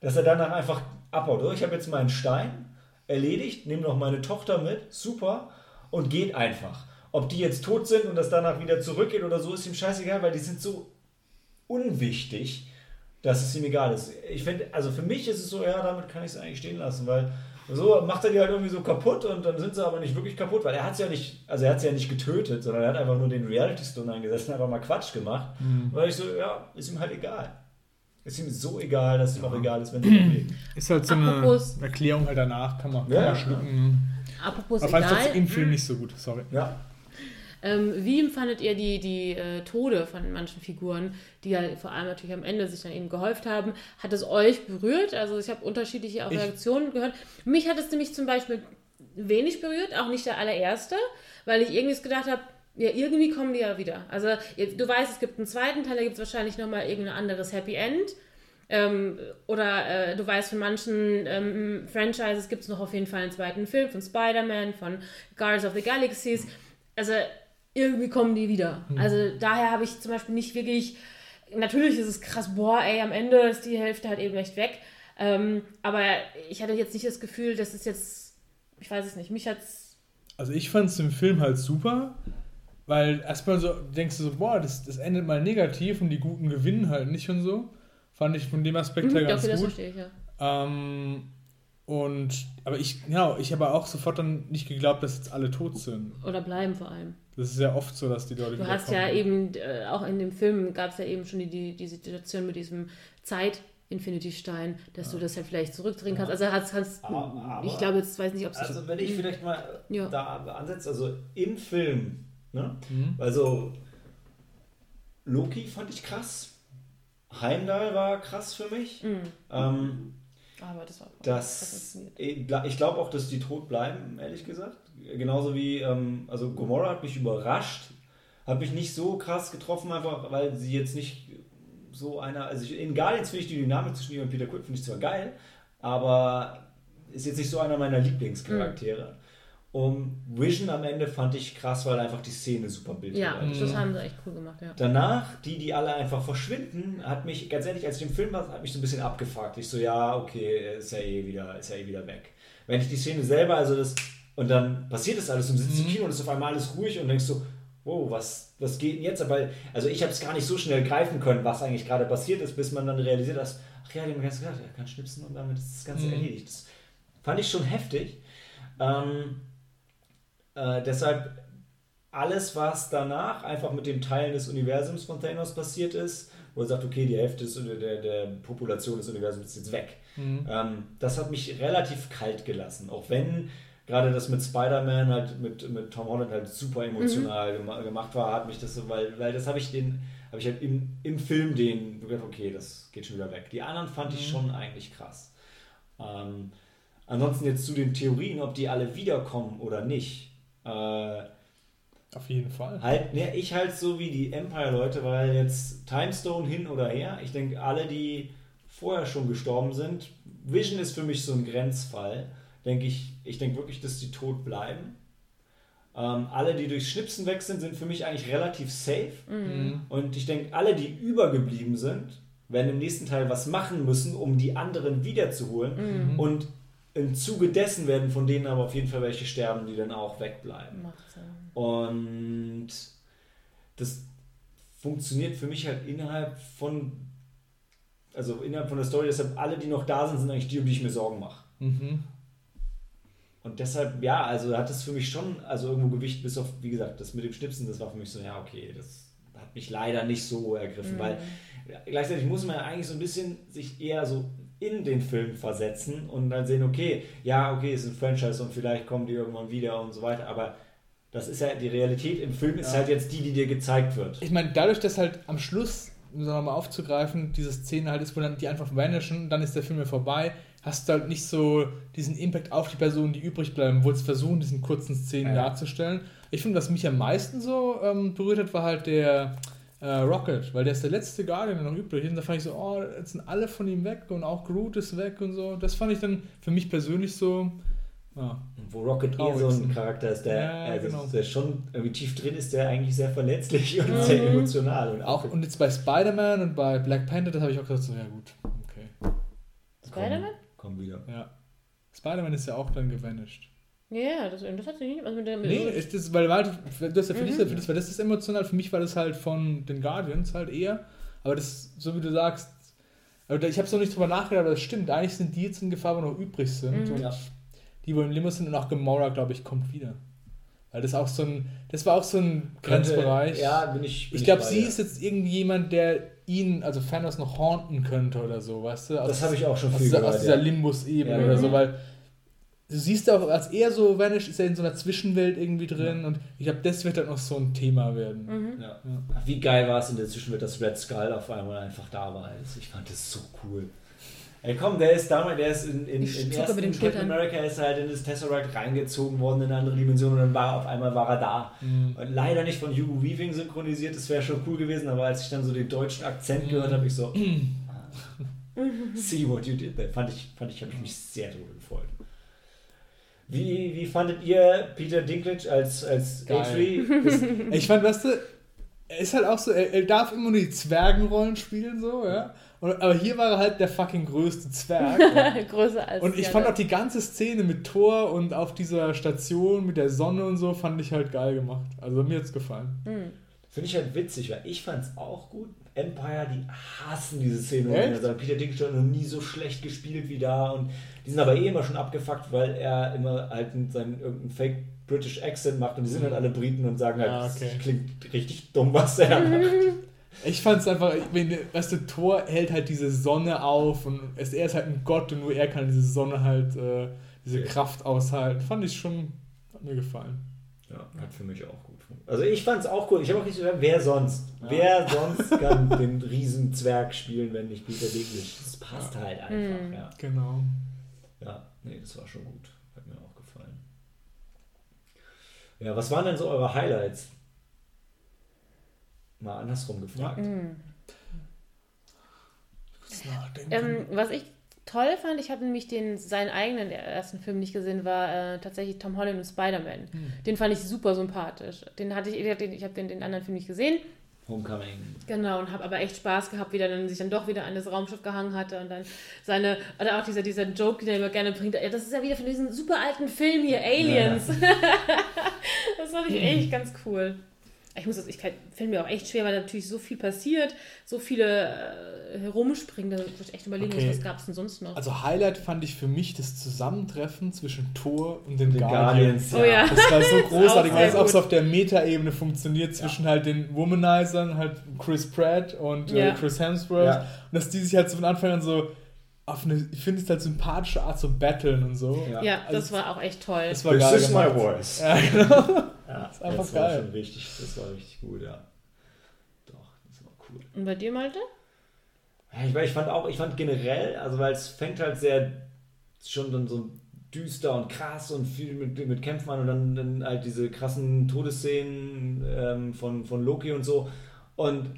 dass er danach einfach abhaut. Oh, ich habe jetzt meinen Stein erledigt, nehme noch meine Tochter mit, super, und geht einfach. Ob die jetzt tot sind und das danach wieder zurückgeht oder so, ist ihm scheißegal, weil die sind so unwichtig, dass es ihm egal ist. Ich finde, also für mich ist es so, ja, damit kann ich es eigentlich stehen lassen, weil so macht er die halt irgendwie so kaputt und dann sind sie aber nicht wirklich kaputt, weil er hat es ja nicht, also er hat sie ja nicht getötet, sondern er hat einfach nur den Reality Stone eingesetzt und einfach mal Quatsch gemacht. Mhm. Weil ich so, ja, ist ihm halt egal. Ist ihm so egal, dass es ihm auch egal ist, wenn sie leben. Ist halt so Apropos, eine Erklärung halt danach, kann man, kann ja, man schlucken. Apropos Aber egal. Aber im Film nicht so gut, sorry. Ja. Ähm, wie empfandet ihr die, die äh, Tode von manchen Figuren, die ja vor allem natürlich am Ende sich dann eben gehäuft haben? Hat es euch berührt? Also ich habe unterschiedliche auch Reaktionen gehört. Mich hat es nämlich zum Beispiel wenig berührt, auch nicht der allererste, weil ich irgendwie gedacht habe, ja, irgendwie kommen die ja wieder. Also du weißt, es gibt einen zweiten Teil, da gibt es wahrscheinlich nochmal irgendein anderes Happy End. Ähm, oder äh, du weißt, von manchen ähm, Franchises gibt es noch auf jeden Fall einen zweiten Film, von Spider-Man, von Guardians of the Galaxies. Also irgendwie kommen die wieder. Mhm. Also daher habe ich zum Beispiel nicht wirklich, natürlich ist es krass, boah, ey, am Ende ist die Hälfte halt eben echt weg. Ähm, aber ich hatte jetzt nicht das Gefühl, dass es jetzt, ich weiß es nicht, mich hat's. Also ich fand es im Film halt super, weil erstmal so denkst du so, boah, das, das endet mal negativ und die Guten gewinnen halt nicht und so. Fand ich von dem Aspekt mhm, her ganz okay, gut. Das verstehe ich, ja. Ähm, und, aber ich, genau, ich habe auch sofort dann nicht geglaubt, dass jetzt alle tot sind. Oder bleiben vor allem. Das ist ja oft so, dass die Leute. Du hast ja eben, äh, auch in dem Film gab es ja eben schon die, die, die Situation mit diesem Zeit. Infinity-Stein, dass ja. du das halt vielleicht zurückdrehen kannst. Also hast, hast aber, ich glaube, jetzt weiß nicht, ob es. Also wenn ich vielleicht mal ja. da ansetze, also im Film, ne? Mhm. Also Loki fand ich krass. Heimdall war krass für mich. Mhm. Ähm, aber das war das, ich glaube auch, dass die tot bleiben, ehrlich gesagt. Genauso wie, ähm, also Gomorra hat mich überrascht, hat mich nicht so krass getroffen, einfach weil sie jetzt nicht so einer, also ich, in Guardians finde ich die Dynamik zwischen ihr und Peter Quill finde ich zwar geil, aber ist jetzt nicht so einer meiner Lieblingscharaktere. Mhm. Um Vision am Ende fand ich krass, weil einfach die Szene super bildlich Ja, war. das haben sie echt cool gemacht, ja. Danach, die, die alle einfach verschwinden, hat mich, ganz ehrlich, als ich im Film war, hat mich so ein bisschen abgefuckt. Ich so, ja, okay, ist ja eh wieder, ist ja eh wieder weg. Wenn ich die Szene selber, also das, und dann passiert das alles und sitzt mhm. im Kino und ist auf einmal alles ruhig und denkst so, wow, was, was geht denn jetzt? Aber, also ich habe es gar nicht so schnell greifen können, was eigentlich gerade passiert ist, bis man dann realisiert, dass, ach ja, die haben ganz gesagt, er kann schnipsen und damit ist das Ganze mhm. erledigt. Das fand ich schon heftig. Ähm, äh, deshalb alles, was danach einfach mit dem Teilen des Universums von Thanos passiert ist, wo er sagt, okay, die Hälfte des, der, der Population des Universums ist jetzt weg. Mhm. Ähm, das hat mich relativ kalt gelassen. Auch wenn gerade das mit Spider-Man halt mit, mit Tom Holland halt super emotional mhm. gemacht war, hat mich das so, weil, weil das habe ich den, habe ich halt im, im Film den gedacht, okay, das geht schon wieder weg. Die anderen fand mhm. ich schon eigentlich krass. Ähm, ansonsten jetzt zu den Theorien, ob die alle wiederkommen oder nicht äh, Auf jeden Fall. Halt, ne, ich halt so wie die Empire-Leute, weil jetzt Timestone hin oder her, ich denke, alle, die vorher schon gestorben sind, Vision ist für mich so ein Grenzfall. Denke ich, ich denke wirklich, dass die tot bleiben. Ähm, alle, die durchs Schnipsen weg sind, sind für mich eigentlich relativ safe. Mhm. Und ich denke, alle, die übergeblieben sind, werden im nächsten Teil was machen müssen, um die anderen wiederzuholen. Mhm. Und im Zuge dessen werden von denen aber auf jeden Fall welche sterben, die dann auch wegbleiben. Macht Sinn. Und das funktioniert für mich halt innerhalb von, also innerhalb von der Story, deshalb alle, die noch da sind, sind eigentlich die, um die ich mir Sorgen mache. Mhm. Und deshalb, ja, also hat es für mich schon, also irgendwo Gewicht, bis auf, wie gesagt, das mit dem Schnipsen, das war für mich so, ja, okay, das hat mich leider nicht so ergriffen, Mhm. weil ja, gleichzeitig muss man ja eigentlich so ein bisschen sich eher so in den Film versetzen und dann sehen, okay, ja, okay, es ist ein Franchise und vielleicht kommen die irgendwann wieder und so weiter, aber das ist ja die Realität im Film ist Ja. halt jetzt die, die dir gezeigt wird. Ich meine, dadurch, dass halt am Schluss, um es nochmal aufzugreifen, diese Szene halt ist, wo dann die einfach vanishen, dann ist der Film ja vorbei, hast du halt nicht so diesen Impact auf die Personen, die übrig bleiben, wo es versuchen, diesen kurzen Szenen Ja. darzustellen. Ich finde, was mich am meisten so ähm, berührt hat, war halt der äh, Rocket, weil der ist der letzte Guardian, der noch übrig ist. Und da fand ich so, oh, jetzt sind alle von ihm weg und auch Groot ist weg und so. Das fand ich dann für mich persönlich so, ja, Wo Rocket eh so ein. Charakter ist, der, Ja, also genau. der schon irgendwie tief drin ist, der eigentlich sehr verletzlich und Mhm. sehr emotional. Und auch und jetzt bei Spider-Man und bei Black Panther, das habe ich auch gesagt, so, ja gut, okay. Spider-Man? Komm wieder. Ja. Spider-Man ist ja auch dann gevanished. Ja, ja, das, das hat sich nicht. Also mit der, Nee, ist das, weil, weil du hast ja für, Mhm. dich, für das war das ist emotional, für mich war das halt von den Guardians halt eher. Aber das, so wie du sagst, aber da- ich habe so nicht drüber nachgedacht, aber das stimmt. Eigentlich sind die jetzt in Gefahr, wo noch übrig sind. Mhm. Und Ja. die, wo im Limo sind und auch Gamora, glaube ich, kommt wieder. Weil das auch so ein, das war auch so ein Grenzbereich. Ja, bin ich. Bin ich glaube, sie dir. ist jetzt irgendwie jemand, der ihn, also Thanos noch haunten könnte oder so, weißt du? Aus- Das habe ich auch schon aus viel dieser, gehört. aus dieser ja. Limbus-Ebene Ja. oder so, weil du siehst auch, als er so vanished, ist er in so einer Zwischenwelt irgendwie drin und ich glaube, das wird dann noch so ein Thema werden. Mhm. Ja. Wie geil war es in der Zwischenwelt, dass Red Skull auf einmal einfach da war. Also ich fand das so cool. Ey, komm, der ist damals, der ist in, in, zucke ersten mit Captain. America ist er halt in das Tesseract reingezogen worden in eine andere Dimension und dann war auf einmal war er da. Mhm. Und leider nicht von Hugo Weaving synchronisiert, das wäre schon cool gewesen, aber als ich dann so den deutschen Akzent gehört habe, ich so, ah, see what you did there. Fand ich, fand ich, habe ich mich sehr drüber gefreut. Wie, wie fandet ihr Peter Dinklage als, als Geil. A3? Das, Ich fand, weißt du, er ist halt auch so, er, er darf immer nur die Zwergenrollen spielen, so, ja. Und, aber hier war er halt der fucking größte Zwerg. Größer als Und ich fand auch die ganze Szene mit Thor und auf dieser Station mit der Sonne und so, fand ich halt geil gemacht. Also mir hat's gefallen. Mhm. Finde ich halt witzig, weil ich fand es auch gut. Empire, die hassen diese Szene. Echt? Sagt, Peter Dinklage hat noch nie so schlecht gespielt wie da. Und die sind aber eh immer schon abgefuckt, weil er immer halt mit seinen irgendeinen Fake British Accent macht. Und die sind halt alle Briten und sagen halt, Ah, okay. das klingt richtig dumm, was er macht. Ich fand's einfach, ich meine, weißt du, Thor hält halt diese Sonne auf und es, er ist halt ein Gott und nur er kann diese Sonne halt, äh, diese Okay. Kraft aushalten. Fand ich schon, hat mir gefallen. Ja, hat für mich auch gut. Also ich fand es auch cool. Ich habe auch nicht gesagt, wer sonst? Ja. Wer sonst kann den Riesenzwerg spielen, wenn nicht Peter Dinklage? Das passt halt einfach, Mhm. ja. Genau. Ja, nee, das war schon gut. Hat mir auch gefallen. Ja, was waren denn so eure Highlights? Mal andersrum gefragt. Mhm. Ähm, was ich toll fand, ich habe nämlich den, seinen eigenen ersten Film nicht gesehen, war äh, tatsächlich Tom Holland und Spider-Man. Hm. Den fand ich super sympathisch. Den hatte ich, ich habe den, den, anderen Film nicht gesehen. Homecoming. Genau, und habe aber echt Spaß gehabt, wie er dann sich dann doch wieder an das Raumschiff gehangen hatte und dann seine, oder auch dieser, dieser Joke, den er immer gerne bringt, ja, das ist ja wieder von diesem super alten Film hier, Aliens. das fand ich echt ganz cool. Ich muss das, ich fällt mir auch echt schwer, weil natürlich so viel passiert, so viele äh, herumspringen, da muss ich echt überlegen, Okay. was gab es denn sonst noch? Also Highlight fand ich für mich das Zusammentreffen zwischen Thor und den, The Guardians. Guardians. Oh ja. Das war so großartig, weil es auch so auf der Meta-Ebene funktioniert zwischen halt den Womanizern, halt Chris Pratt und äh, Ja. Chris Hemsworth. Ja. Und dass die sich halt so von Anfang an so auf eine, ich finde es halt sympathische Art so battlen und so. Ja. ja, also das war auch echt toll. Das war This geil is my voice. Ja, genau. Ja, ist einfach das war geil. schon richtig, das war richtig gut, ja. Doch, das war cool. Und bei dir, Malte? Ja, Ich, ich fand auch, ich fand generell, also weil es fängt halt sehr schon dann so düster und krass und viel mit, mit Kämpfen an und dann, dann halt diese krassen Todesszenen ähm, von, von Loki und so. Und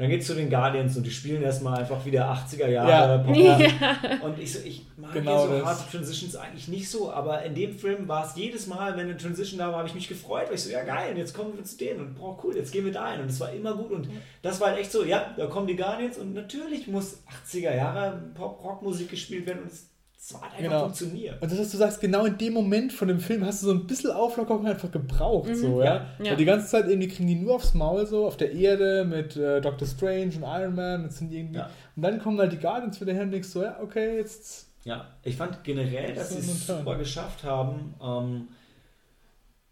dann geht's zu den Guardians und die spielen erstmal einfach wieder 80er Jahre. Ja. ja. Und ich so, ich mag genau so harte Transitions eigentlich nicht so, aber in dem Film war es jedes Mal, wenn eine Transition da war, habe ich mich gefreut, weil ich so, ja geil, jetzt kommen wir zu denen und boah, cool, jetzt gehen wir da ein. Und es war immer gut und das war halt echt so, ja, da kommen die Guardians und natürlich muss 80er Jahre Pop-Rock-Musik gespielt werden und es es hat einfach genau. funktioniert. Und das, was du sagst, genau in dem Moment von dem Film hast du so ein bisschen Auflockerung einfach gebraucht. Mhm, so, ja? ja. Weil die ganze Zeit irgendwie kriegen die nur aufs Maul, so auf der Erde mit äh, Doctor Strange und Iron Man. Und, sind irgendwie, ja. und dann kommen halt die Guardians wieder her und denkst so, ja, okay, jetzt. Ja, ich fand generell, dass sie es super geschafft haben. Ähm,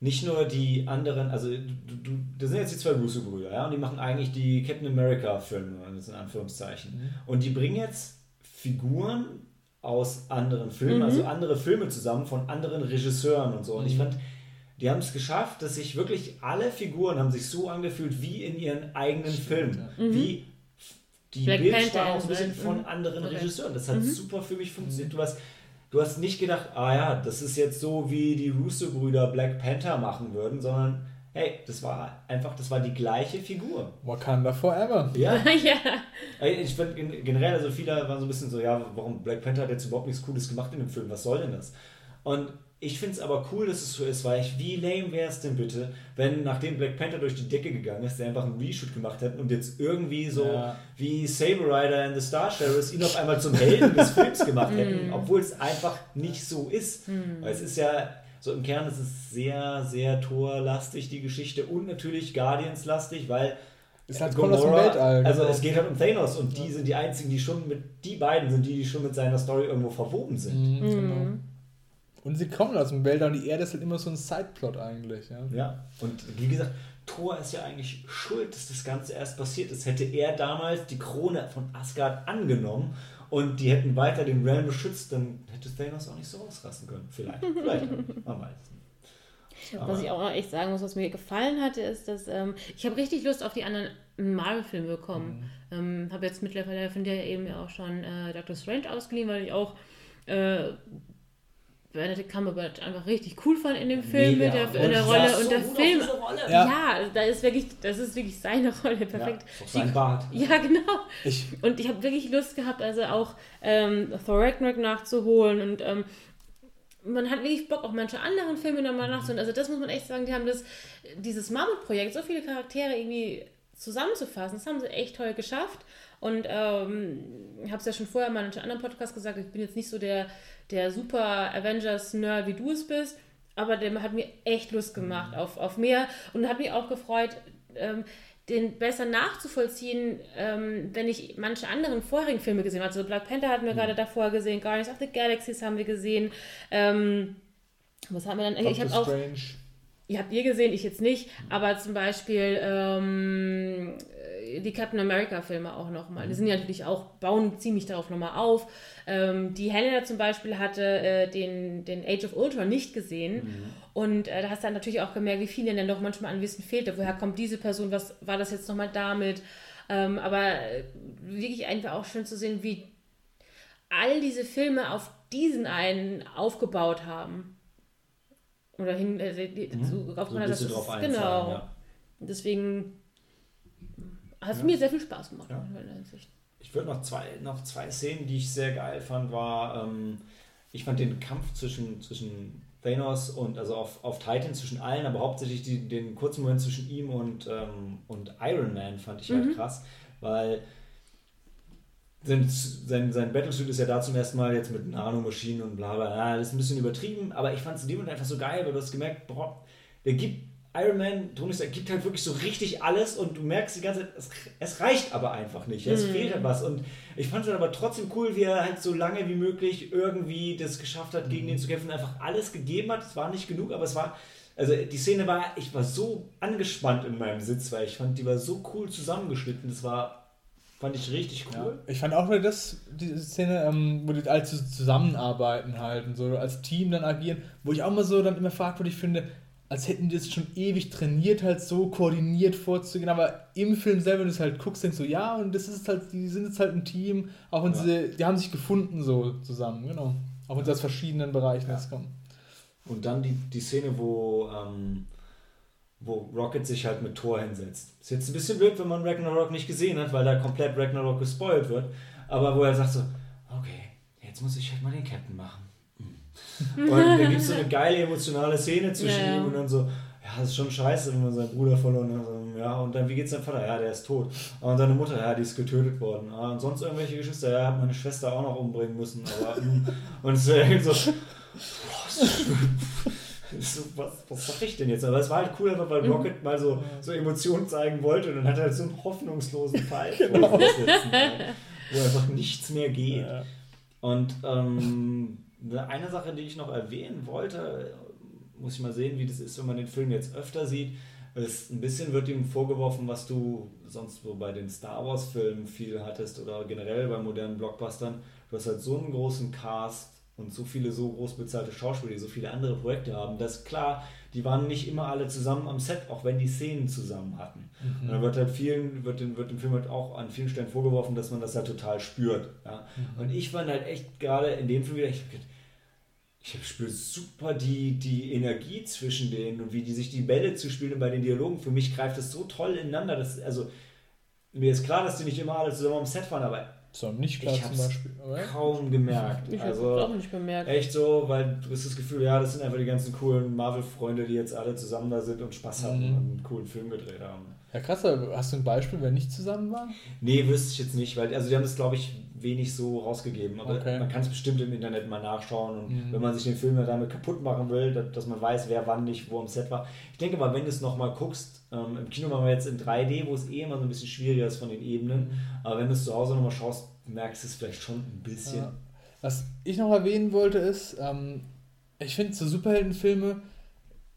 nicht nur die anderen, also du, du, das sind jetzt die zwei Russo-Brüder, ja, und die machen eigentlich die Captain America-Filme, in Anführungszeichen. Mhm. Und die bringen jetzt Figuren, aus anderen Filmen, also mhm. also andere Filme zusammen von anderen Regisseuren und so. Und ich mhm. fand, die haben es geschafft, dass sich wirklich alle Figuren haben sich so angefühlt wie in ihren eigenen Filmen. Ja. Mhm. Wie die Black Bildsprache auch ein bisschen von anderen okay. Regisseuren. Das hat mhm. super für mich funktioniert. Du hast, du hast nicht gedacht, ah ja, das ist jetzt so, wie die Russo-Brüder Black Panther machen würden, sondern hey, das war einfach, das war die gleiche Figur. Wakanda Forever. Ja. ja. Ich finde generell, also viele waren so ein bisschen so, ja, warum Black Panther hat jetzt überhaupt nichts Cooles gemacht in dem Film, was soll denn das? Und ich finde es aber cool, dass es so ist, weil ich, wie lame wäre es denn bitte, wenn nachdem Black Panther durch die Decke gegangen ist, der einfach einen Reshoot gemacht hätte und jetzt irgendwie so ja. wie Saber Rider and the Star Sheriffs ihn auf einmal zum Helden des Films gemacht hätten, mm. obwohl es einfach nicht so ist. Mm. Weil es ist ja, so im Kern ist es sehr, sehr torlastig, die Geschichte und natürlich Guardians-lastig, weil es halt kommt aus dem Weltall. Also genau. es geht halt um Thanos und die sind die einzigen, die schon mit, die beiden sind die, die schon mit seiner Story irgendwo verwoben sind. Mhm, genau. Mhm. Und sie kommen aus dem Weltall und die Erde ist halt immer so ein Sideplot eigentlich. Ja, ja. und wie gesagt, Thor ist ja eigentlich schuld, dass das Ganze erst passiert ist. Hätte er damals die Krone von Asgard angenommen und die hätten weiter den Realm beschützt, dann hätte Thanos auch nicht so ausrasten können. Vielleicht. Vielleicht. Man weiß aber was ich auch noch echt sagen muss, was mir gefallen hatte, ist, dass ähm, ich habe richtig Lust auf die anderen Marvel-Filme bekommen. Mhm. Ähm, habe jetzt mittlerweile von dir eben auch schon äh, Doctor Strange ausgeliehen, weil ich auch äh, Benedict Cumberbatch einfach richtig cool fand in dem Film Mega. mit der, in der Rolle und so der Film. Ja. ja, da ist wirklich, das ist wirklich seine Rolle, perfekt. Ja, sein Bart. Ja, genau. Ich. Und ich habe wirklich Lust gehabt, also auch ähm, Thor Ragnarok nachzuholen und ähm, man hat wirklich Bock, auch manche anderen Filme nochmal nachzuholen. Also das muss man echt sagen, die haben das, dieses Mammutprojekt, so viele Charaktere irgendwie zusammenzufassen, das haben sie echt toll geschafft. Und ähm, ich habe es ja schon vorher mal in einem anderen Podcast gesagt, ich bin jetzt nicht so der der super Avengers-Nerd, wie du es bist. Aber der hat mir echt Lust gemacht auf, auf mehr und hat mich auch gefreut, ähm, den besser nachzuvollziehen, ähm, wenn ich manche anderen vorherigen Filme gesehen habe. Also Black Panther hatten wir mhm. gerade davor gesehen, Guardians of the Galaxies haben wir gesehen. Ähm, was haben wir dann? Doctor ich habe auch. Ihr habt ihr gesehen, ich jetzt nicht, aber zum Beispiel ähm, die Captain America-Filme auch nochmal. Die mhm. sind ja natürlich auch, bauen ziemlich darauf nochmal auf. Ähm, die Helena zum Beispiel hatte äh, den, den Age of Ultron nicht gesehen. Mhm. Und äh, da hast du dann natürlich auch gemerkt, wie viel dann doch manchmal an Wissen fehlte. Woher kommt diese Person? Was war das jetzt nochmal damit? Ähm, aber äh, wirklich einfach auch schön zu sehen, wie all diese Filme auf diesen einen aufgebaut haben. Oder hin, äh, mhm. so, so das ist, drauf genau. Ja. Deswegen hat es ja. mir sehr viel Spaß gemacht ja. in der Hinsicht. Ich würde noch zwei, noch zwei Szenen, die ich sehr geil fand, war, ähm, ich fand den Kampf zwischen, zwischen Thanos und also auf, auf Titan zwischen allen, aber hauptsächlich die, den kurzen Moment zwischen ihm und, ähm, und Iron Man fand ich halt mhm. krass, weil sein, sein, sein Battlesuit ist ja da zum ersten Mal jetzt mit Nanomaschinen und bla bla, ja, das ist ein bisschen übertrieben, aber ich fand es in dem Moment einfach so geil, weil du hast gemerkt, boah, der gibt Iron Man, Tony gibt halt wirklich so richtig alles und du merkst die ganze Zeit, es, es reicht aber einfach nicht. Es mhm. fehlt halt was. Und ich fand es aber trotzdem cool, wie er halt so lange wie möglich irgendwie das geschafft hat, gegen mhm. den zu kämpfen, einfach alles gegeben hat. Es war nicht genug, aber es war. Also die Szene war, ich war so angespannt in meinem Sitz, weil ich fand, die war so cool zusammengeschnitten. Das war Fand ich richtig cool. Ja. Ich fand auch das, diese Szene, ähm, wo die alle zusammenarbeiten halt und so als Team dann agieren, wo ich auch mal so dann immer fragwürdig finde, als hätten die das schon ewig trainiert, halt so koordiniert vorzugehen. Aber im Film selber, wenn du es halt guckst, denkst du, ja, und das ist halt, die sind jetzt halt ein Team, auch wenn ja. sie, die haben sich gefunden so zusammen, genau. Auch wenn sie aus verschiedenen Bereichen ja. jetzt kommen. Und dann die, die Szene, wo, ähm, wo Rocket sich halt mit Thor hinsetzt. Ist jetzt ein bisschen blöd, wenn man Ragnarok nicht gesehen hat, weil da komplett Ragnarok gespoilt wird. Aber wo er sagt so, okay, jetzt muss ich halt mal den Captain machen. Und dann gibt es so eine geile emotionale Szene zwischen ja, ihm und dann so, ja, das ist schon scheiße, wenn man seinen Bruder verloren hat. Ja, und dann, wie geht's deinem Vater? Ja, der ist tot. Und deine Mutter, ja, die ist getötet worden. Ah, und sonst irgendwelche Geschwister, ja, hat meine Schwester auch noch umbringen müssen. Aber, hm. und es ist so, so, was, was sag ich denn jetzt? Aber es war halt cool, weil mhm. Rocket mal so, so Emotionen zeigen wollte und dann hat er halt so einen hoffnungslosen Fall, genau. wo einfach nichts mehr geht. Ja. Und ähm, eine Sache, die ich noch erwähnen wollte, muss ich mal sehen, wie das ist, wenn man den Film jetzt öfter sieht, ist ein bisschen wird ihm vorgeworfen, was du sonst so bei den Star Wars Filmen viel hattest oder generell bei modernen Blockbustern. Du hast halt so einen großen Cast und so viele so groß bezahlte Schauspieler, die so viele andere Projekte haben, dass klar, die waren nicht immer alle zusammen am Set, auch wenn die Szenen zusammen hatten. Mhm. Und dann wird halt vielen, wird, dem, wird dem Film halt auch an vielen Stellen vorgeworfen, dass man das halt total spürt. Ja? Mhm. Und ich fand halt echt gerade in dem Film wieder, ich, ich spüre super die, die Energie zwischen denen und wie die sich die Bälle zu spielen bei den Dialogen. Für mich greift das so toll ineinander. Dass, also, mir ist klar, dass die nicht immer alle zusammen am Set waren, aber so, nicht klar ich zum Beispiel. Oder? kaum gemerkt. Ich also, auch nicht bemerkt. Echt so, weil du hast das Gefühl, ja, das sind einfach die ganzen coolen Marvel-Freunde, die jetzt alle zusammen da sind und Spaß hatten mhm. und einen coolen Film gedreht haben. Ja, krass, hast du ein Beispiel, wer nicht zusammen war? Nee, wüsste ich jetzt nicht, weil, also die haben das, glaube ich, wenig so rausgegeben. Aber okay. man kann es bestimmt im Internet mal nachschauen und mhm. wenn man sich den Film damit kaputt machen will, dass, dass, man weiß, wer wann nicht wo am Set war. Ich denke mal, wenn du es nochmal guckst, ähm, im Kino machen wir jetzt in 3D, wo es eh immer so ein bisschen schwieriger ist von den Ebenen, aber wenn du es zu Hause nochmal schaust, merkst du es vielleicht schon ein bisschen. Ja. Was ich noch erwähnen wollte ist, ähm, ich finde so Superheldenfilme,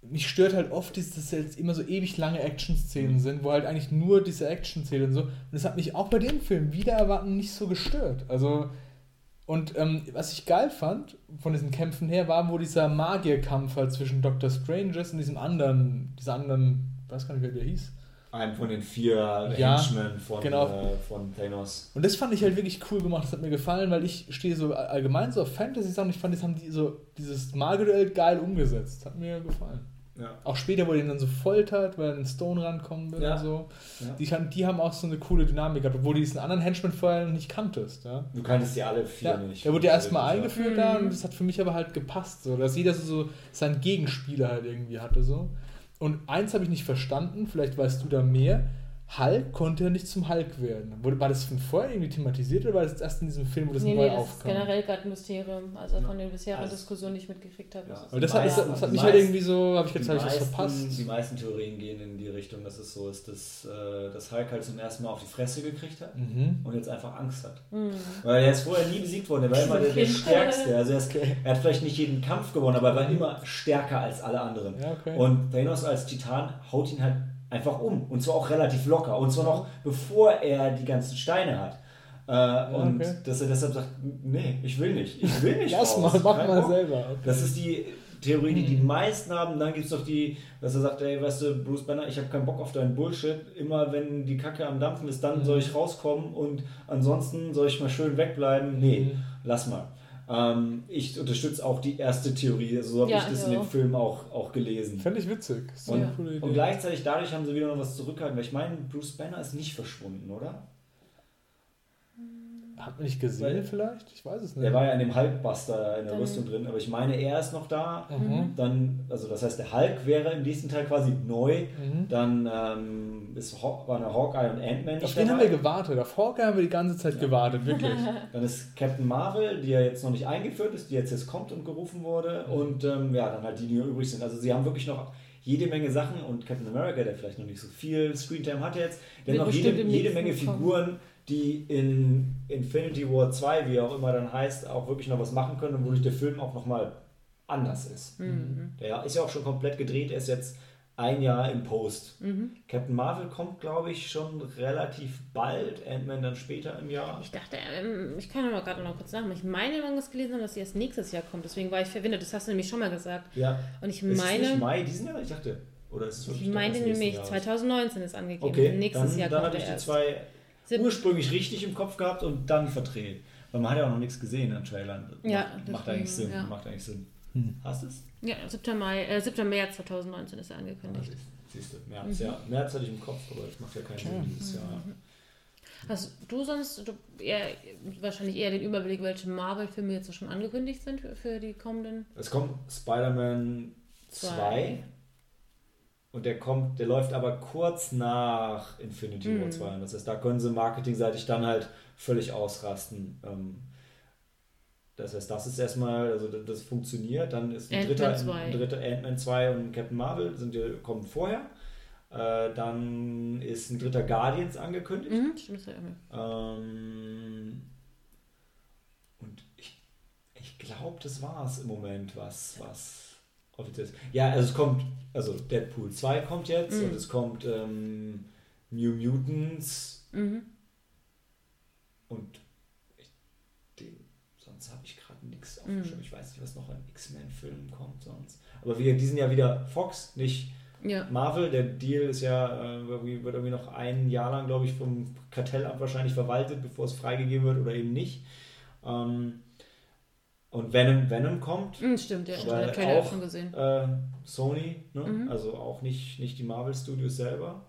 mich stört halt oft, dass das jetzt immer so ewig lange Action-Szenen mhm. sind, wo halt eigentlich nur diese Action zählen und so. Und das hat mich auch bei dem Film wieder erwarten nicht so gestört. Also, und ähm, was ich geil fand von diesen Kämpfen her, war, wo dieser Magierkampf halt zwischen Dr. Stranges und diesem anderen, dieser anderen, weiß gar nicht, wer der hieß. Einem von den vier ja, Henchmen von, genau. äh, von Thanos. Und das fand ich halt wirklich cool gemacht, das hat mir gefallen, weil ich stehe so allgemein so auf Fantasy-Sachen. Ich fand, das haben die so dieses Magier geil umgesetzt. Hat mir gefallen. Ja. Auch später, wo er ihn dann so foltert, weil er in Stone rankommen will ja. und so. Ja. Die, kann, die haben auch so eine coole Dynamik gehabt, obwohl du diesen anderen Henchman vorher nicht kanntest. Ja? Du kanntest die alle vier nicht. Der wurde ja erstmal eingeführt da und das hat für mich aber halt gepasst, so, dass jeder so seinen Gegenspieler halt irgendwie hatte. So. Und eins habe ich nicht verstanden, vielleicht weißt du da mehr. Hulk konnte ja nicht zum Hulk werden. War das von vorher irgendwie thematisiert oder war das erst in diesem Film, wo das nee, neu nee, das aufkam? ist generell gerade ein Mysterium, also von den bisherigen also, Diskussionen nicht mitgekriegt habe. Ja. Das, das, hat, das, hat mich halt irgendwie so, habe ich jetzt halt was verpasst. Die meisten Theorien gehen in die Richtung, dass es so ist, dass, äh, dass Hulk halt zum ersten Mal auf die Fresse gekriegt hat mhm. und jetzt einfach Angst hat. Mhm. Weil er ist vorher nie besiegt worden, er war immer der, der Stärkste. Also er, ist, er, hat vielleicht nicht jeden Kampf gewonnen, aber er war immer stärker als alle anderen. Ja, okay. Und Thanos als Titan haut ihn halt einfach um. Und zwar auch relativ locker. Und zwar noch bevor er die ganzen Steine hat. Äh, und okay. dass er deshalb sagt, nee, ich will nicht. Ich will nicht. Lass raus. mal, mach Kein mal Bock. selber. Okay. Das ist die Theorie, die die mhm. meisten haben. Dann gibt es noch die, dass er sagt, ey, weißt du, Bruce Banner, ich habe keinen Bock auf deinen Bullshit. Immer wenn die Kacke am Dampfen ist, dann mhm. soll ich rauskommen und ansonsten soll ich mal schön wegbleiben. Nee, mhm. lass mal. Ähm, ich unterstütze auch die erste Theorie, also so habe ja, ich das ja. in dem Film auch, auch gelesen. Fände ich witzig. Und, und, gleichzeitig dadurch haben sie wieder noch was zurückgehalten, weil ich meine, Bruce Banner ist nicht verschwunden, oder? Hat man nicht gesehen Weil, vielleicht? Ich weiß es nicht. Der war ja in dem Hulkbuster in der dann Rüstung drin, aber ich meine, er ist noch da. Mhm. Dann, also das heißt, der Hulk wäre im nächsten Teil quasi neu. Mhm. Dann ähm, ist Haw waren Hawkeye und Ant-Man nicht Auf den haben wir gewartet. Auf Hawkeye haben wir die ganze Zeit ja. gewartet, wirklich. Dann ist Captain Marvel, die ja jetzt noch nicht eingeführt ist, die jetzt jetzt kommt und gerufen wurde. Mhm. Und ähm, ja, dann halt die, die noch übrig sind. Also sie haben wirklich noch jede Menge Sachen und Captain America, der vielleicht noch nicht so viel Screentime hat jetzt, der hat noch jede, jede Menge Figuren. Die in Infinity War 2, wie auch immer dann heißt, auch wirklich noch was machen können und wodurch der Film auch nochmal anders ist. Mhm. Der ist ja auch schon komplett gedreht, er ist jetzt ein Jahr im Post. Mhm. Captain Marvel kommt, glaube ich, schon relativ bald, Ant-Man dann später im Jahr. Ich dachte, ähm, ich kann aber gerade noch kurz sagen, ich meine, wenn wir es gelesen haben, dass sie erst nächstes Jahr kommt, deswegen war ich verwirrt, das hast du nämlich schon mal gesagt. Ja. Und ich ist meine... Nicht Mai diesen Jahr? Ich dachte... Oder ist es ich meine nämlich, 2019 ist angegeben. Okay, nächstes dann, Jahr dann kommt dann habe ich die zwei ursprünglich richtig im Kopf gehabt und dann verdreht. Weil man hat ja auch noch nichts gesehen an Trailern. Ja, macht, macht eigentlich Sinn. Ja. Macht eigentlich Sinn. Hm. Hast du es? Ja, 7. Mai, äh, 7. März 2019 ist er angekündigt. Ah, siehst du, März, mhm. ja. März hatte ich im Kopf, aber das macht ja keinen Sinn dieses Jahr. Mhm. Hast du sonst du eher, wahrscheinlich eher den Überblick, welche Marvel-Filme jetzt schon angekündigt sind für, für die kommenden? Es kommt Spider-Man 2. Und der kommt, der läuft aber kurz nach Infinity War mm. 2. Das heißt, da können sie marketingseitig dann halt völlig ausrasten. Ähm, das heißt, das ist erstmal, also das funktioniert. Dann ist ein dritter, ein dritter Ant-Man 2 und Captain Marvel sind kommen vorher. Äh, dann ist ein dritter Guardians angekündigt. Mhm, stimmt, das ähm, und ich, ich glaube, das war es im Moment, was, was offiziell ist. Ja, also es kommt, also Deadpool 2 kommt jetzt mhm. und es kommt ähm, New Mutants mhm. und ich, den, sonst habe ich gerade nichts aufgeschrieben. Mhm. Ich weiß nicht, was noch an X-Men-Filmen kommt sonst. Aber wir, die sind ja wieder Fox, nicht ja. Marvel, der Deal ist ja, äh, wird irgendwie noch ein Jahr lang, glaube ich, vom Kartellamt wahrscheinlich verwaltet, bevor es freigegeben wird oder eben nicht. Ähm, und Venom, Venom kommt. Mhm, stimmt, ja, aber der Trailer auch, schon gesehen. Äh, Sony, ne? Mhm. also auch nicht, nicht die Marvel Studios selber.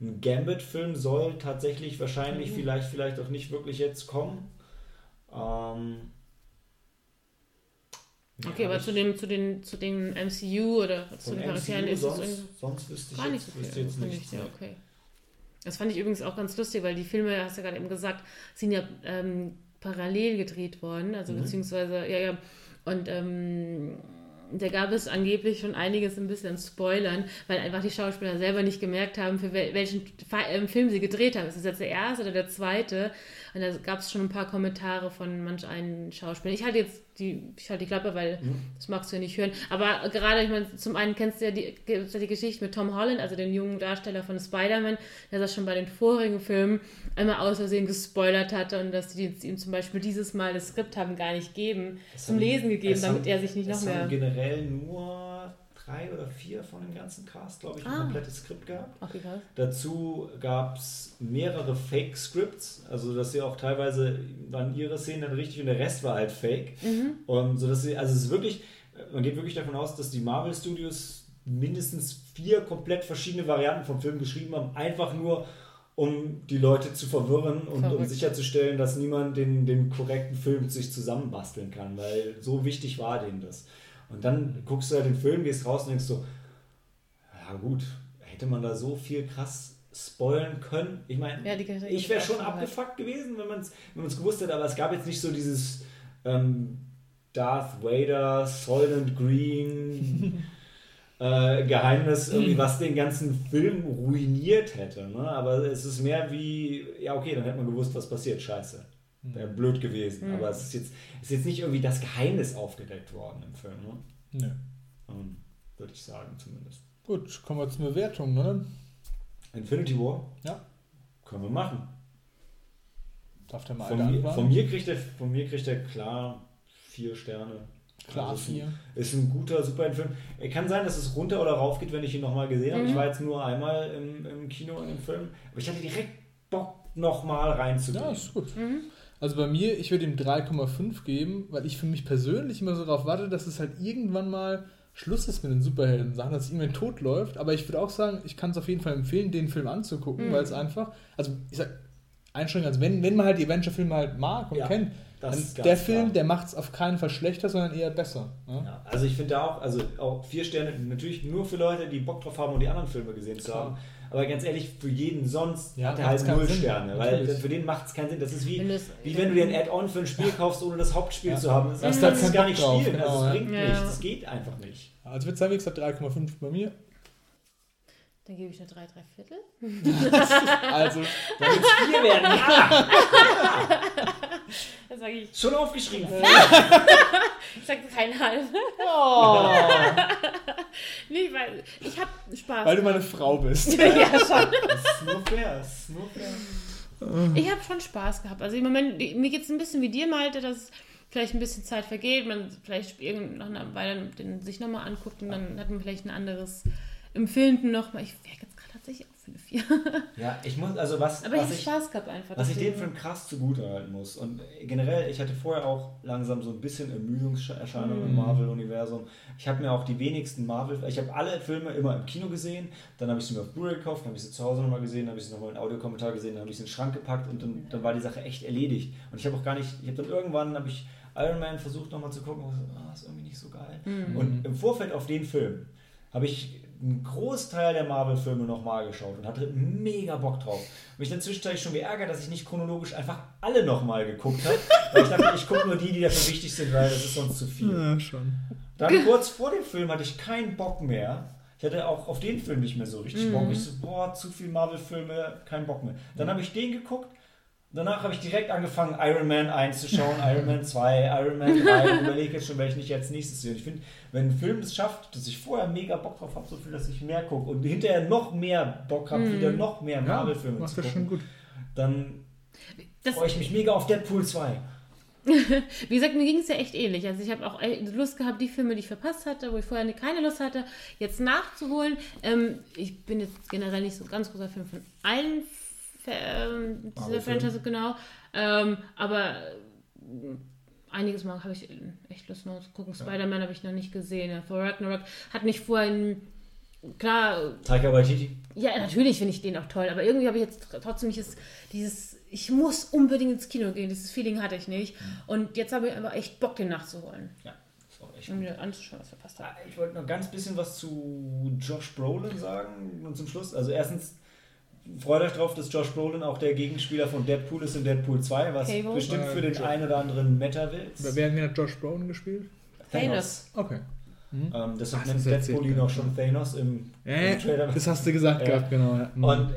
Ein Gambit-Film soll tatsächlich wahrscheinlich, mhm. vielleicht, vielleicht auch nicht wirklich jetzt kommen. Ähm, Okay, ja, aber zu, dem, zu, den, zu den MCU oder zu den Charakteren ist sonst, es sonst wüsste ich gar nicht so viel. Jetzt nicht. Ja, okay. Das fand ich übrigens auch ganz lustig, weil die Filme, hast du ja gerade eben gesagt, sind ja ähm, parallel gedreht worden, also mhm. beziehungsweise, ja, ja, und ähm, da gab es angeblich schon einiges ein bisschen Spoilern, weil einfach die Schauspieler selber nicht gemerkt haben, für welchen ähm, Film sie gedreht haben. Ist das jetzt der erste oder der zweite? Und da gab es schon ein paar Kommentare von manch einen Schauspielern. Ich halte jetzt die, ich halte die Klappe, weil mhm. das magst du ja nicht hören. Aber gerade, ich meine, zum einen kennst du ja die, ja die Geschichte mit Tom Holland, also den jungen Darsteller von Spider-Man, der das schon bei den vorigen Filmen einmal aus Versehen gespoilert hatte und dass die ihm zum Beispiel dieses Mal das Skript haben gar nicht geben, das zum haben, Lesen gegeben, damit haben, er sich nicht noch mehr. Generell nur drei oder vier von dem ganzen Cast, glaube ich, ein ah. komplettes Skript gehabt. Okay, krass. Dazu gab es mehrere Fake-Scripts, also dass sie auch teilweise waren ihre Szenen dann richtig und der Rest war halt Fake. Mhm. Und so dass sie, also es ist wirklich, man geht wirklich davon aus, dass die Marvel Studios mindestens vier komplett verschiedene Varianten vom Film geschrieben haben, einfach nur um die Leute zu verwirren und Verrückt. um sicherzustellen, dass niemand den, den korrekten Film sich zusammenbasteln kann, weil so wichtig war denen das. Und dann guckst du halt den Film, gehst raus und denkst so, ja gut, hätte man da so viel krass spoilen können. Ich meine, ja, ich wäre schon abgefuckt gewesen, wenn man es wenn gewusst hätte, aber es gab jetzt nicht so dieses ähm, Darth Vader, Soylent Green äh, Geheimnis, irgendwie, was den ganzen Film ruiniert hätte. Ne? Aber es ist mehr wie, ja okay, dann hätte man gewusst, was passiert, scheiße. Wäre blöd gewesen. Mhm. Aber es ist jetzt, ist jetzt nicht irgendwie das Geheimnis aufgedeckt worden im Film. Ne? Nee. Um, Würde ich sagen, zumindest. Gut, kommen wir zur Bewertung, ne? Infinity War? Ja. Können wir machen. Darf der mal von, mir, von, mir kriegt er, von mir kriegt er klar vier Sterne. Klar, also vier. Ist ein guter, super Film. Kann sein, dass es runter oder rauf geht, wenn ich ihn nochmal gesehen habe. Mhm. Ich war jetzt nur einmal im, im Kino in dem Film. Aber ich hatte direkt Bock, nochmal reinzugehen. Ja, ist gut. Mhm. Also bei mir, ich würde ihm 3,5 geben, weil ich für mich persönlich immer so darauf warte, dass es halt irgendwann mal Schluss ist mit den Superhelden-Sachen, dass es irgendwann tot läuft. Aber ich würde auch sagen, ich kann es auf jeden Fall empfehlen, den Film anzugucken, mhm. weil es einfach, also ich sag, Einschränkung, also wenn, wenn man halt die Adventure-Filme halt mag und ja, kennt, dann der Film, klar. der macht es auf keinen Fall schlechter, sondern eher besser. Ne? Ja, also ich finde auch, also auch vier Sterne, natürlich nur für Leute, die Bock drauf haben, um die anderen Filme gesehen zu haben. Aber ganz ehrlich, für jeden sonst ja, hat er halt null Sterne, weil Natürlich. für den macht es keinen Sinn. Das ist wie, wenn, wie wenn du dir ein Add-on für ein Spiel kaufst, ohne das Hauptspiel ja. zu haben. Das, das kannst du gar nicht drauf, spielen. Genau, also es bringt ja. nichts. Das geht einfach nicht. Also wird sagen, wie gesagt, 3,5 bei mir. Dann gebe ich eine 3, 3 Viertel. also, dann wird es 4 werden. Ja! Dann sage ich. Schon aufgeschrieben. ich sage kein halb. Oh. nee, weil ich habe Spaß. Weil du meine Frau bist. ja, schon. Das ist nur fair. Das ist nur fair. Ich habe schon Spaß gehabt. Also im Moment, mir geht es ein bisschen wie dir, Malte, dass vielleicht ein bisschen Zeit vergeht, man vielleicht nach einer Weile den sich nochmal anguckt und dann hat man vielleicht ein anderes Empfinden nochmal. Ich merke jetzt für eine 4. Ja, ich muss, also was, Aber ich was habe ich, Spaß gehabt einfach. was ich dem Film krass zugutehalten muss. Und generell, ich hatte vorher auch langsam so ein bisschen Ermüdungserscheinungen im Mhm. Marvel-Universum. Ich habe mir auch die wenigsten Marvel, ich habe alle Filme immer im Kino gesehen, dann habe ich sie mir auf Blu-ray gekauft, dann habe ich sie zu Hause nochmal gesehen, dann habe ich sie nochmal in Audiokommentar gesehen, dann habe ich sie in den Schrank gepackt und dann, dann war die Sache echt erledigt. Und ich habe auch gar nicht, ich habe dann irgendwann, habe ich Iron Man versucht nochmal zu gucken, und so, ah, ist irgendwie nicht so geil. Mhm. Und im Vorfeld auf den Film habe ich einen Großteil der Marvel-Filme nochmal geschaut und hatte mega Bock drauf. Mich dann zwischenzeitlich schon geärgert, dass ich nicht chronologisch einfach alle nochmal geguckt habe. Weil ich dachte, ich gucke nur die, die dafür wichtig sind, weil das ist sonst zu viel. Ja, schon. Dann kurz vor dem Film hatte ich keinen Bock mehr. Ich hatte auch auf den Film nicht mehr so richtig Bock. Ich so, boah, zu viel Marvel-Filme, kein Bock mehr. Dann habe ich den geguckt. Danach habe ich direkt angefangen, Iron Man 1 zu schauen, Iron Man 2, Iron Man 3 und überlege jetzt schon, welchen ich jetzt nächstes sehe. Und ich finde, wenn ein Film es schafft, dass ich vorher mega Bock drauf habe, so viel, dass ich mehr gucke und hinterher noch mehr Bock habe, wieder noch mehr Marvel-Filme macht zu das schon gucken, gut. dann freue ich mich mega auf Deadpool 2. Wie gesagt, mir ging es ja echt ähnlich. Also ich habe auch äh, Lust gehabt, die Filme, die ich verpasst hatte, wo ich vorher keine Lust hatte, jetzt nachzuholen. Ähm, ich bin jetzt generell nicht so ein ganz großer Fan von allen Fa- ähm, dieser. Franchise, genau. Ähm, aber äh, einiges Mal habe ich echt Lust noch zu gucken. Spider-Man habe ich noch nicht gesehen. Ja, Thor Ragnarok hat mich vorhin, klar, Taika Waititi. ja, natürlich finde ich den auch toll, aber irgendwie habe ich jetzt trotzdem nicht das, dieses, ich muss unbedingt ins Kino gehen, dieses Feeling hatte ich nicht. Und jetzt habe ich aber echt Bock, den nachzuholen Ja, ist auch echt und mir anzuschauen, was verpasst habe. Ah, Ich wollte noch ganz bisschen was zu Josh Brolin sagen und zum Schluss. Also erstens, freut euch drauf, dass Josh Brolin auch der Gegenspieler von Deadpool ist in Deadpool 2, was Cable. bestimmt für den Äh, einen oder anderen Meta will. Wer hat Josh Brolin gespielt? Thanos. Okay. Ähm, deshalb Ach, nennt das Deadpool ihn auch schon Thanos im, Äh, im Trailer. das hast du gesagt Ja. gehabt, genau. Ja. Mhm. Und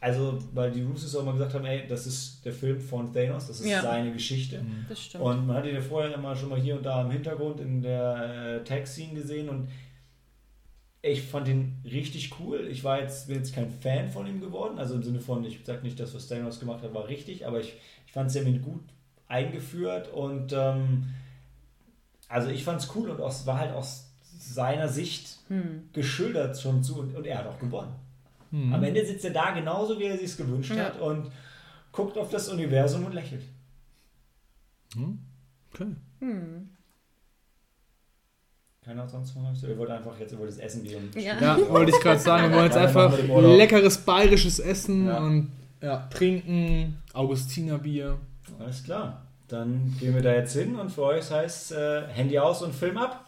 also, weil die Russos auch mal gesagt haben, ey, das ist der Film von Thanos, das ist Ja. seine Geschichte. Das stimmt. Und man hat ihn ja vorher immer schon mal hier und da im Hintergrund in der äh, Tag-Scene gesehen und ich fand ihn richtig cool. Ich war jetzt, bin jetzt kein Fan von ihm geworden, also im Sinne von, ich sage nicht, das, was Thanos gemacht hat, war richtig, aber ich, ich fand es sehr mit gut eingeführt und ähm, also ich fand es cool und es war halt aus seiner Sicht Hm. geschildert schon zu und, und er hat auch gewonnen. Mhm. Am Ende sitzt er da genauso, wie er sich es gewünscht Ja. hat und guckt auf das Universum und lächelt. Hm. Okay. Hm. Keiner hat sonst noch was? Ihr wollt einfach jetzt über das Essen gehen. Ja. Ja, wollte ich gerade sagen, wir wollen jetzt einfach leckeres bayerisches Essen Ja. und ja, trinken, Augustinerbier. Alles klar. Dann gehen wir da jetzt hin und für euch heißt äh, Handy aus und Film ab.